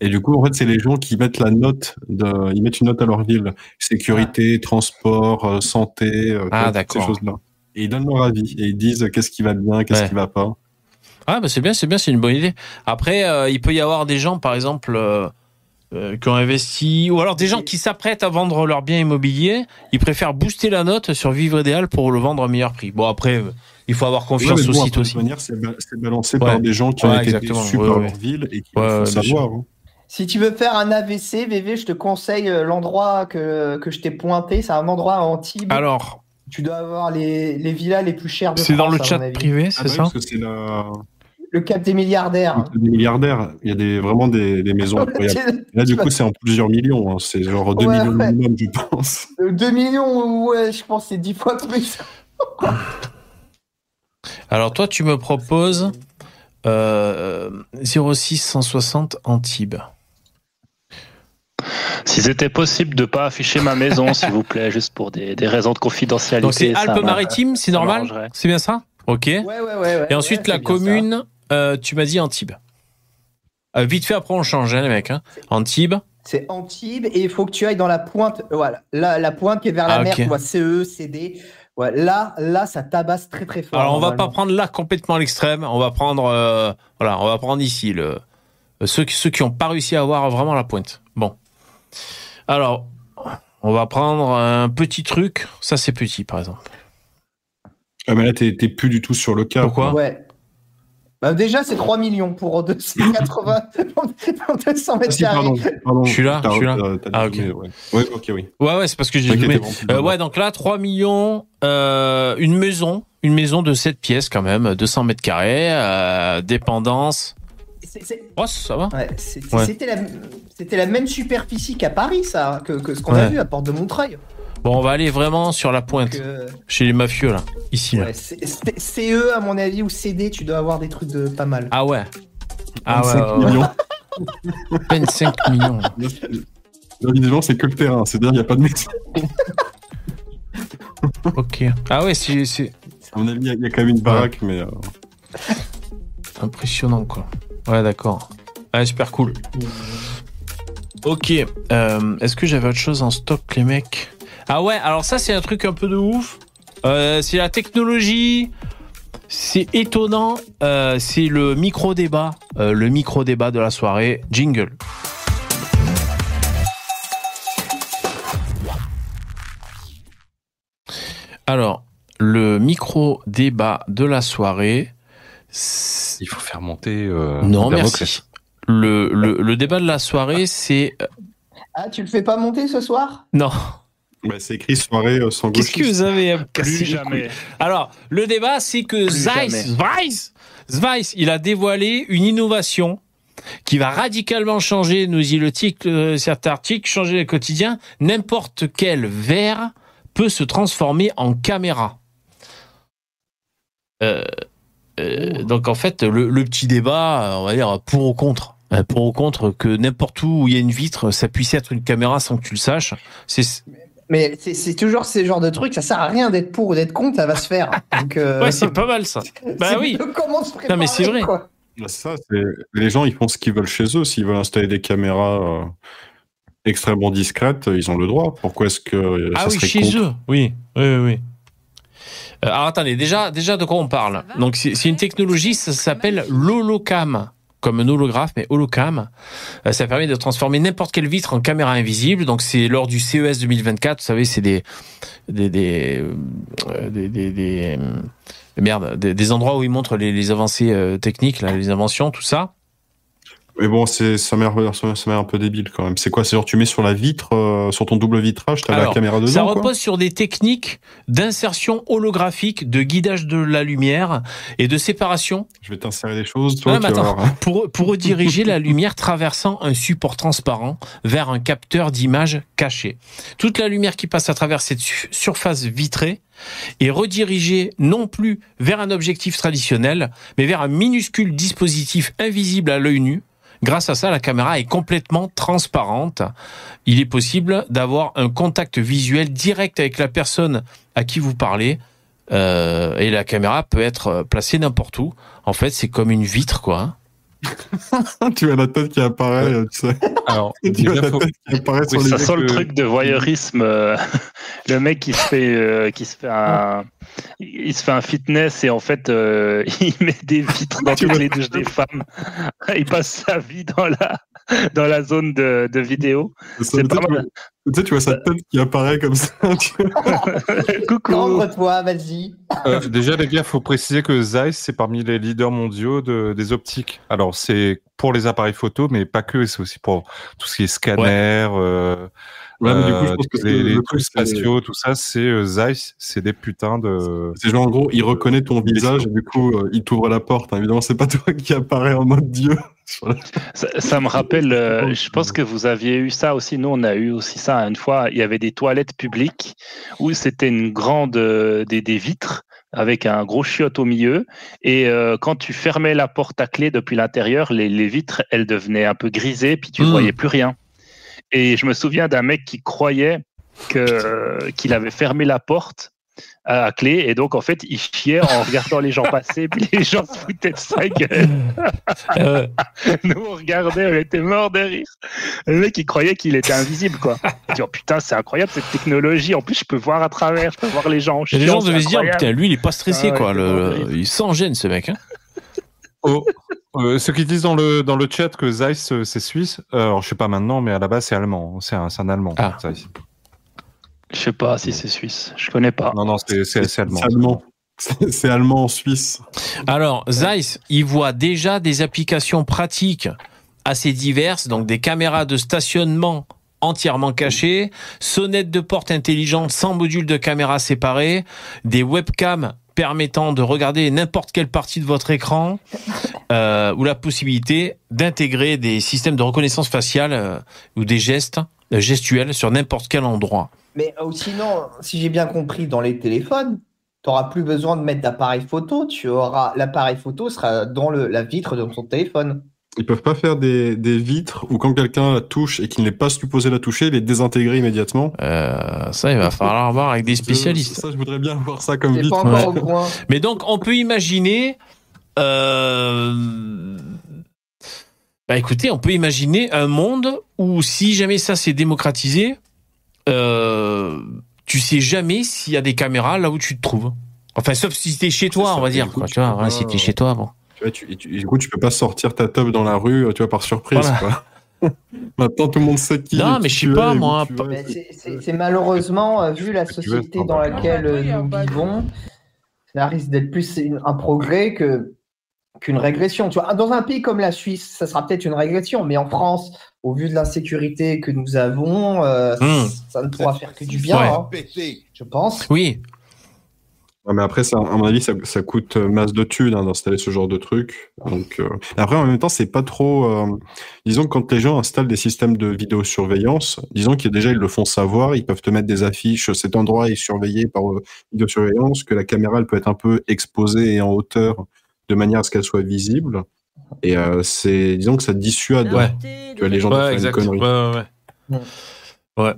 S10: Et du coup, en fait, c'est les gens qui mettent la note, de, ils mettent une note à leur ville. Sécurité, transport, euh, santé, euh,
S1: Ah,
S10: ces choses-là. Et ils donnent leur avis et ils disent qu'est-ce qui va bien, qu'est-ce
S1: Ouais.
S10: qui va pas.
S1: Ah, bah c'est bien, c'est bien, c'est une bonne idée. Après, euh, il peut y avoir des gens, par exemple, euh, euh, qui ont investi, ou alors des gens qui s'apprêtent à vendre leurs biens immobiliers, ils préfèrent booster la note sur Vivre Idéal pour le vendre à meilleur prix. Bon, après, il faut avoir confiance
S10: Ouais,
S1: au
S10: bon,
S1: site
S10: de
S1: aussi.
S10: toute manière, c'est ba- c'est balancé
S1: Ouais.
S10: par des gens qui ont été
S1: exactement.
S10: déçus
S1: Ouais,
S10: par
S1: ouais.
S10: leur ville et qui
S1: bien
S10: savoir. hein.
S2: Si tu veux faire un AVC, VV, je te conseille euh, l'endroit que, que je t'ai pointé. C'est un endroit à Antibes.
S1: Alors,
S2: Tu dois avoir les, les villas les plus chères de
S1: c'est dans le chat privé,
S10: Ah
S1: c'est
S10: bah oui,
S1: ça?
S10: parce que c'est la...
S2: Le cap des milliardaires.
S10: des milliardaires. Il y a des, vraiment des, des maisons (laughs) incroyables. Là, du coup, c'est en plusieurs millions. hein. C'est genre 2
S2: Ouais,
S10: millions
S2: ouais.
S10: minimum, je pense.
S2: Euh, 2 millions, ouais, je pense que c'est 10 fois plus. (laughs)
S1: Alors, toi, tu me proposes euh, 06 160 Antibes.
S11: Si c'était possible de pas afficher ma maison, (laughs) s'il vous plaît, juste pour des, des raisons de confidentialité.
S1: Donc, c'est Alpes-Maritimes, c'est normal. C'est bien ça? Ok.
S2: Ouais, ouais, ouais. ouais,
S1: Et ensuite,
S2: ouais,
S1: la commune, euh, tu m'as dit Antibes. Euh, vite fait, après, on change, hein, les mecs. Hein. Antibes.
S2: C'est Antibes et il faut que tu ailles dans la pointe, euh, voilà, la, la pointe qui est vers la
S1: Ah,
S2: mer,
S1: ok.
S2: tu vois, CE, CD. Ouais, là, là, ça tabasse très très fort.
S1: Alors, on va pas prendre là complètement à l'extrême. On va prendre, euh, voilà, on va prendre ici le, ceux, qui- ceux qui ont pas réussi à avoir vraiment la pointe. Bon. Alors, on va prendre un petit truc. Ça, c'est petit, par exemple.
S10: Ah, mais là, t'es t'es plus du tout sur le cas.
S1: Pourquoi?
S2: Ouais. Bah, déjà, c'est 3 millions pour 280, pour 200
S10: Ah,
S2: mètres carrés.
S10: pardon, pardon.
S1: Je suis là, je suis là. Ah, ok.
S10: ouais. Ouais, ok, oui.
S1: Ouais, ouais, c'est parce que j'ai zoomé. Euh, ouais, donc là, 3 millions, euh, une maison, une maison de 7 pièces quand même, 200 mètres carrés, euh, dépendance. Oh, ça va
S2: Ouais,
S1: Ouais.
S2: C'était la, c'était la même superficie qu'à Paris, ça, que, que ce qu'on a vu à Porte de Montreuil.
S1: Bon, on va aller vraiment sur la pointe,
S2: Donc, euh,
S1: chez les mafieux, là, ici. là.
S2: ouais, c'est- c'est- CE, à mon avis, ou CD, tu dois avoir des trucs de pas mal.
S1: Ah ouais. Ah ouais,
S10: 25
S1: ouais, ouais.
S10: millions. (laughs)
S1: 25 millions.
S10: Là, c'est- là, c'est que le terrain. C'est-à-dire, il n'y a pas de maison. (laughs)
S1: Ok. Ah ouais, c'est c'est
S10: À mon avis, il y a- il y, a quand même une baraque, mais. euh,
S1: impressionnant, quoi. Ouais, d'accord. Ouais, super cool. Ok. euh, Est-ce que j'avais autre chose en stock, les mecs? Ah ouais, alors ça, c'est un truc un peu de ouf. Euh, c'est la technologie. C'est étonnant. Euh, c'est le micro-débat. euh, le micro-débat de la soirée. Jingle. Alors, le micro-débat de la soirée. c'est-
S5: Il faut faire monter. euh,
S1: Non, merci. Le, le, le débat de la soirée, c'est.
S2: Ah, tu le fais pas monter ce soir?
S1: Non.
S10: Bah, c'est écrit soirée euh, sans
S1: Qu'est-ce que vous avez
S11: Plus jamais.
S1: Alors, le débat, c'est que Zeiss, Weiss, Zeiss, il a dévoilé une innovation qui va radicalement changer, nous dit le titre, euh, cet article, changer le quotidien. N'importe quel verre peut se transformer en caméra. Euh, euh, donc en fait, le, le petit débat, on va dire pour ou contre. Pour ou contre que n'importe où où il y a une vitre, ça puisse être une caméra sans que tu le saches. C'est
S2: Mais c'est- toujours ces genres de trucs, ça sert à rien d'être pour ou d'être contre, ça va se faire. (laughs) Donc, euh,
S1: ouais, c'est pas mal ça. (laughs) Bah oui.
S2: comment se
S1: Non, mais c'est
S2: préparer,
S1: vrai.
S2: quoi.
S10: Bah, ça, les gens, ils font ce qu'ils veulent chez eux. S'ils veulent installer des caméras euh, extrêmement discrètes, ils ont le droit. Pourquoi est-ce que euh,
S1: Ah
S10: ça
S1: oui,
S10: serait
S1: chez
S10: contre
S1: eux. Oui, oui, oui. oui. Euh, alors attendez, déjà, déjà de quoi on parle? Donc c'est c'est une technologie, ça s'appelle l'holocam, comme un holographe, mais holocam. Euh, ça permet de transformer n'importe quelle vitre en caméra invisible. Donc c'est lors du CES 2024, vous savez, c'est des des des, euh, des, des- euh, merde, des, endroits où ils montrent les, avancées techniques, les inventions, tout ça.
S10: Mais bon, c'est ça m'a ça un peu débile quand même. C'est quoi? C'est genre tu mets sur la vitre, euh, sur ton double vitrage, t'as la caméra dedans.
S1: Ça
S10: quoi?
S1: repose sur des techniques d'insertion holographique, de guidage de la lumière et de séparation
S10: Je vais t'insérer des choses, toi.
S1: Non, mais attends, pour, pour rediriger la lumière traversant un support transparent vers un capteur d'image caché. Toute la lumière qui passe à travers cette su- surface vitrée est redirigée non plus vers un objectif traditionnel, mais vers un minuscule dispositif invisible à l'œil nu. Grâce à ça, la caméra est complètement transparente. Il est possible d'avoir un contact visuel direct avec la personne à qui vous parlez. Euh, et la caméra peut être placée n'importe où. En fait, c'est comme une vitre, quoi. hein. (laughs)
S10: tu as la tête qui apparaît, euh, tu sais.
S5: Alors, (laughs)
S10: tu as la
S5: faut-
S10: tête qui apparaît
S11: Oui,
S10: sur les
S11: ça sent le truc de voyeurisme. euh, (laughs) le mec qui se fait, euh, qui se fait un, il se fait un fitness et en fait, euh, (laughs) il met des vitres dans toutes les douches des femmes. Il passe sa vie dans la, dans la zone de, de vidéo. C'est
S10: tu
S11: pas mal.
S10: vois- tu sais, tu vois sa tête qui apparaît comme ça. (laughs) (laughs)
S11: Coucou.
S2: Cambre-toi, vas-y.
S5: Euh, déjà, les gars, faut préciser que Zeiss, c'est parmi les leaders mondiaux de, des optiques. Alors, c'est pour les appareils photo, mais pas que. C'est aussi pour tout ce qui est scanner, euh,
S10: Ouais, mais du coup, je
S5: euh,
S10: pense que
S5: les,
S10: c'est-
S5: les
S10: le
S5: trucs spatiaux, tout ça, c'est euh, Zeiss. C'est des putains de.
S10: C'est genre, en gros, il reconnaît ton visage et du coup, euh, il t'ouvre la porte. hein. Évidemment, c'est pas (laughs) toi qui apparaît en mode Dieu. (laughs)
S11: Ça, ça me rappelle, euh, je pense que vous aviez eu ça aussi. Nous, on a eu aussi ça une fois. Il y avait des toilettes publiques où c'était une grande euh, des, des vitres avec un gros chiotte au milieu. Et euh, quand tu fermais la porte à clé depuis l'intérieur, les, les vitres, elles devenaient un peu grisées, puis tu ne
S1: Mm.
S11: voyais plus rien. Et je me souviens d'un mec qui croyait que qu'il avait fermé la porte à clé et donc en fait il chiait en regardant les gens (laughs) passer puis les gens se foutaient de sa gueule (laughs)
S1: Euh,
S11: nous, on regardait, on était mort de rire. Le mec, il croyait qu'il était invisible, quoi. Il dit, oh putain, c'est incroyable cette technologie. En plus, je peux voir à travers, je peux voir les gens. en
S1: les gens devaient se dire, putain, lui, il est pas stressé,
S11: Ah
S1: quoi. Le, il s'en gêne, ce mec. Hein.
S5: Oh, euh, ceux qui disent dans le, dans le chat que Zeiss, euh, c'est suisse, euh, alors je sais pas maintenant, mais à la base, c'est allemand. C'est un, c'est un allemand.
S1: Ah.
S5: Zeiss.
S11: Je sais pas si c'est suisse. Je connais pas.
S5: Non, non, c'est allemand.
S10: C'est allemand. C'est c'est allemand en Suisse.
S1: Alors, Zeiss, il voit déjà des applications pratiques assez diverses, donc des caméras de stationnement entièrement cachées, sonnettes de porte intelligentes sans module de caméra séparé, des webcams permettant de regarder n'importe quelle partie de votre écran, euh, ou la possibilité d'intégrer des systèmes de reconnaissance faciale euh, ou des gestes euh, gestuels sur n'importe quel endroit.
S2: Mais euh, sinon, si j'ai bien compris, dans les téléphones, tu n'auras plus besoin de mettre d'appareil photo. Tu auras l'appareil photo sera dans le, la vitre de ton téléphone.
S10: Ils peuvent pas faire des, des vitres où quand quelqu'un la touche et qu'il n'est pas supposé la toucher, les désintégrer immédiatement.
S1: Euh, ça, il va falloir voir avec des spécialistes.
S10: Ça, je voudrais bien voir ça comme vitre.
S2: pas encore
S1: Ouais.
S2: au point.
S1: Mais donc, on peut imaginer. Euh... Bah écoutez, on peut imaginer un monde où, si jamais ça s'est démocratisé, euh... tu sais jamais s'il y a des caméras là où tu te trouves. Enfin, sauf si t'es chez toi,
S10: ça,
S1: on va dire.
S10: coup,
S1: quoi,
S10: tu
S1: tu vois, si t'es chez toi, bon.
S10: Tu vois, tu, et tu- et du coup, tu peux pas sortir ta teub dans la rue, tu vois, par surprise.
S1: Voilà.
S10: quoi. (laughs) Maintenant, tout le monde sait qui.
S1: Non, mais je sais pas, moi, pas-
S2: c'est- malheureusement, euh, vu la société dans laquelle euh, nous vivons, ça risque d'être plus un progrès que qu'une régression. Tu vois, dans un pays comme la Suisse, ça sera peut-être une régression, mais en France, au vu de l'insécurité que nous avons, euh,
S1: Hmm.
S2: ça ne pourra faire que du bien,
S1: Ouais.
S2: hein, je pense.
S1: Oui,
S10: Ouais, mais après, ça, à mon avis, ça, ça coûte euh, masse de thunes hein, d'installer ce genre de truc. Donc, euh, Après, en même temps, c'est pas trop. euh, Disons que quand les gens installent des systèmes de vidéosurveillance, disons qu'ils déjà ils le font savoir, ils peuvent te mettre des affiches. Cet endroit est surveillé par euh, vidéosurveillance, que la caméra elle peut être un peu exposée et en hauteur de manière à ce qu'elle soit visible. Et euh, c'est, disons que ça dissuade.
S1: Ouais.
S10: Tu vois, les gens de
S1: ouais,
S10: faire
S1: exact.
S10: une connerie.
S1: Ouais, ouais, ouais. Ouais.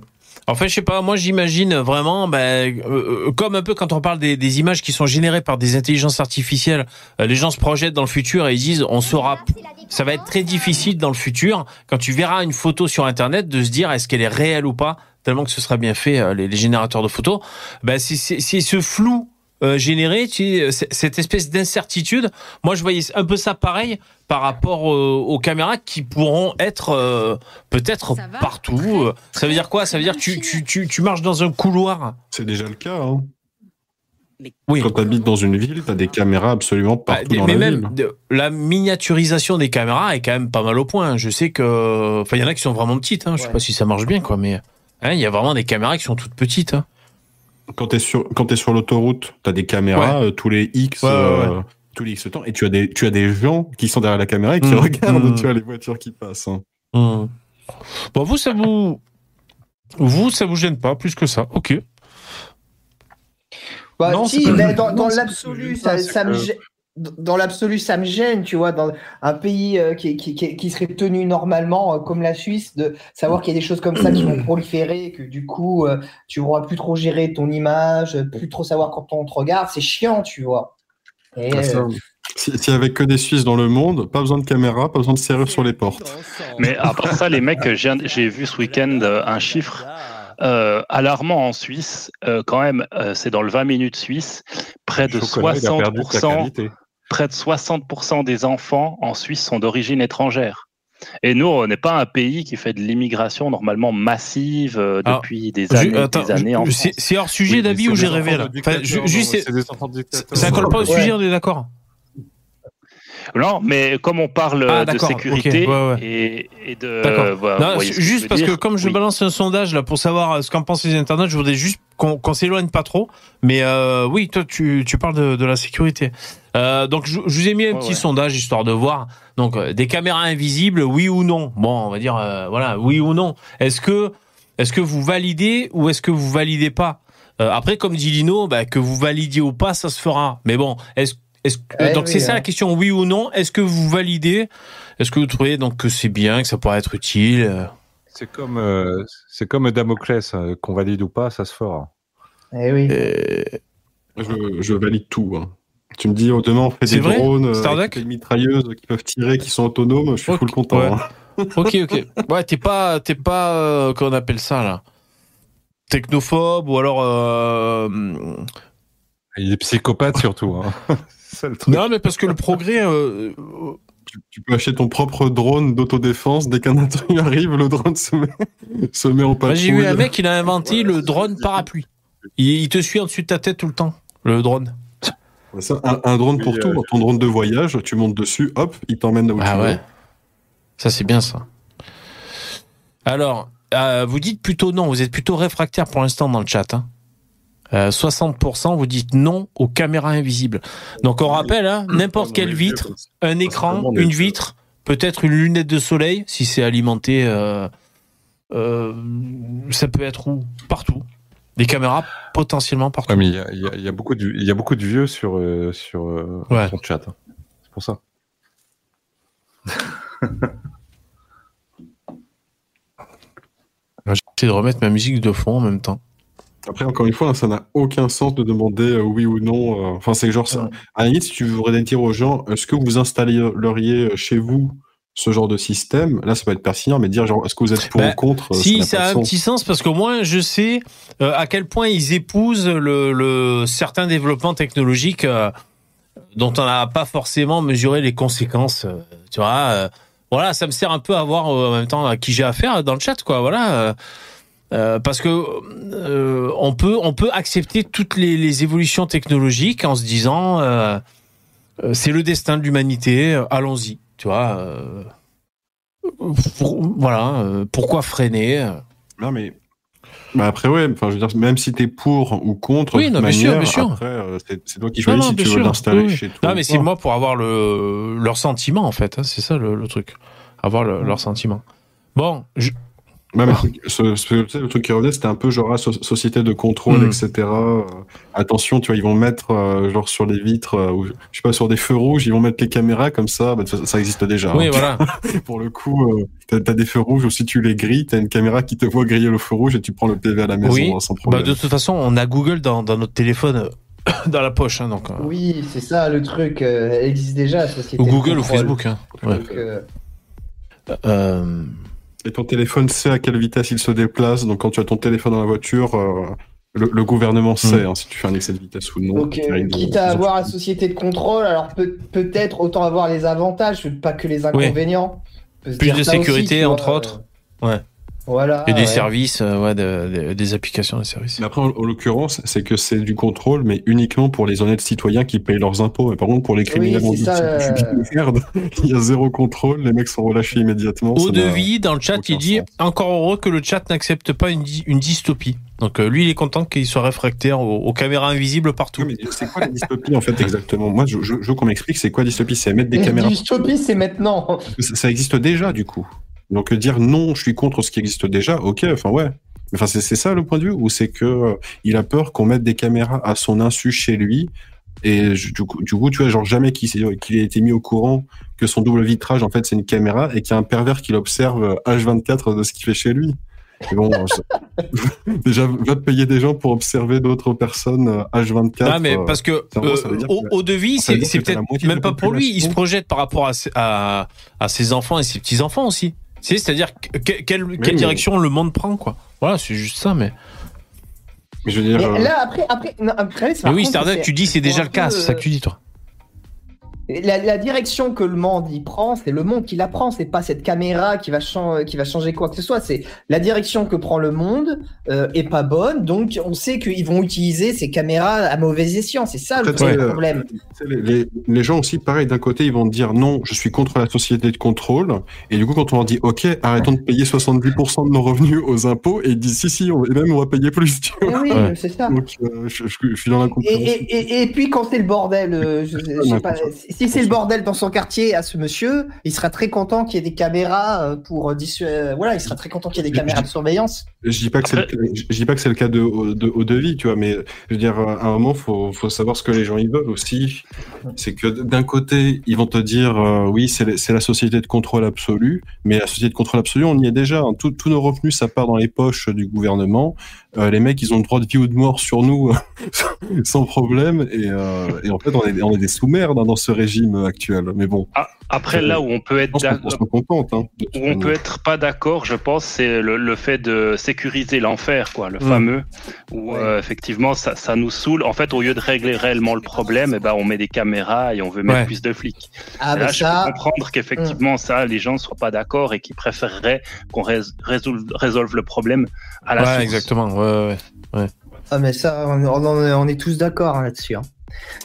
S1: En fait, je sais pas, moi j'imagine vraiment, ben, euh, euh, comme un peu quand on parle des, des images qui sont générées par des intelligences artificielles, euh, les gens se projettent dans le futur et ils disent, on saura, ça va être très difficile dans le futur, quand tu verras une photo sur Internet, de se dire est-ce qu'elle est réelle ou pas, tellement que ce sera bien fait, euh, les, les générateurs de photos. Ben, c'est ce flou euh, tu sais, c- cette espèce d'incertitude. Moi, je voyais un peu ça pareil par rapport euh, aux caméras qui pourront être euh, peut-être partout. Euh, Ça veut dire quoi? Ça veut dire que tu, tu, tu, tu marches dans un couloir.
S10: C'est déjà le cas. Hein.
S1: Oui.
S10: Quand tu habites dans une ville, tu as des caméras absolument partout
S1: Bah,
S10: dans
S1: mais
S10: la
S1: même
S10: ville.
S1: de- la miniaturisation des caméras est quand même pas mal au point. Je sais que, enfin, il y en a qui sont vraiment petites. Hein. Je sais
S2: Ouais.
S1: pas si ça marche bien, quoi, mais hein, il y a vraiment des caméras qui sont toutes petites. hein.
S10: Quand tu es sur, quand t'es sur l'autoroute, tu as des caméras euh, tous les X.
S1: Ouais, ouais,
S10: euh, tous les X temps, et tu as des tu as des gens qui sont derrière la caméra et qui
S1: Mm,
S10: regardent
S1: mm.
S10: tu vois les voitures qui passent. hein.
S1: Hum. Bon, vous, ça vous, vous, ça vous gêne pas plus que ça. Ok.
S2: Bah,
S10: Non,
S2: si, mais dans, dans l'absolu, ça, ça me
S10: c'est
S2: gê- dans l'absolu, ça me gêne, tu vois, dans un pays euh, qui, qui, qui, qui serait tenu normalement, euh, comme la Suisse, de savoir qu'il y a des choses comme ça qui vont (clears throat) proliférer, que du coup, euh, tu pourras plus trop gérer ton image, plus trop savoir quand on te regarde, c'est chiant, tu vois. Et,
S10: Ah,
S2: euh,
S10: Si- S'il y avait que des Suisses dans le monde, pas besoin de caméra, pas besoin de serrure sur les portes.
S11: Mais à part ça, les mecs, j'ai j'ai vu ce week-end euh, un chiffre euh, alarmant en Suisse. euh, quand même, euh, c'est dans le 20 minutes suisse. Près de
S5: Le chocolat, il a perdu de sa
S11: 60%,
S5: qualité.
S11: Près de 60% des enfants en Suisse sont d'origine étrangère. Et nous, on n'est pas un pays qui fait de l'immigration normalement massive euh,
S1: Alors,
S11: depuis des années,
S1: attends,
S11: des années en
S1: ju- c'est
S11: France.
S1: c'est hors sujet,
S5: Oui, c'est
S1: ou j'ai rêvé là Enfin, Juste, ça colle pas au
S2: Ouais.
S1: sujet, on est d'accord
S11: Non, mais comme on parle
S1: Ah,
S11: de sécurité
S1: ok, ouais, ouais.
S11: Et, et de... Euh, voilà,
S1: Non,
S11: que
S1: juste parce que comme je
S11: Oui.
S1: balance un sondage là pour savoir euh, ce qu'en pensent les internautes, je voudrais juste qu'on qu'on s'éloigne pas trop. Mais euh, oui, toi tu, tu parles de, de la sécurité. Euh, donc je, je vous ai mis un
S11: Ouais,
S1: petit
S11: ouais.
S1: sondage histoire de voir. Donc euh, des caméras invisibles, oui ou non? Bon, on va dire euh, voilà, oui ou non. Est-ce que est-ce que vous validez ou est-ce que vous validez pas? Euh, Après, comme dit Lino, bah, que vous validiez ou pas, ça se fera. Mais bon, est-ce
S2: Eh
S1: donc
S2: oui,
S1: c'est ça
S2: hein.
S1: la question, oui ou non? Est-ce que vous validez? Est-ce que vous trouvez donc que c'est bien, que ça pourrait être utile?
S5: C'est comme, euh, c'est comme Damoclès, qu'on valide ou pas, ça se fera.
S2: eh oui.
S10: Je, je valide tout. hein. Tu me dis, oh, demain, on fait des
S1: vrai
S10: drones, euh, avec des mitrailleuses qui peuvent tirer, qui sont autonomes, je suis
S1: Ok,
S10: full content.
S1: ouais.
S10: hein. (laughs)
S1: Ok, ok. Ouais, t'es pas, t'es pas, euh, qu'on appelle ça là, technophobe ou alors. Euh...
S5: Il est psychopathe surtout. Hein. (laughs) C'est ça, le truc.
S1: Non, mais parce que le progrès. euh,
S10: Tu, tu peux acheter ton propre drone d'autodéfense. Dès qu'un intrus arrive, le drone se met, (laughs) se met en patrouille.
S1: j'ai vu un mec, il a inventé le drone parapluie. Il, il te suit en dessus de ta tête tout le temps, le drone.
S10: Ça, un, un drone pour
S5: Oui,
S10: tout.
S5: euh,
S10: Ton drone de voyage, tu montes dessus, hop, il t'emmène là où
S1: Ah
S10: tu
S1: ouais.
S10: veux.
S1: Ça, c'est bien ça. Alors, euh, vous dites plutôt non, vous êtes plutôt réfractaire pour l'instant dans le chat. Hein. Euh, 60%, vous dites non aux caméras invisibles. Donc, on rappelle, hein, n'importe quelle vitre, un écran, une vitre, peut-être une lunette de soleil, si c'est alimenté, euh, euh, ça peut être où? Partout. Des caméras potentiellement partout.
S5: Ouais, mais il y a, y y beaucoup de, il y a beaucoup de vieux sur, euh, sur euh,
S1: Ouais.
S5: ton chat. hein. C'est pour ça. (laughs)
S1: J'essaie de remettre ma musique de fond en même temps.
S10: Après, encore une fois, ça n'a aucun sens de demander euh, oui ou non. euh, Enfin, c'est genre ça.
S2: Ouais.
S10: À la limite, si tu voudrais dire aux gens, est-ce que vous installeriez chez vous ce genre de système Là, ça peut être pertinent, mais dire genre, est-ce que vous êtes pour
S1: Ben,
S10: ou contre euh,
S1: Si, ça a un
S10: sens.
S1: petit sens parce qu'au moins je sais euh, à quel point ils épousent le, le certains développements technologiques euh, dont on n'a pas forcément mesuré les conséquences. euh, tu vois, voilà, ça me sert un peu à voir en même temps à qui j'ai affaire dans le chat, quoi. Voilà. parce que on peut on peut accepter toutes les, les évolutions technologiques en se disant c'est le destin de l'humanité, allons-y, tu vois. euh, pour- voilà, euh, pourquoi freiner?
S10: Non, mais. bah après, ouais, enfin, je veux dire, même si t'es pour ou contre,
S1: Oui,
S10: de
S1: non, bien sûr,
S10: manière,
S1: bien sûr.
S10: après, euh, c'est c'est toi qui choisis
S1: non,
S10: si
S1: bien
S10: tu veux
S1: sûr.
S10: l'installer
S1: Oui, oui.
S10: chez toi.
S1: Non, mais c'est moi pour avoir le, leur sentiment, en fait. hein, c'est ça le, le truc. Avoir le- leur sentiment. Bon, je-
S10: Ouais, mais le truc- ce, tu le truc qui revenait, c'était un peu genre ah, so- société de contrôle,
S1: Hmm.
S10: etc. Euh, attention, tu vois, ils vont mettre euh, genre sur les vitres, euh, ou, je sais pas, sur des feux rouges, ils vont mettre les caméras comme ça. Bah, ça, ça existe déjà.
S1: oui,
S10: hein.
S1: voilà. (laughs)
S10: Pour le coup, euh, t'as as des feux rouges, ou si tu les grilles, t'as une caméra qui te voit griller le feu rouge et tu prends le PV à la maison
S1: Oui.
S10: hein, sans
S1: Bah,
S10: problème.
S1: de toute façon, on a Google dans, dans notre téléphone, (coughs) dans la poche. hein, donc, euh,
S2: Oui, c'est ça le truc. euh, elle existe déjà, la société.
S1: ou Google ou. Facebook. hein. Ouais.
S2: Donc, euh,
S1: Euh,
S10: Et ton téléphone sait à quelle vitesse il se déplace. Donc quand tu as ton téléphone dans la voiture, euh, le, le gouvernement sait hein, si tu fais un excès de vitesse ou non.
S2: donc,
S10: Il
S2: euh, quitte à avoir la société de contrôle, alors peut- peut-être autant avoir les avantages, pas que les inconvénients.
S1: Plus de
S2: aussi,
S1: sécurité, entre autres.
S2: euh,
S1: Ouais.
S2: Voilà.
S1: Et des
S2: ouais.
S1: services, euh, ouais, de- de- des applications, des services.
S10: Mais après, en, en l'occurrence, c'est que c'est du contrôle, mais uniquement pour les honnêtes citoyens qui payent leurs impôts. Et par contre, pour les criminels, dit,
S2: ça, euh.
S10: merde, (laughs) il y a zéro contrôle, les mecs sont relâchés immédiatement.
S1: Au devis, dans le chat, il dit encore heureux que le chat n'accepte pas une, dystopie. Donc euh, lui, il est content qu'il soit réfractaire aux, aux caméras invisibles partout.
S10: Oui, c'est quoi la dystopie en fait exactement? Moi, je, je, je veux qu'on m'explique c'est quoi dystopie? C'est mettre des
S2: Et
S10: caméras.
S2: Dystopie, c'est maintenant.
S10: Ça, ça existe déjà du coup. Donc euh, dire non, je suis contre ce qui existe déjà, ok, enfin ouais. Enfin c'est c'est ça le point de vue ou c'est que euh, il a peur qu'on mette des caméras à son insu chez lui et je- du coup, du coup tu vois genre jamais qu'il ait été mis au courant que son double vitrage en fait c'est une caméra et qu'il y a un pervers qui l'observe euh, H24 de ce qu'il fait chez lui. Et bon, euh, (laughs) déjà va te payer des gens pour observer d'autres personnes euh, H24.
S1: Ah, mais
S10: euh,
S1: parce que euh, au, devis, c'est peut-être même pas pour lui. Il se projette par rapport à, ses- à, à ses enfants et ses petits enfants aussi. C'est- C'est-à-dire que- que- quelle, quelle
S10: mais-
S1: direction le monde prend, quoi. Voilà, c'est juste ça, mais.
S10: Mais je veux dire,
S2: Mais
S10: euh,
S2: là, après, après, non, après
S1: Mais oui, Starduck, tu dis c'est déjà le cas, c'est ça que tu dis, toi.
S2: La, la direction que le monde y prend, c'est le monde qui la prend, c'est pas cette caméra qui va, qui va changer quoi que ce soit. C'est la direction que prend le monde euh, est pas bonne, donc on sait qu'ils vont utiliser ces caméras à mauvais escient. C'est ça le
S10: ouais.
S2: problème.
S10: Sais, Les, les- les gens aussi, pareil, d'un côté, ils vont dire non, je suis contre la société de contrôle. Et du coup, quand on leur dit ok, arrêtons de payer 70% de nos revenus aux impôts, et ils disent si, si, on, et même on va payer plus. Tu vois.
S2: Oui,
S1: Ouais.
S2: c'est ça.
S10: Donc, euh, je, je- je suis dans la
S2: Et,
S10: compréhension.
S2: et, et, et puis quand c'est le bordel, euh, je, je sais pas, si c'est le bordel dans son quartier à ce monsieur, il sera très content qu'il y ait des caméras euh, pour dissu- euh, voilà, il sera très content qu'il y ait des caméras de surveillance.
S10: Je dis pas que c'est le, cas- je je dis pas que c'est le cas de, de haut devis, tu vois, mais je veux dire, à un moment, faut, faut savoir ce que les gens ils veulent aussi. C'est que d'un côté, ils vont te dire, euh, oui, c'est la- c'est la société de contrôle absolu, mais la société de contrôle absolu, on y est déjà. hein. Tout- Tous nos revenus, ça part dans les poches du gouvernement. Euh, les mecs, ils ont le droit de vie ou de mort sur nous (laughs) sans problème. Et, euh, et en fait, on est, on est des sous-merdes hein, dans ce régime actuel. Mais bon,
S11: Ah, Après, là où on peut être d'accord.
S10: Hein,
S11: Où on peut être pas d'accord, je pense, c'est le, le fait de sécuriser l'enfer, quoi, le
S1: Mm.
S11: fameux, où euh, effectivement ça, ça nous saoule. En fait, au lieu de régler réellement le problème, eh ben, on met des caméras et on veut mettre
S1: Ouais.
S11: plus de flics.
S2: Ah bah
S11: là, je
S2: ça,
S11: peux comprendre qu'effectivement, ça, les gens ne soient pas d'accord et qu'ils préféreraient qu'on rés- résolve, résolve le problème à la
S1: Ouais,
S11: source.
S1: exactement. Ouais, ouais.
S2: Ah mais ça, on, est tous d'accord hein, là-dessus. hein.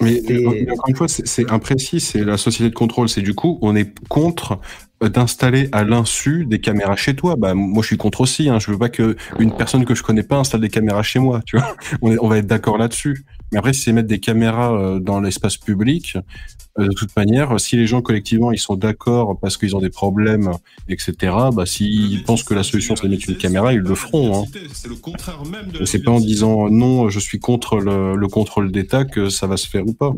S10: Mais, encore une fois, c'est- imprécis, c'est la société de contrôle. C'est du coup, on est contre euh, d'installer à l'insu des caméras chez toi. Bah, moi, je suis contre aussi. Hein. Je veux pas que une personne que je connais pas installe des caméras chez moi. Tu vois, (laughs) on, est- on va être d'accord là-dessus. Mais après, si c'est mettre des caméras euh, dans l'espace public, euh, de toute manière, si les gens collectivement ils sont d'accord parce qu'ils ont des problèmes, etc. Bah, s'ils pensent que la solution c'est de mettre une caméra, ils le feront. Hein.
S12: C'est
S10: pas en disant non, je suis contre le, le contrôle d'État que ça va se faire ou pas.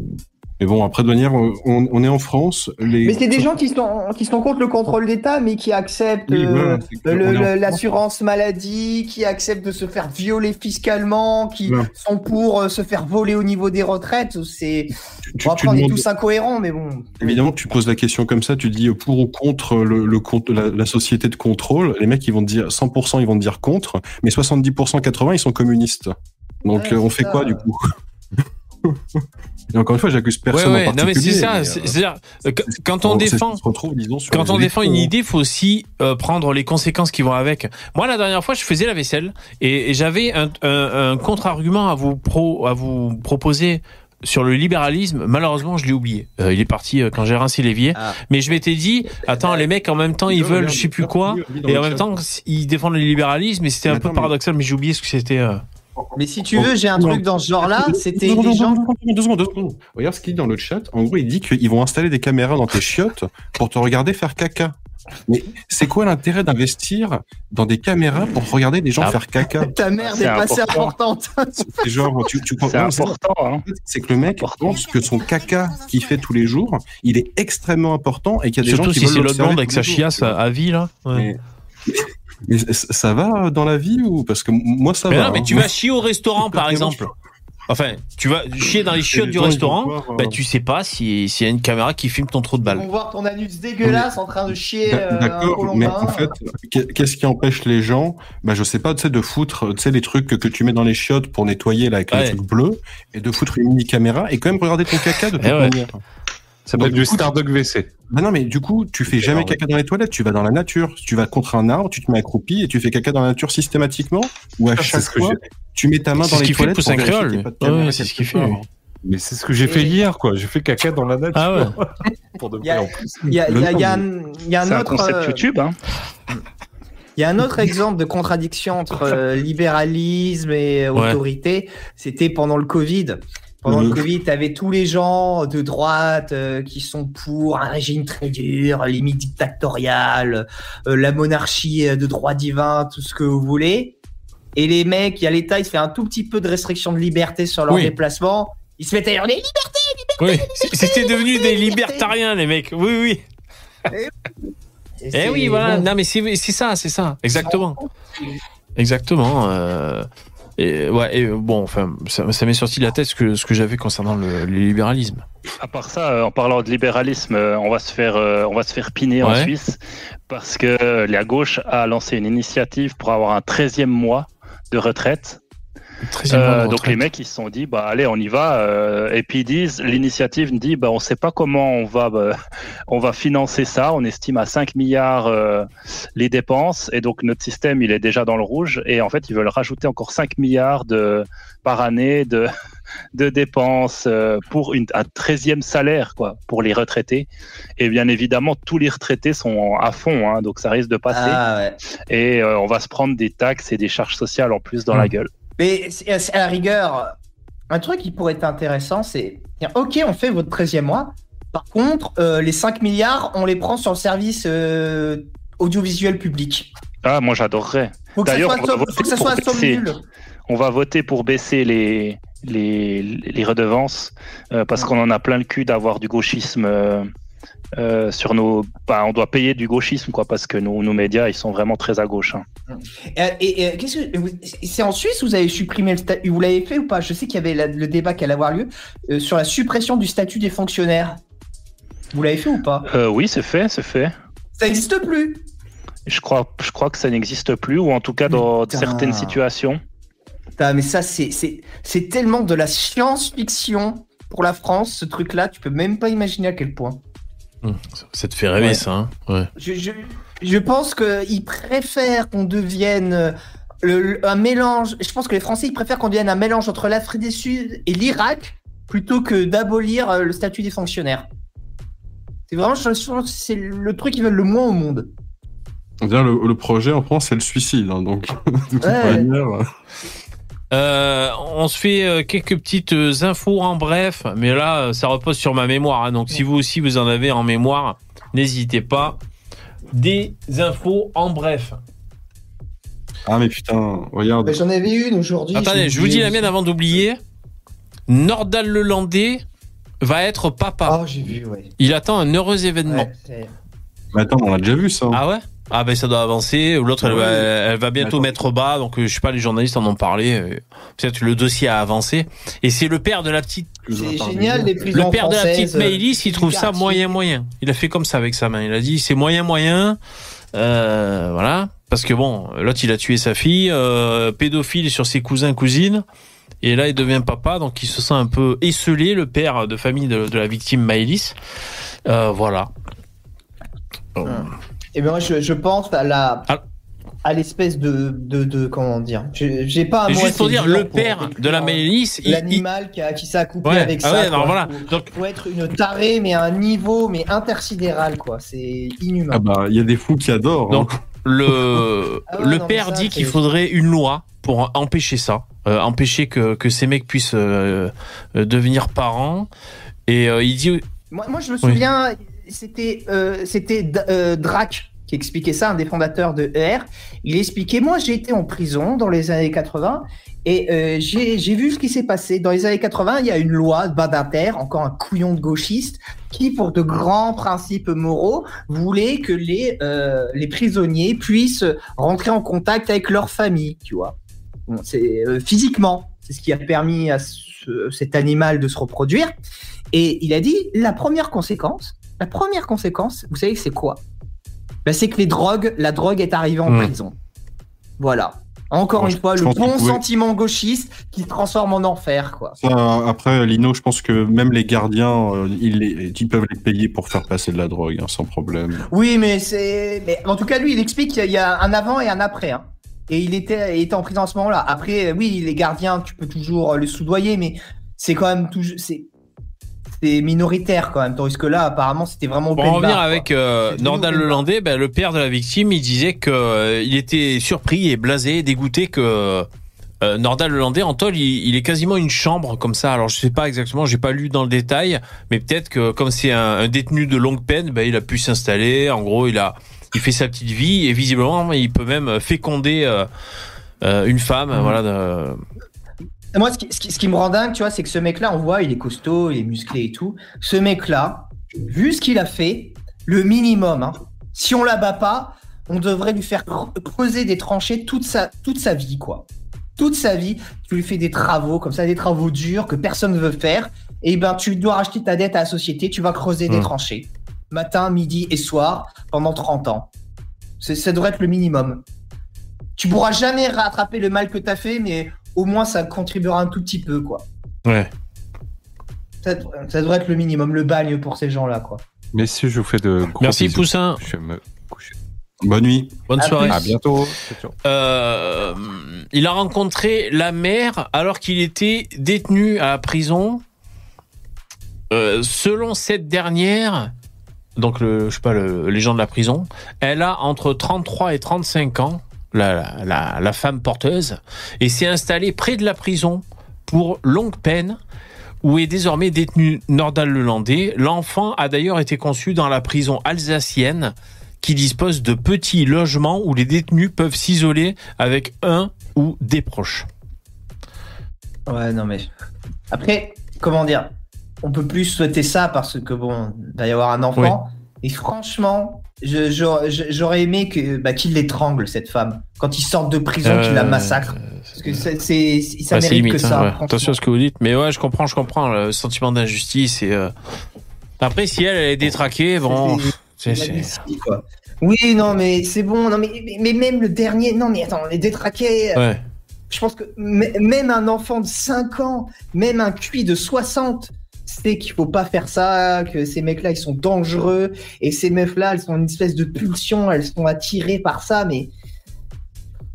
S10: Mais bon, après, de manière, on, on est en France. Les...
S2: Mais c'est des gens qui sont qui sont contre le contrôle d'État, mais qui acceptent
S10: Oui,
S2: euh,
S10: voilà, est
S2: l'assurance maladie, qui acceptent de se faire violer fiscalement, qui
S10: Voilà.
S2: sont pour euh, se faire voler au niveau des retraites. C'est bon, après on est
S10: demandes-
S2: tous incohérents, mais bon.
S10: Évidemment, tu poses la question comme ça, tu dis pour ou contre le, la, la société de contrôle. Les mecs, ils vont te dire 100%, ils vont te dire contre, mais 70%, 80%, ils sont communistes. Donc,
S2: Ouais,
S10: euh, on fait
S2: ça.
S10: quoi du coup? Et encore une fois, j'accuse
S1: Ouais,
S10: personne
S1: ouais,
S10: en
S1: non, mais c'est ça.
S10: euh,
S1: C'est-à-dire, euh, qu- quand on défend,
S10: qui se retrouve, disons, sur
S1: quand on défend une idée, faut aussi euh, prendre les conséquences qui vont avec. Moi, la dernière fois, je faisais la vaisselle et, et j'avais un, un- un contre-argument à vous pro, à vous proposer sur le libéralisme. Malheureusement, je l'ai oublié. Euh, il est parti euh, quand j'ai rincé l'évier.
S2: Ah.
S1: Mais je m'étais dit, attends, les mecs, en même temps, ils veulent, je sais plus quoi, et en même temps, ils défendent le libéralisme. Et c'était un peu paradoxal, mais j'ai oublié ce que c'était. euh.
S2: Mais si tu veux, j'ai un truc dans ce genre-là. C'était des gens.
S10: deux secondes, deux secondes. Regarde ce qu'il dit dans le chat. En gros, il dit qu'ils vont installer des caméras dans tes chiottes pour te regarder faire caca. Mais c'est quoi l'intérêt d'investir dans des caméras pour regarder des gens
S1: Ah.
S10: faire caca? (laughs)
S2: Ta merde
S11: C'est
S2: est pas assez
S11: important.
S2: importante.
S10: C'est (laughs) genre, tu, tu
S11: c'est- important, hein.
S10: C'est que le mec pense que son caca qu'il fait tous les jours, il est extrêmement important et qu'il y a des
S1: Surtout
S10: gens qui
S1: si
S10: veulent
S1: c'est l'autre bande avec sa chiasse à, à vie, là. Ouais.
S10: Mais, mais ça va dans la vie ou parce que moi ça
S1: Mais
S10: va.
S1: non, mais
S10: hein.
S1: tu vas chier au restaurant, par exemple. Enfin, tu vas chier dans les chiottes
S10: les
S1: du restaurant,
S10: voir, euh,
S1: bah tu sais pas si- s'il y a une caméra qui filme ton trou de balle.
S2: vont voir ton anus dégueulasse en train de chier euh,
S10: D'accord, mais en fait, qu'est- qu'est-ce qui empêche les gens? Bah, je sais pas, tu sais, de foutre, tu sais, les trucs que, que tu mets dans les chiottes pour nettoyer là avec
S1: Ouais.
S10: les trucs bleus, et de foutre une mini caméra et quand même regarder ton caca de toute
S1: Eh ouais.
S10: manière.
S5: Ça s'appelle du Stardog WC.
S10: Bah non, mais du coup, tu fais jamais caca dans les toilettes, tu vas dans la nature. Tu vas contre un arbre, tu te mets accroupi et tu fais caca dans la nature systématiquement. Ou à
S5: c'est
S10: chaque
S5: ce que
S10: fois, tu mets ta main
S1: C'est
S10: dans
S1: ce
S10: les
S1: qu'il fait le
S10: toilettes. vérifier
S1: créole,
S10: qu'il y ait
S1: lui.
S10: pas de caméra
S1: Ouais, c'est ce qu'il fait.
S5: Mais c'est ce que j'ai fait hier, quoi. J'ai fait caca dans la nature.
S1: Ah ouais. (laughs)
S5: Pour de
S2: Il y a-. Il y a, il y a- il y a un, un
S11: C'est un
S2: autre.
S11: concept
S2: euh,
S11: YouTube, hein.
S2: Il y a un autre exemple de contradiction entre euh, libéralisme et euh,
S1: Ouais.
S2: autorité. C'était pendant le Covid. Pendant le
S10: Mhm.
S2: Covid, tu avais tous les gens de droite euh, qui sont pour un régime très dur, limite dictatorial, euh, la monarchie euh, de droit divin, tout ce que vous voulez. Et les mecs, il y a l'État, il se fait un tout petit peu de restriction de liberté sur leur
S1: Oui.
S2: déplacement. Ils se mettent à hurler
S1: Oui, c'est- c'était devenu des libertariens, les mecs. Oui, oui.
S2: Et
S1: Eh oui, voilà.
S2: bon.
S1: Non, mais c'est c'est ça, c'est ça. Exactement. Exactement. euh, Et, ouais, et, bon, enfin, ça, ça m'est sorti de la tête ce que, ce que j'avais concernant le, le libéralisme.
S11: À part ça, euh, en parlant de libéralisme, euh, on va se faire, euh, on va se faire piner en. Suisse parce que la gauche a lancé une initiative pour avoir un 13e mois de retraite.
S1: Très
S11: Euh, donc les mecs ils se sont dit bah allez on y va euh, et puis ils disent l'initiative dit bah on sait pas comment on va bah, (laughs) on va financer ça. On estime à 5 milliards euh, les dépenses. Et donc notre système il est déjà dans le rouge. Et en fait ils veulent rajouter encore 5 milliards de par année de (laughs) de dépenses euh, pour une, un 13e salaire quoi pour les retraités. Et bien évidemment tous les retraités sont à fond hein, donc ça risque de passer.
S2: Ah ouais.
S11: et euh, on va se prendre des taxes et des charges sociales en plus dans la gueule
S2: Mais c'est à la rigueur, un truc qui pourrait être intéressant, c'est dire, ok, on fait votre 13e mois. Par contre, euh, les 5 milliards, on les prend sur le service euh, audiovisuel public.
S11: ah moi j'adorerais D'ailleurs, on on va voter pour baisser les, les, les redevances euh, parce qu'on en a plein le cul d'avoir du gauchisme euh, euh, sur nos. Bah, on doit payer du gauchisme quoi parce que nos, nos médias ils sont vraiment très à gauche. hein.
S2: Et, et- et qu'est-ce que vous- c'est en Suisse vous avez supprimé le statut Vous l'avez fait ou pas? Je sais qu'il y avait la- le débat qui allait avoir lieu euh, sur la suppression du statut des fonctionnaires. Vous l'avez fait ou pas?
S11: Euh, oui, c'est fait, c'est fait.
S2: Ça n'existe plus.
S11: Je crois, je crois que ça n'existe plus ou en tout cas dans
S2: Putain.
S11: certaines situations.
S2: Putain, mais ça, c'est tellement de la science-fiction pour la France, ce truc-là. Tu peux même pas imaginer à quel point.
S1: Hum, Ça te fait rêver,
S2: Ouais.
S1: ça. Hein ouais.
S2: Je, je, je pense qu'ils préfèrent qu'on devienne euh, le- le- un mélange. Je pense que les Français, ils préfèrent qu'on devienne un mélange entre l'Afrique du Sud et l'Irak plutôt que d'abolir euh, le statut des fonctionnaires. C'est vraiment, je pense que c'est le truc qu'ils veulent le moins au monde.
S10: Le, le projet en France, c'est le suicide. hein, donc, (laughs) de toute
S2: Ouais.
S10: manière,
S1: Euh, on se fait euh, quelques petites euh, infos en bref, mais là, ça repose sur ma mémoire. hein. donc, si vous aussi vous en avez en mémoire, n'hésitez pas. Des infos en bref.
S10: Ah, mais putain, regarde.
S2: J'en avais une aujourd'hui.
S1: Attendez, je vous dis la mienne avant d'oublier. Nordal Lelandais va être papa.
S2: Ah, j'ai vu, ouais.
S1: Il attend un heureux événement.
S2: Ouais,
S10: Mais attends, on l'a déjà vu ça.
S1: Ah ouais? Ah ben ça doit avancer. L'autre, elle, va, elle va bientôt mettre bas. Donc euh, je sais pas, les journalistes en ont parlé. euh, Peut-être que le dossier a avancé. Et c'est le père de la petite.
S2: C'est génial, les prisons
S1: Le père de la petite
S2: euh,
S1: Maëlys, il trouve ça moyen moyen. Il a fait comme ça avec sa main. Il a dit c'est moyen moyen. Euh, voilà. Parce que bon, l'autre il a tué sa fille, euh, pédophile sur ses cousins cousines. Et là, il devient papa, donc il se sent un peu esselé, le père de famille de, de la victime Maëlys. Euh, voilà.
S2: Et ben moi, je, je pense à la.
S1: Ah.
S2: À l'espèce de, de, de. Comment dire Je- J'ai pas mot
S1: juste pour dire, le père de la il-
S2: L'animal qui, a- qui s'est accouplé
S1: Ouais,
S2: avec
S1: ah
S2: ça.
S1: ouais, alors voilà. Donc-
S2: faut être une tarée, mais à un niveau mais intersidéral, quoi. C'est inhumain.
S10: Ah bah, il y a des fous qui adorent.
S1: Donc,
S10: hein.
S1: le,
S2: Ah ouais,
S1: le
S2: non,
S1: père
S2: ça,
S1: dit qu'il faudrait une loi pour empêcher ça, euh, empêcher que, que ces mecs puissent euh, euh, devenir parents. Et euh, il dit,
S2: Moi, moi, je me souviens, c'était euh, c'était euh, Drac qui expliquait ça, un des fondateurs de ER. Il expliquait, moi, j'ai été en prison dans les années 80 et euh, j'ai vu ce qui s'est passé. Dans les années 80, il y a une loi, Badinter, encore un couillon de gauchiste, qui, pour de grands principes moraux, voulait que les, euh, les prisonniers puissent rentrer en contact avec leur famille, tu vois. C'est physiquement, c'est ce qui a permis à ce- cet animal de se reproduire. Et il a dit la première conséquence, la première conséquence, vous savez que c'est quoi? Ben, C'est que les drogues, la drogue est arrivée en
S1: Mm.
S2: prison. Voilà. Encore
S10: Moi,
S2: une fois, le bon
S10: pouvait-
S2: sentiment gauchiste qui se transforme en enfer, quoi.
S10: Ça, après, Lino, je pense que même les gardiens, euh, ils, les- ils peuvent les payer pour faire passer de la drogue, hein, sans problème.
S2: Oui, mais c'est. Mais en tout cas, lui, il explique qu'il y a un avant et un après. Hein. Et il était, il était en prison à ce moment-là. Après, oui, les gardiens, tu peux toujours les soudoyer, mais c'est quand même toujours. C'est c'est minoritaire quand même. Tandis que là, apparemment, c'était vraiment.
S1: Pour en revenir
S2: bar,
S1: avec euh, Nordal. Lelandais, ben, le père de la victime, il disait que euh, il était surpris et blasé, dégoûté que euh, Nordal Lelandais, en tôle, il, il est quasiment une chambre comme ça. Alors je sais pas exactement, j'ai pas lu dans le détail, mais peut-être que comme c'est un, un détenu de longue peine, ben, il a pu s'installer. En gros, il a, il fait sa petite vie et visiblement, il peut même féconder euh, euh, une femme.
S2: Mhm.
S1: Voilà. de-
S2: Moi, ce qui, ce, qui, ce qui me rend dingue, tu vois, c'est que ce mec-là, on voit, il est costaud, il est musclé et tout. Ce mec-là, vu ce qu'il a fait, le minimum, hein, si on l'abat pas, on devrait lui faire cre- creuser des tranchées toute sa, toute sa vie, quoi. Toute sa vie, tu lui fais des travaux, comme ça, des travaux durs que personne ne veut faire. Et ben, tu dois racheter ta dette à la société, tu vas creuser des
S1: Mm.
S2: tranchées. Matin, midi et soir, pendant 30 ans. C'est- Ça devrait être le minimum. Tu pourras jamais rattraper le mal que tu as fait, mais au moins ça contribuera un tout petit peu, quoi.
S1: Ouais.
S2: Ça, ça devrait être le minimum, le bagne pour ces gens-là, quoi.
S5: Messieurs, je vous fais de gros
S1: Merci
S5: bisous.
S1: Poussin.
S5: Je vais me coucher.
S10: Bonne nuit.
S1: Bonne
S2: À
S1: soirée.
S2: plus.
S5: À bientôt.
S1: Euh, il a rencontré la mère alors qu'il était détenu à la prison. Euh, selon cette dernière, donc le, je sais pas, le, les gens de la prison, elle a entre 33 et 35 ans, la, la, la, la femme porteuse, et s'est installée près de la prison pour longue peine, où est désormais détenu Nordal Lelandais. L'enfant a d'ailleurs été conçu dans la prison alsacienne, qui dispose de petits logements où les détenus peuvent s'isoler avec un ou des proches.
S2: Ouais, non, mais. Après, comment dire? On peut plus souhaiter ça parce que, bon, il va y avoir un enfant. Et franchement, j'aurais aimé que bah, qu'il l'étrangle, cette femme. Quand ils sortent de prison, qu'il la
S1: Euh,
S2: massacre. Parce que c'est, ça
S1: Ouais, c'est
S2: mérite
S1: limite,
S2: que
S1: hein,
S2: ça.
S1: ouais.
S2: franchement.
S1: Attention à ce que vous dites, mais ouais, je comprends, je comprends le sentiment d'injustice et euh, après si elle, elle est détraquée, bon.
S2: Oui, non, mais c'est bon. Non, mais, mais, même le dernier. Non, mais attends, les détraqués. euh,
S1: ouais.
S2: Je pense que même un enfant de 5 ans, même un cuit de 60, sait qu'il faut pas faire ça, que ces mecs-là, ils sont dangereux, et ces meufs-là, elles sont une espèce de pulsion, elles sont attirées par ça, mais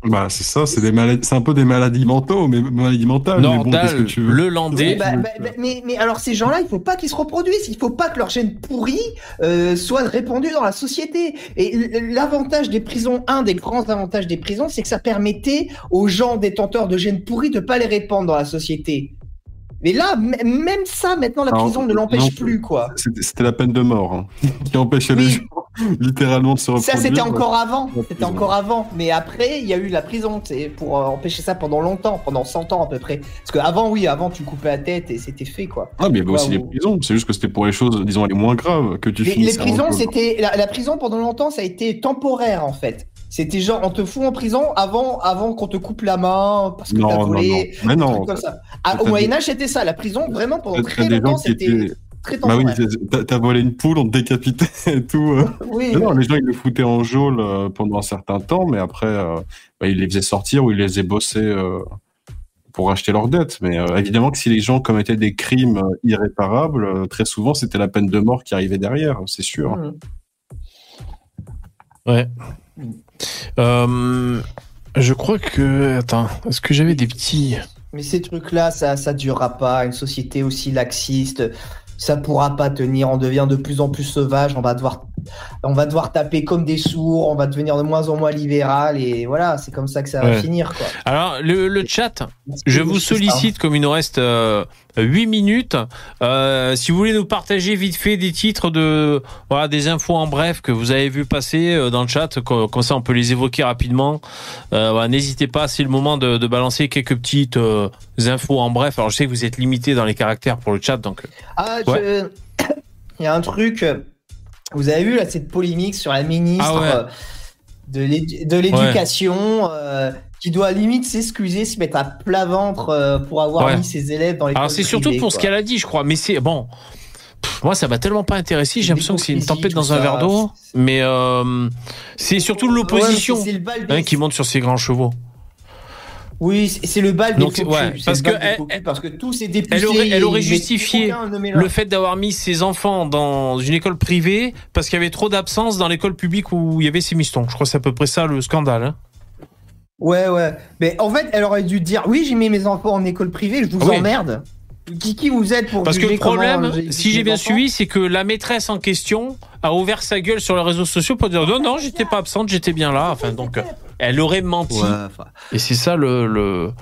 S10: Bah, c'est ça, c'est des maladies, c'est un peu des maladies mentaux, mais maladies mentales. mais bon, qu'est-ce que
S1: Nordal,
S10: tu veux?
S1: le landais,
S2: Bah, bah, bah, mais, mais alors ces gens-là, il faut pas qu'ils se reproduisent, il faut pas que leur gène pourri euh, soit répandu dans la société. Et l'avantage des prisons, un des grands avantages des prisons, c'est que ça permettait aux gens détenteurs de gènes pourris de pas les répandre dans la société. Mais là, même ça, maintenant, la
S10: Alors,
S2: prison ne l'empêche plus, quoi.
S10: C'était la peine de mort hein, (laughs) qui empêchait les gens littéralement de se reproduire.
S2: Ça, c'était encore avant. C'était encore avant. Mais après, il y a eu la prison, pour euh, empêcher ça pendant longtemps, pendant 100 ans à peu près. Parce que avant, oui, avant, tu coupais la tête et c'était fait, quoi.
S10: Ah, mais il y avait aussi les prisons. C'est juste que c'était pour les choses, disons, les moins graves que tu
S2: Les, les
S10: finissais en
S2: prisons, c'était la, la prison pendant longtemps, ça a été temporaire en fait. C'était genre on te fout en prison avant, avant qu'on te coupe la main parce que
S10: Non,
S2: t'as
S10: non,
S2: volé.
S10: non. Mais non.
S2: truc comme ça. Ah, au
S10: des-
S2: Moyen Âge, c'était ça. La prison, vraiment pendant très
S10: t'as des gens
S2: longtemps,
S10: qui
S2: c'était
S10: étaient-
S2: très
S10: Bah oui, t'as- t'as volé une poule, on te décapitait (laughs) et tout. euh.
S2: oui.
S10: Mais non, les gens, ils le foutaient en geôle euh, pendant un certain temps, mais après, euh, bah, ils les faisaient sortir ou ils les faisaient bosser euh, pour acheter leurs dettes. Mais euh, évidemment que si les gens commettaient des crimes euh, irréparables, euh, très souvent, c'était la peine de mort qui arrivait derrière, c'est sûr.
S2: Mhm.
S1: ouais. Euh, je crois que, attends, est-ce que j'avais des petits
S2: Mais ces trucs-là, ça, ça durera pas. Une société aussi laxiste, ça pourra pas tenir. On devient de plus en plus sauvage. On va devoir, on va devoir taper comme des sourds. On va devenir de moins en moins libéral. Et voilà, c'est comme ça que ça va
S1: Ouais.
S2: finir, quoi.
S1: Alors, le, le chat, je vous
S2: ça.
S1: sollicite, comme il nous reste euh, 8 minutes, euh, si vous voulez nous partager vite fait des titres de, voilà, des infos en bref que vous avez vu passer euh, dans le chat, co- comme ça on peut les évoquer rapidement. Euh, voilà, N'hésitez pas, c'est le moment de, de balancer quelques petites infos en bref. Alors, je sais que vous êtes limité dans les caractères pour le chat, donc.
S2: Ah, je- (coughs) il y a un truc. Vous avez vu là cette polémique sur la ministre
S1: Ah ouais.
S2: euh, de l'édu- de l'éducation euh, qui doit limite s'excuser, se mettre à plat ventre euh, pour avoir
S1: Ouais.
S2: mis ses élèves dans les.
S1: Alors, c'est surtout pour ce qu'elle a dit, je crois, mais c'est bon. Pff, Moi, ça m'a tellement pas intéressé. J'ai l'impression que c'est une tempête dans un verre d'eau. Mais c'est surtout l'opposition hein, qui monte sur ses grands chevaux.
S2: Oui, c'est le bal des
S1: Donc, ouais, parce que elle-
S2: parce que tous ces députés.
S1: Elle aurait, elle justifié le fait d'avoir mis ses enfants dans une école privée parce qu'il y avait trop d'absence dans l'école publique où il y avait ces mistons. Je crois que c'est à peu près ça le scandale. hein.
S2: Ouais, ouais. Mais en fait, elle aurait dû dire oui, j'ai mis mes enfants en école privée, je vous
S1: oui.
S2: emmerde. Qui, qui vous êtes pour
S1: Parce que le problème, si j'ai bien suivi, c'est que la maîtresse en question a ouvert sa gueule sur les réseaux sociaux pour dire non, non, j'étais pas absente, j'étais bien là. Enfin, donc, elle aurait menti.
S2: Ouais, enfin,
S1: Et c'est ça le. le...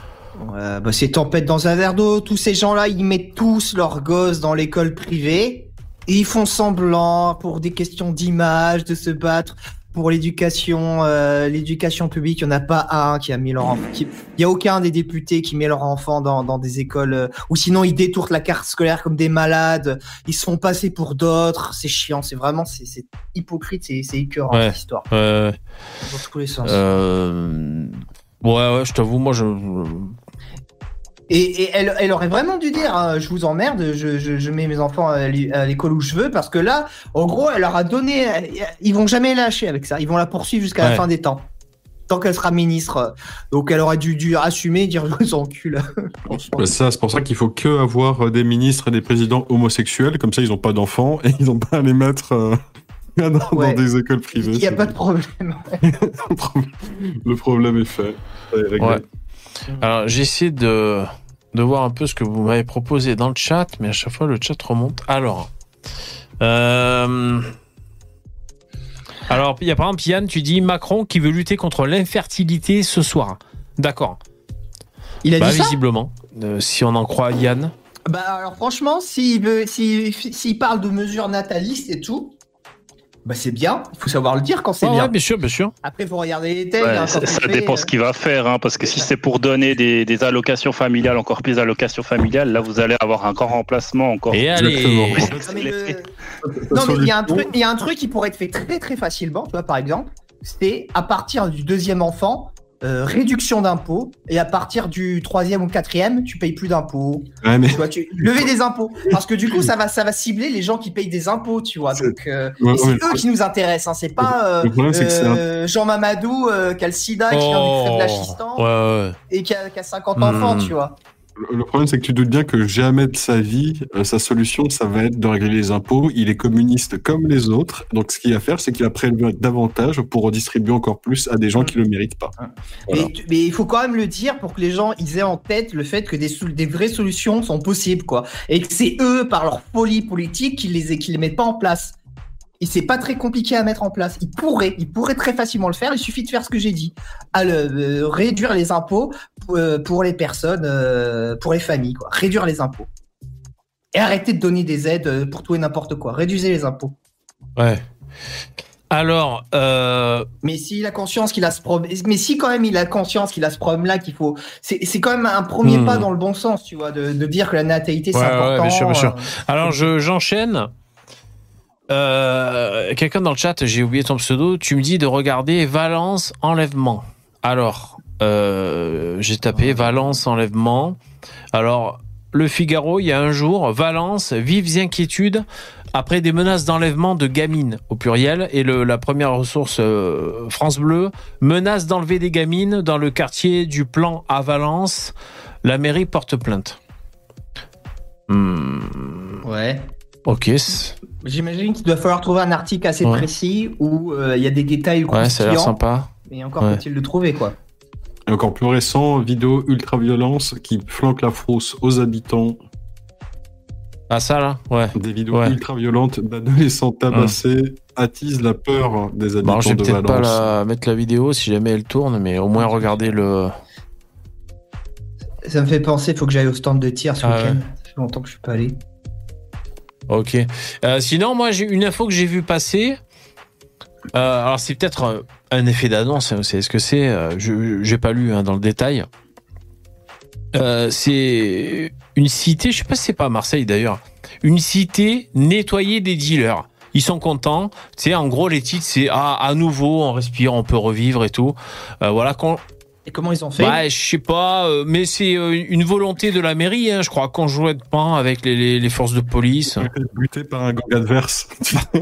S2: ouais, bah, c'est tempête dans un verre d'eau. Tous ces gens-là, ils mettent tous leurs gosses dans l'école privée. Et ils font semblant pour des questions d'image, de se battre pour l'éducation, euh, l'éducation publique. Il n'y en a pas un qui a mis leur enfant. Il n'y a aucun des députés qui met leur enfant dans, dans des écoles. euh, ou sinon, ils détournent la carte scolaire comme des malades. Ils se font passer pour d'autres. C'est chiant. C'est vraiment, c'est c'est hypocrite. C'est c'est écœurant
S1: Ouais.
S2: cette histoire.
S1: Euh,
S2: Dans tous les sens.
S1: euh, Ouais, ouais, je t'avoue, moi, je.
S2: Et, et elle, elle aurait vraiment dû dire hein, je vous emmerde, je, je, je mets mes enfants à l'é- à l'école où je veux parce que là, en gros, elle leur a donné, ils vont jamais lâcher avec ça, ils vont la poursuivre jusqu'à
S1: Ouais.
S2: la fin des temps, tant qu'elle sera ministre. Donc elle aurait dû, dû assumer, dire je vous encule.
S10: Ça, c'est pour ça qu'il faut que avoir euh, des ministres et des présidents homosexuels, comme ça ils n'ont pas d'enfants et ils n'ont pas à les mettre euh, (laughs) dans,
S2: Ouais.
S10: dans des écoles privées.
S2: Il n'y a pas de (laughs) problème.
S10: Le problème est fait.
S1: Ouais. Alors, j'essaie de, de voir un peu ce que vous m'avez proposé dans le chat, mais à chaque fois, le chat remonte. Alors. euh, Alors, il y a par exemple Yann, tu dis Macron qui veut lutter contre l'infertilité ce soir. D'accord.
S2: Il a
S1: Bah,
S2: dit ça
S1: visiblement, euh, si on en croit Yann.
S2: Bah alors franchement, s'il veut, s'il s'il parle de mesures natalistes et tout, bah c'est bien. Il faut savoir le dire quand c'est bien.
S1: ouais, bien sûr, bien sûr.
S2: Après, faut regarder les textes.
S11: Ouais,
S2: hein,
S11: ça dépend
S2: euh,
S11: ce qu'il va faire, hein, parce que si c'est pour donner des, des allocations familiales, encore plus d'allocations familiales, là vous allez avoir un grand remplacement encore.
S1: Et allez.
S2: Non, mais le- il y, a un truc- il y a un truc qui pourrait être fait très très facilement, tu vois, par exemple, c'est à partir du deuxième enfant, euh, réduction d'impôts, et à partir du troisième ou quatrième, tu payes plus d'impôts.
S10: Ouais, mais-
S2: Tu vois, tu lever des impôts, parce que du coup, ça va ça va cibler les gens qui payent des impôts, tu vois. Donc, euh,
S10: Ouais,
S2: c'est
S10: ouais.
S2: eux qui nous intéressent, hein, c'est pas euh, euh, Jean Mamadou euh, qui a le SIDA, qui vient du crève l'Achistan
S1: Oh. ouais, ouais.
S2: et qui a, qui a 50 enfants,
S10: Hmm.
S2: tu vois.
S10: Le problème, c'est que tu doutes bien que jamais de sa vie, euh, sa solution, ça va être de régler les impôts. Il est communiste comme les autres. Donc, ce qu'il va faire, c'est qu'il va prélever davantage pour redistribuer encore plus à des gens qui le méritent pas. Voilà.
S2: Mais, il faut quand même le dire pour que les gens ils aient en tête le fait que des vraies solutions sont possibles, quoi. Et que c'est eux, par leur folie politique, qui les, qui les mettent pas en place. Et c'est pas très compliqué à mettre en place. Ils pourraient, ils pourraient très facilement le faire. Il suffit de faire ce que j'ai dit. À le- euh, réduire les impôts euh, pour les personnes, euh, pour les familles, quoi. Réduire les impôts. Et arrêter de donner des aides pour tout et n'importe quoi. Réduisez les impôts.
S1: Ouais. Alors, euh,
S2: Mais s'il a conscience qu'il a ce problème, mais si quand même il a conscience qu'il a ce problème-là, qu'il faut, c'est c'est quand même un premier
S1: Hmm.
S2: pas dans le bon sens, tu vois, de, de dire que la natalité c'est
S1: Ouais, ouais,
S2: important.
S1: bien sûr, bien sûr. Alors, je, j'enchaîne. Euh, quelqu'un dans le chat, j'ai oublié ton pseudo, tu me dis de regarder Valence enlèvement. Alors, euh, j'ai tapé Valence enlèvement. Alors, le Figaro, il y a un jour, Valence, vives inquiétudes après des menaces d'enlèvement de gamines au pluriel. Et le, la première ressource, euh, France Bleu, menace d'enlever des gamines dans le quartier du plan à Valence. La mairie porte plainte. Hmm,
S2: Ouais.
S1: ok.
S2: J'imagine qu'il doit falloir trouver un article assez
S1: Ouais.
S2: précis où euh, il y a des détails
S1: Ouais, ça a l'air sympa.
S2: Mais encore
S1: Ouais.
S2: faut-il le trouver, quoi.
S10: Et encore plus récent, vidéo ultra-violence qui flanque la frousse aux habitants.
S1: Ah, ça là? Ouais.
S10: Des vidéos
S1: Ouais.
S10: ultra-violentes d'adolescents tabassés attisent la peur des habitants
S1: Bon, je vais
S10: de
S1: peut-être
S10: Valence.
S1: pas la, mettre la vidéo si jamais elle tourne, mais au moins regarder le.
S2: Ça me fait penser, faut que j'aille au stand de tir ce
S1: Ah
S2: week-end.
S1: ouais.
S2: Ça fait longtemps que je suis pas allé.
S1: Ok. Euh, sinon, moi, j'ai une info que j'ai vu passer. Euh, alors, c'est peut-être euh, un effet d'annonce. Vous savez ce que c'est Je j'ai pas lu hein, dans le détail. C'est une cité, je sais pas si c'est pas Marseille d'ailleurs, une cité nettoyée des dealers. Ils sont contents. Tu sais, en gros, les titres, c'est ah, à nouveau, on respire, on peut revivre et tout. Voilà,
S2: Et comment ils ont fait
S1: Ouais, je sais pas, euh, mais c'est euh, une volonté de la mairie, hein, je crois, conjointement avec les, les, les forces de police.
S10: Buté par un gang adverse. (laughs) (laughs)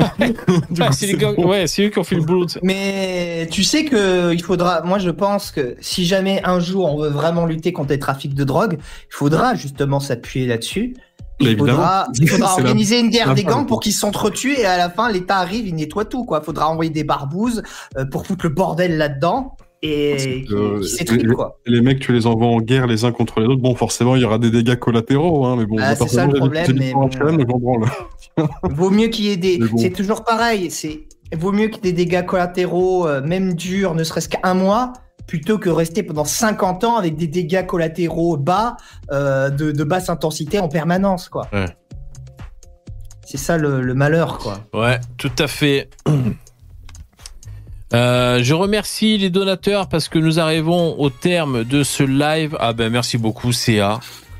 S1: Ah, c'est les gars- ouais, c'est eux qui ont fait le boulot.
S2: Mais tu sais que il faudra. Moi, je pense que si jamais un jour on veut vraiment lutter contre les trafics de drogue, il faudra justement s'appuyer là-dessus. Il faudra, il faudra (laughs)
S10: la-
S2: organiser une guerre des gangs pour qu'ils s'entretuent et à la fin l'État arrive, il nettoie tout quoi. Faudra envoyer des barbouzes euh, pour foutre le bordel là-dedans et
S10: Euh,
S2: c'est
S10: les,
S2: triste quoi.
S10: les mecs, tu les envoies en guerre les uns contre les autres. Bon, forcément, il y aura des dégâts collatéraux, hein, mais bon,
S2: Ah, c'est ça le problème, mais bon. (laughs) Vaut mieux qu'il y ait des.
S10: Bon.
S2: C'est toujours pareil. C'est vaut mieux qu'il y ait des dégâts collatéraux, euh, même durs, ne serait-ce qu'un mois, plutôt que rester pendant 50 ans avec des dégâts collatéraux bas, euh, de, de basse intensité en permanence, quoi.
S1: Ouais.
S2: C'est ça le, le malheur, quoi.
S1: Ouais, tout à fait. (clears throat) Euh, je remercie les donateurs parce que nous arrivons au terme de ce live. Ah ben merci beaucoup CA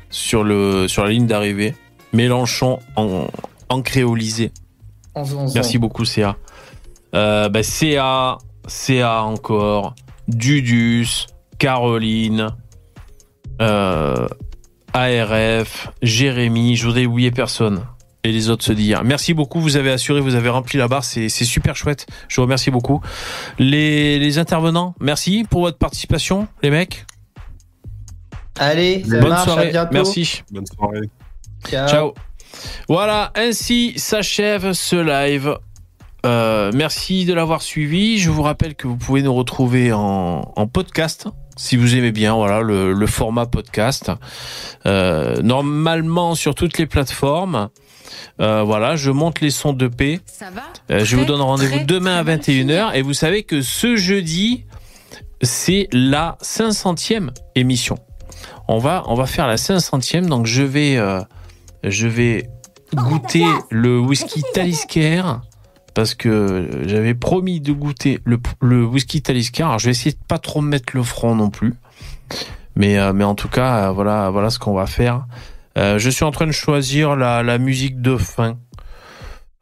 S1: sur le sur la ligne d'arrivée. Mélenchon en, en créolisé.
S2: En- en-
S1: Merci beaucoup CA. Euh, ben, CA, CA encore, Dudus, Caroline, euh, ARF, Jérémy. Je voudrais oublier personne. Et les autres se dire. Merci beaucoup, vous avez assuré, vous avez rempli la barre, c'est super chouette. Je vous remercie beaucoup. Les, les intervenants, merci pour votre participation, les mecs.
S2: Allez, ça
S1: Bonne
S2: marche, à
S1: soirée,
S2: bientôt.
S1: merci.
S10: Bonne soirée.
S2: Ciao.
S1: Ciao. Voilà, ainsi s'achève ce live. Euh, merci de l'avoir suivi. Je vous rappelle que vous pouvez nous retrouver en, en podcast si vous aimez bien. Voilà le, le format podcast. Euh, normalement sur toutes les plateformes. Euh, voilà, je monte les sons de paix. Euh, je vous donne rendez-vous demain à 21h. Et vous savez que ce jeudi, c'est la 500e émission. On va, on va faire la 500e. Donc je vais, euh, je vais goûter le whisky Talisker parce que j'avais promis de goûter le, le whisky Talisker. Alors je vais essayer de pas trop me mettre le front non plus. Mais, euh, mais en tout cas, euh, voilà, voilà ce qu'on va faire. Euh, je suis en train de choisir la, la musique de fin.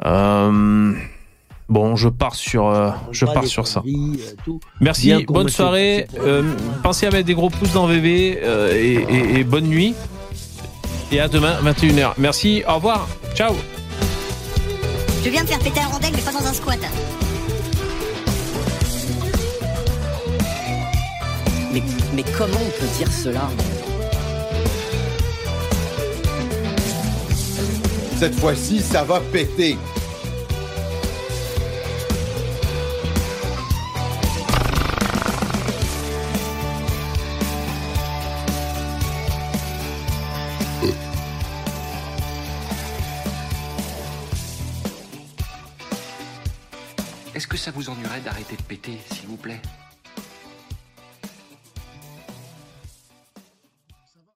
S1: Euh, bon, je pars sur, euh, je pars sur ça. Merci, bonne soirée. Euh, pensez à mettre des gros pouces dans VV euh, et, et- et bonne nuit. Et à demain, 21h. Merci, au revoir. Ciao.
S6: Je viens de faire péter un rondelle, mais pas dans un squat.
S3: Mais, mais comment on peut dire cela?
S13: Cette fois-ci, ça va péter.
S14: Est-ce que ça vous ennuierait d'arrêter de péter, s'il vous plaît?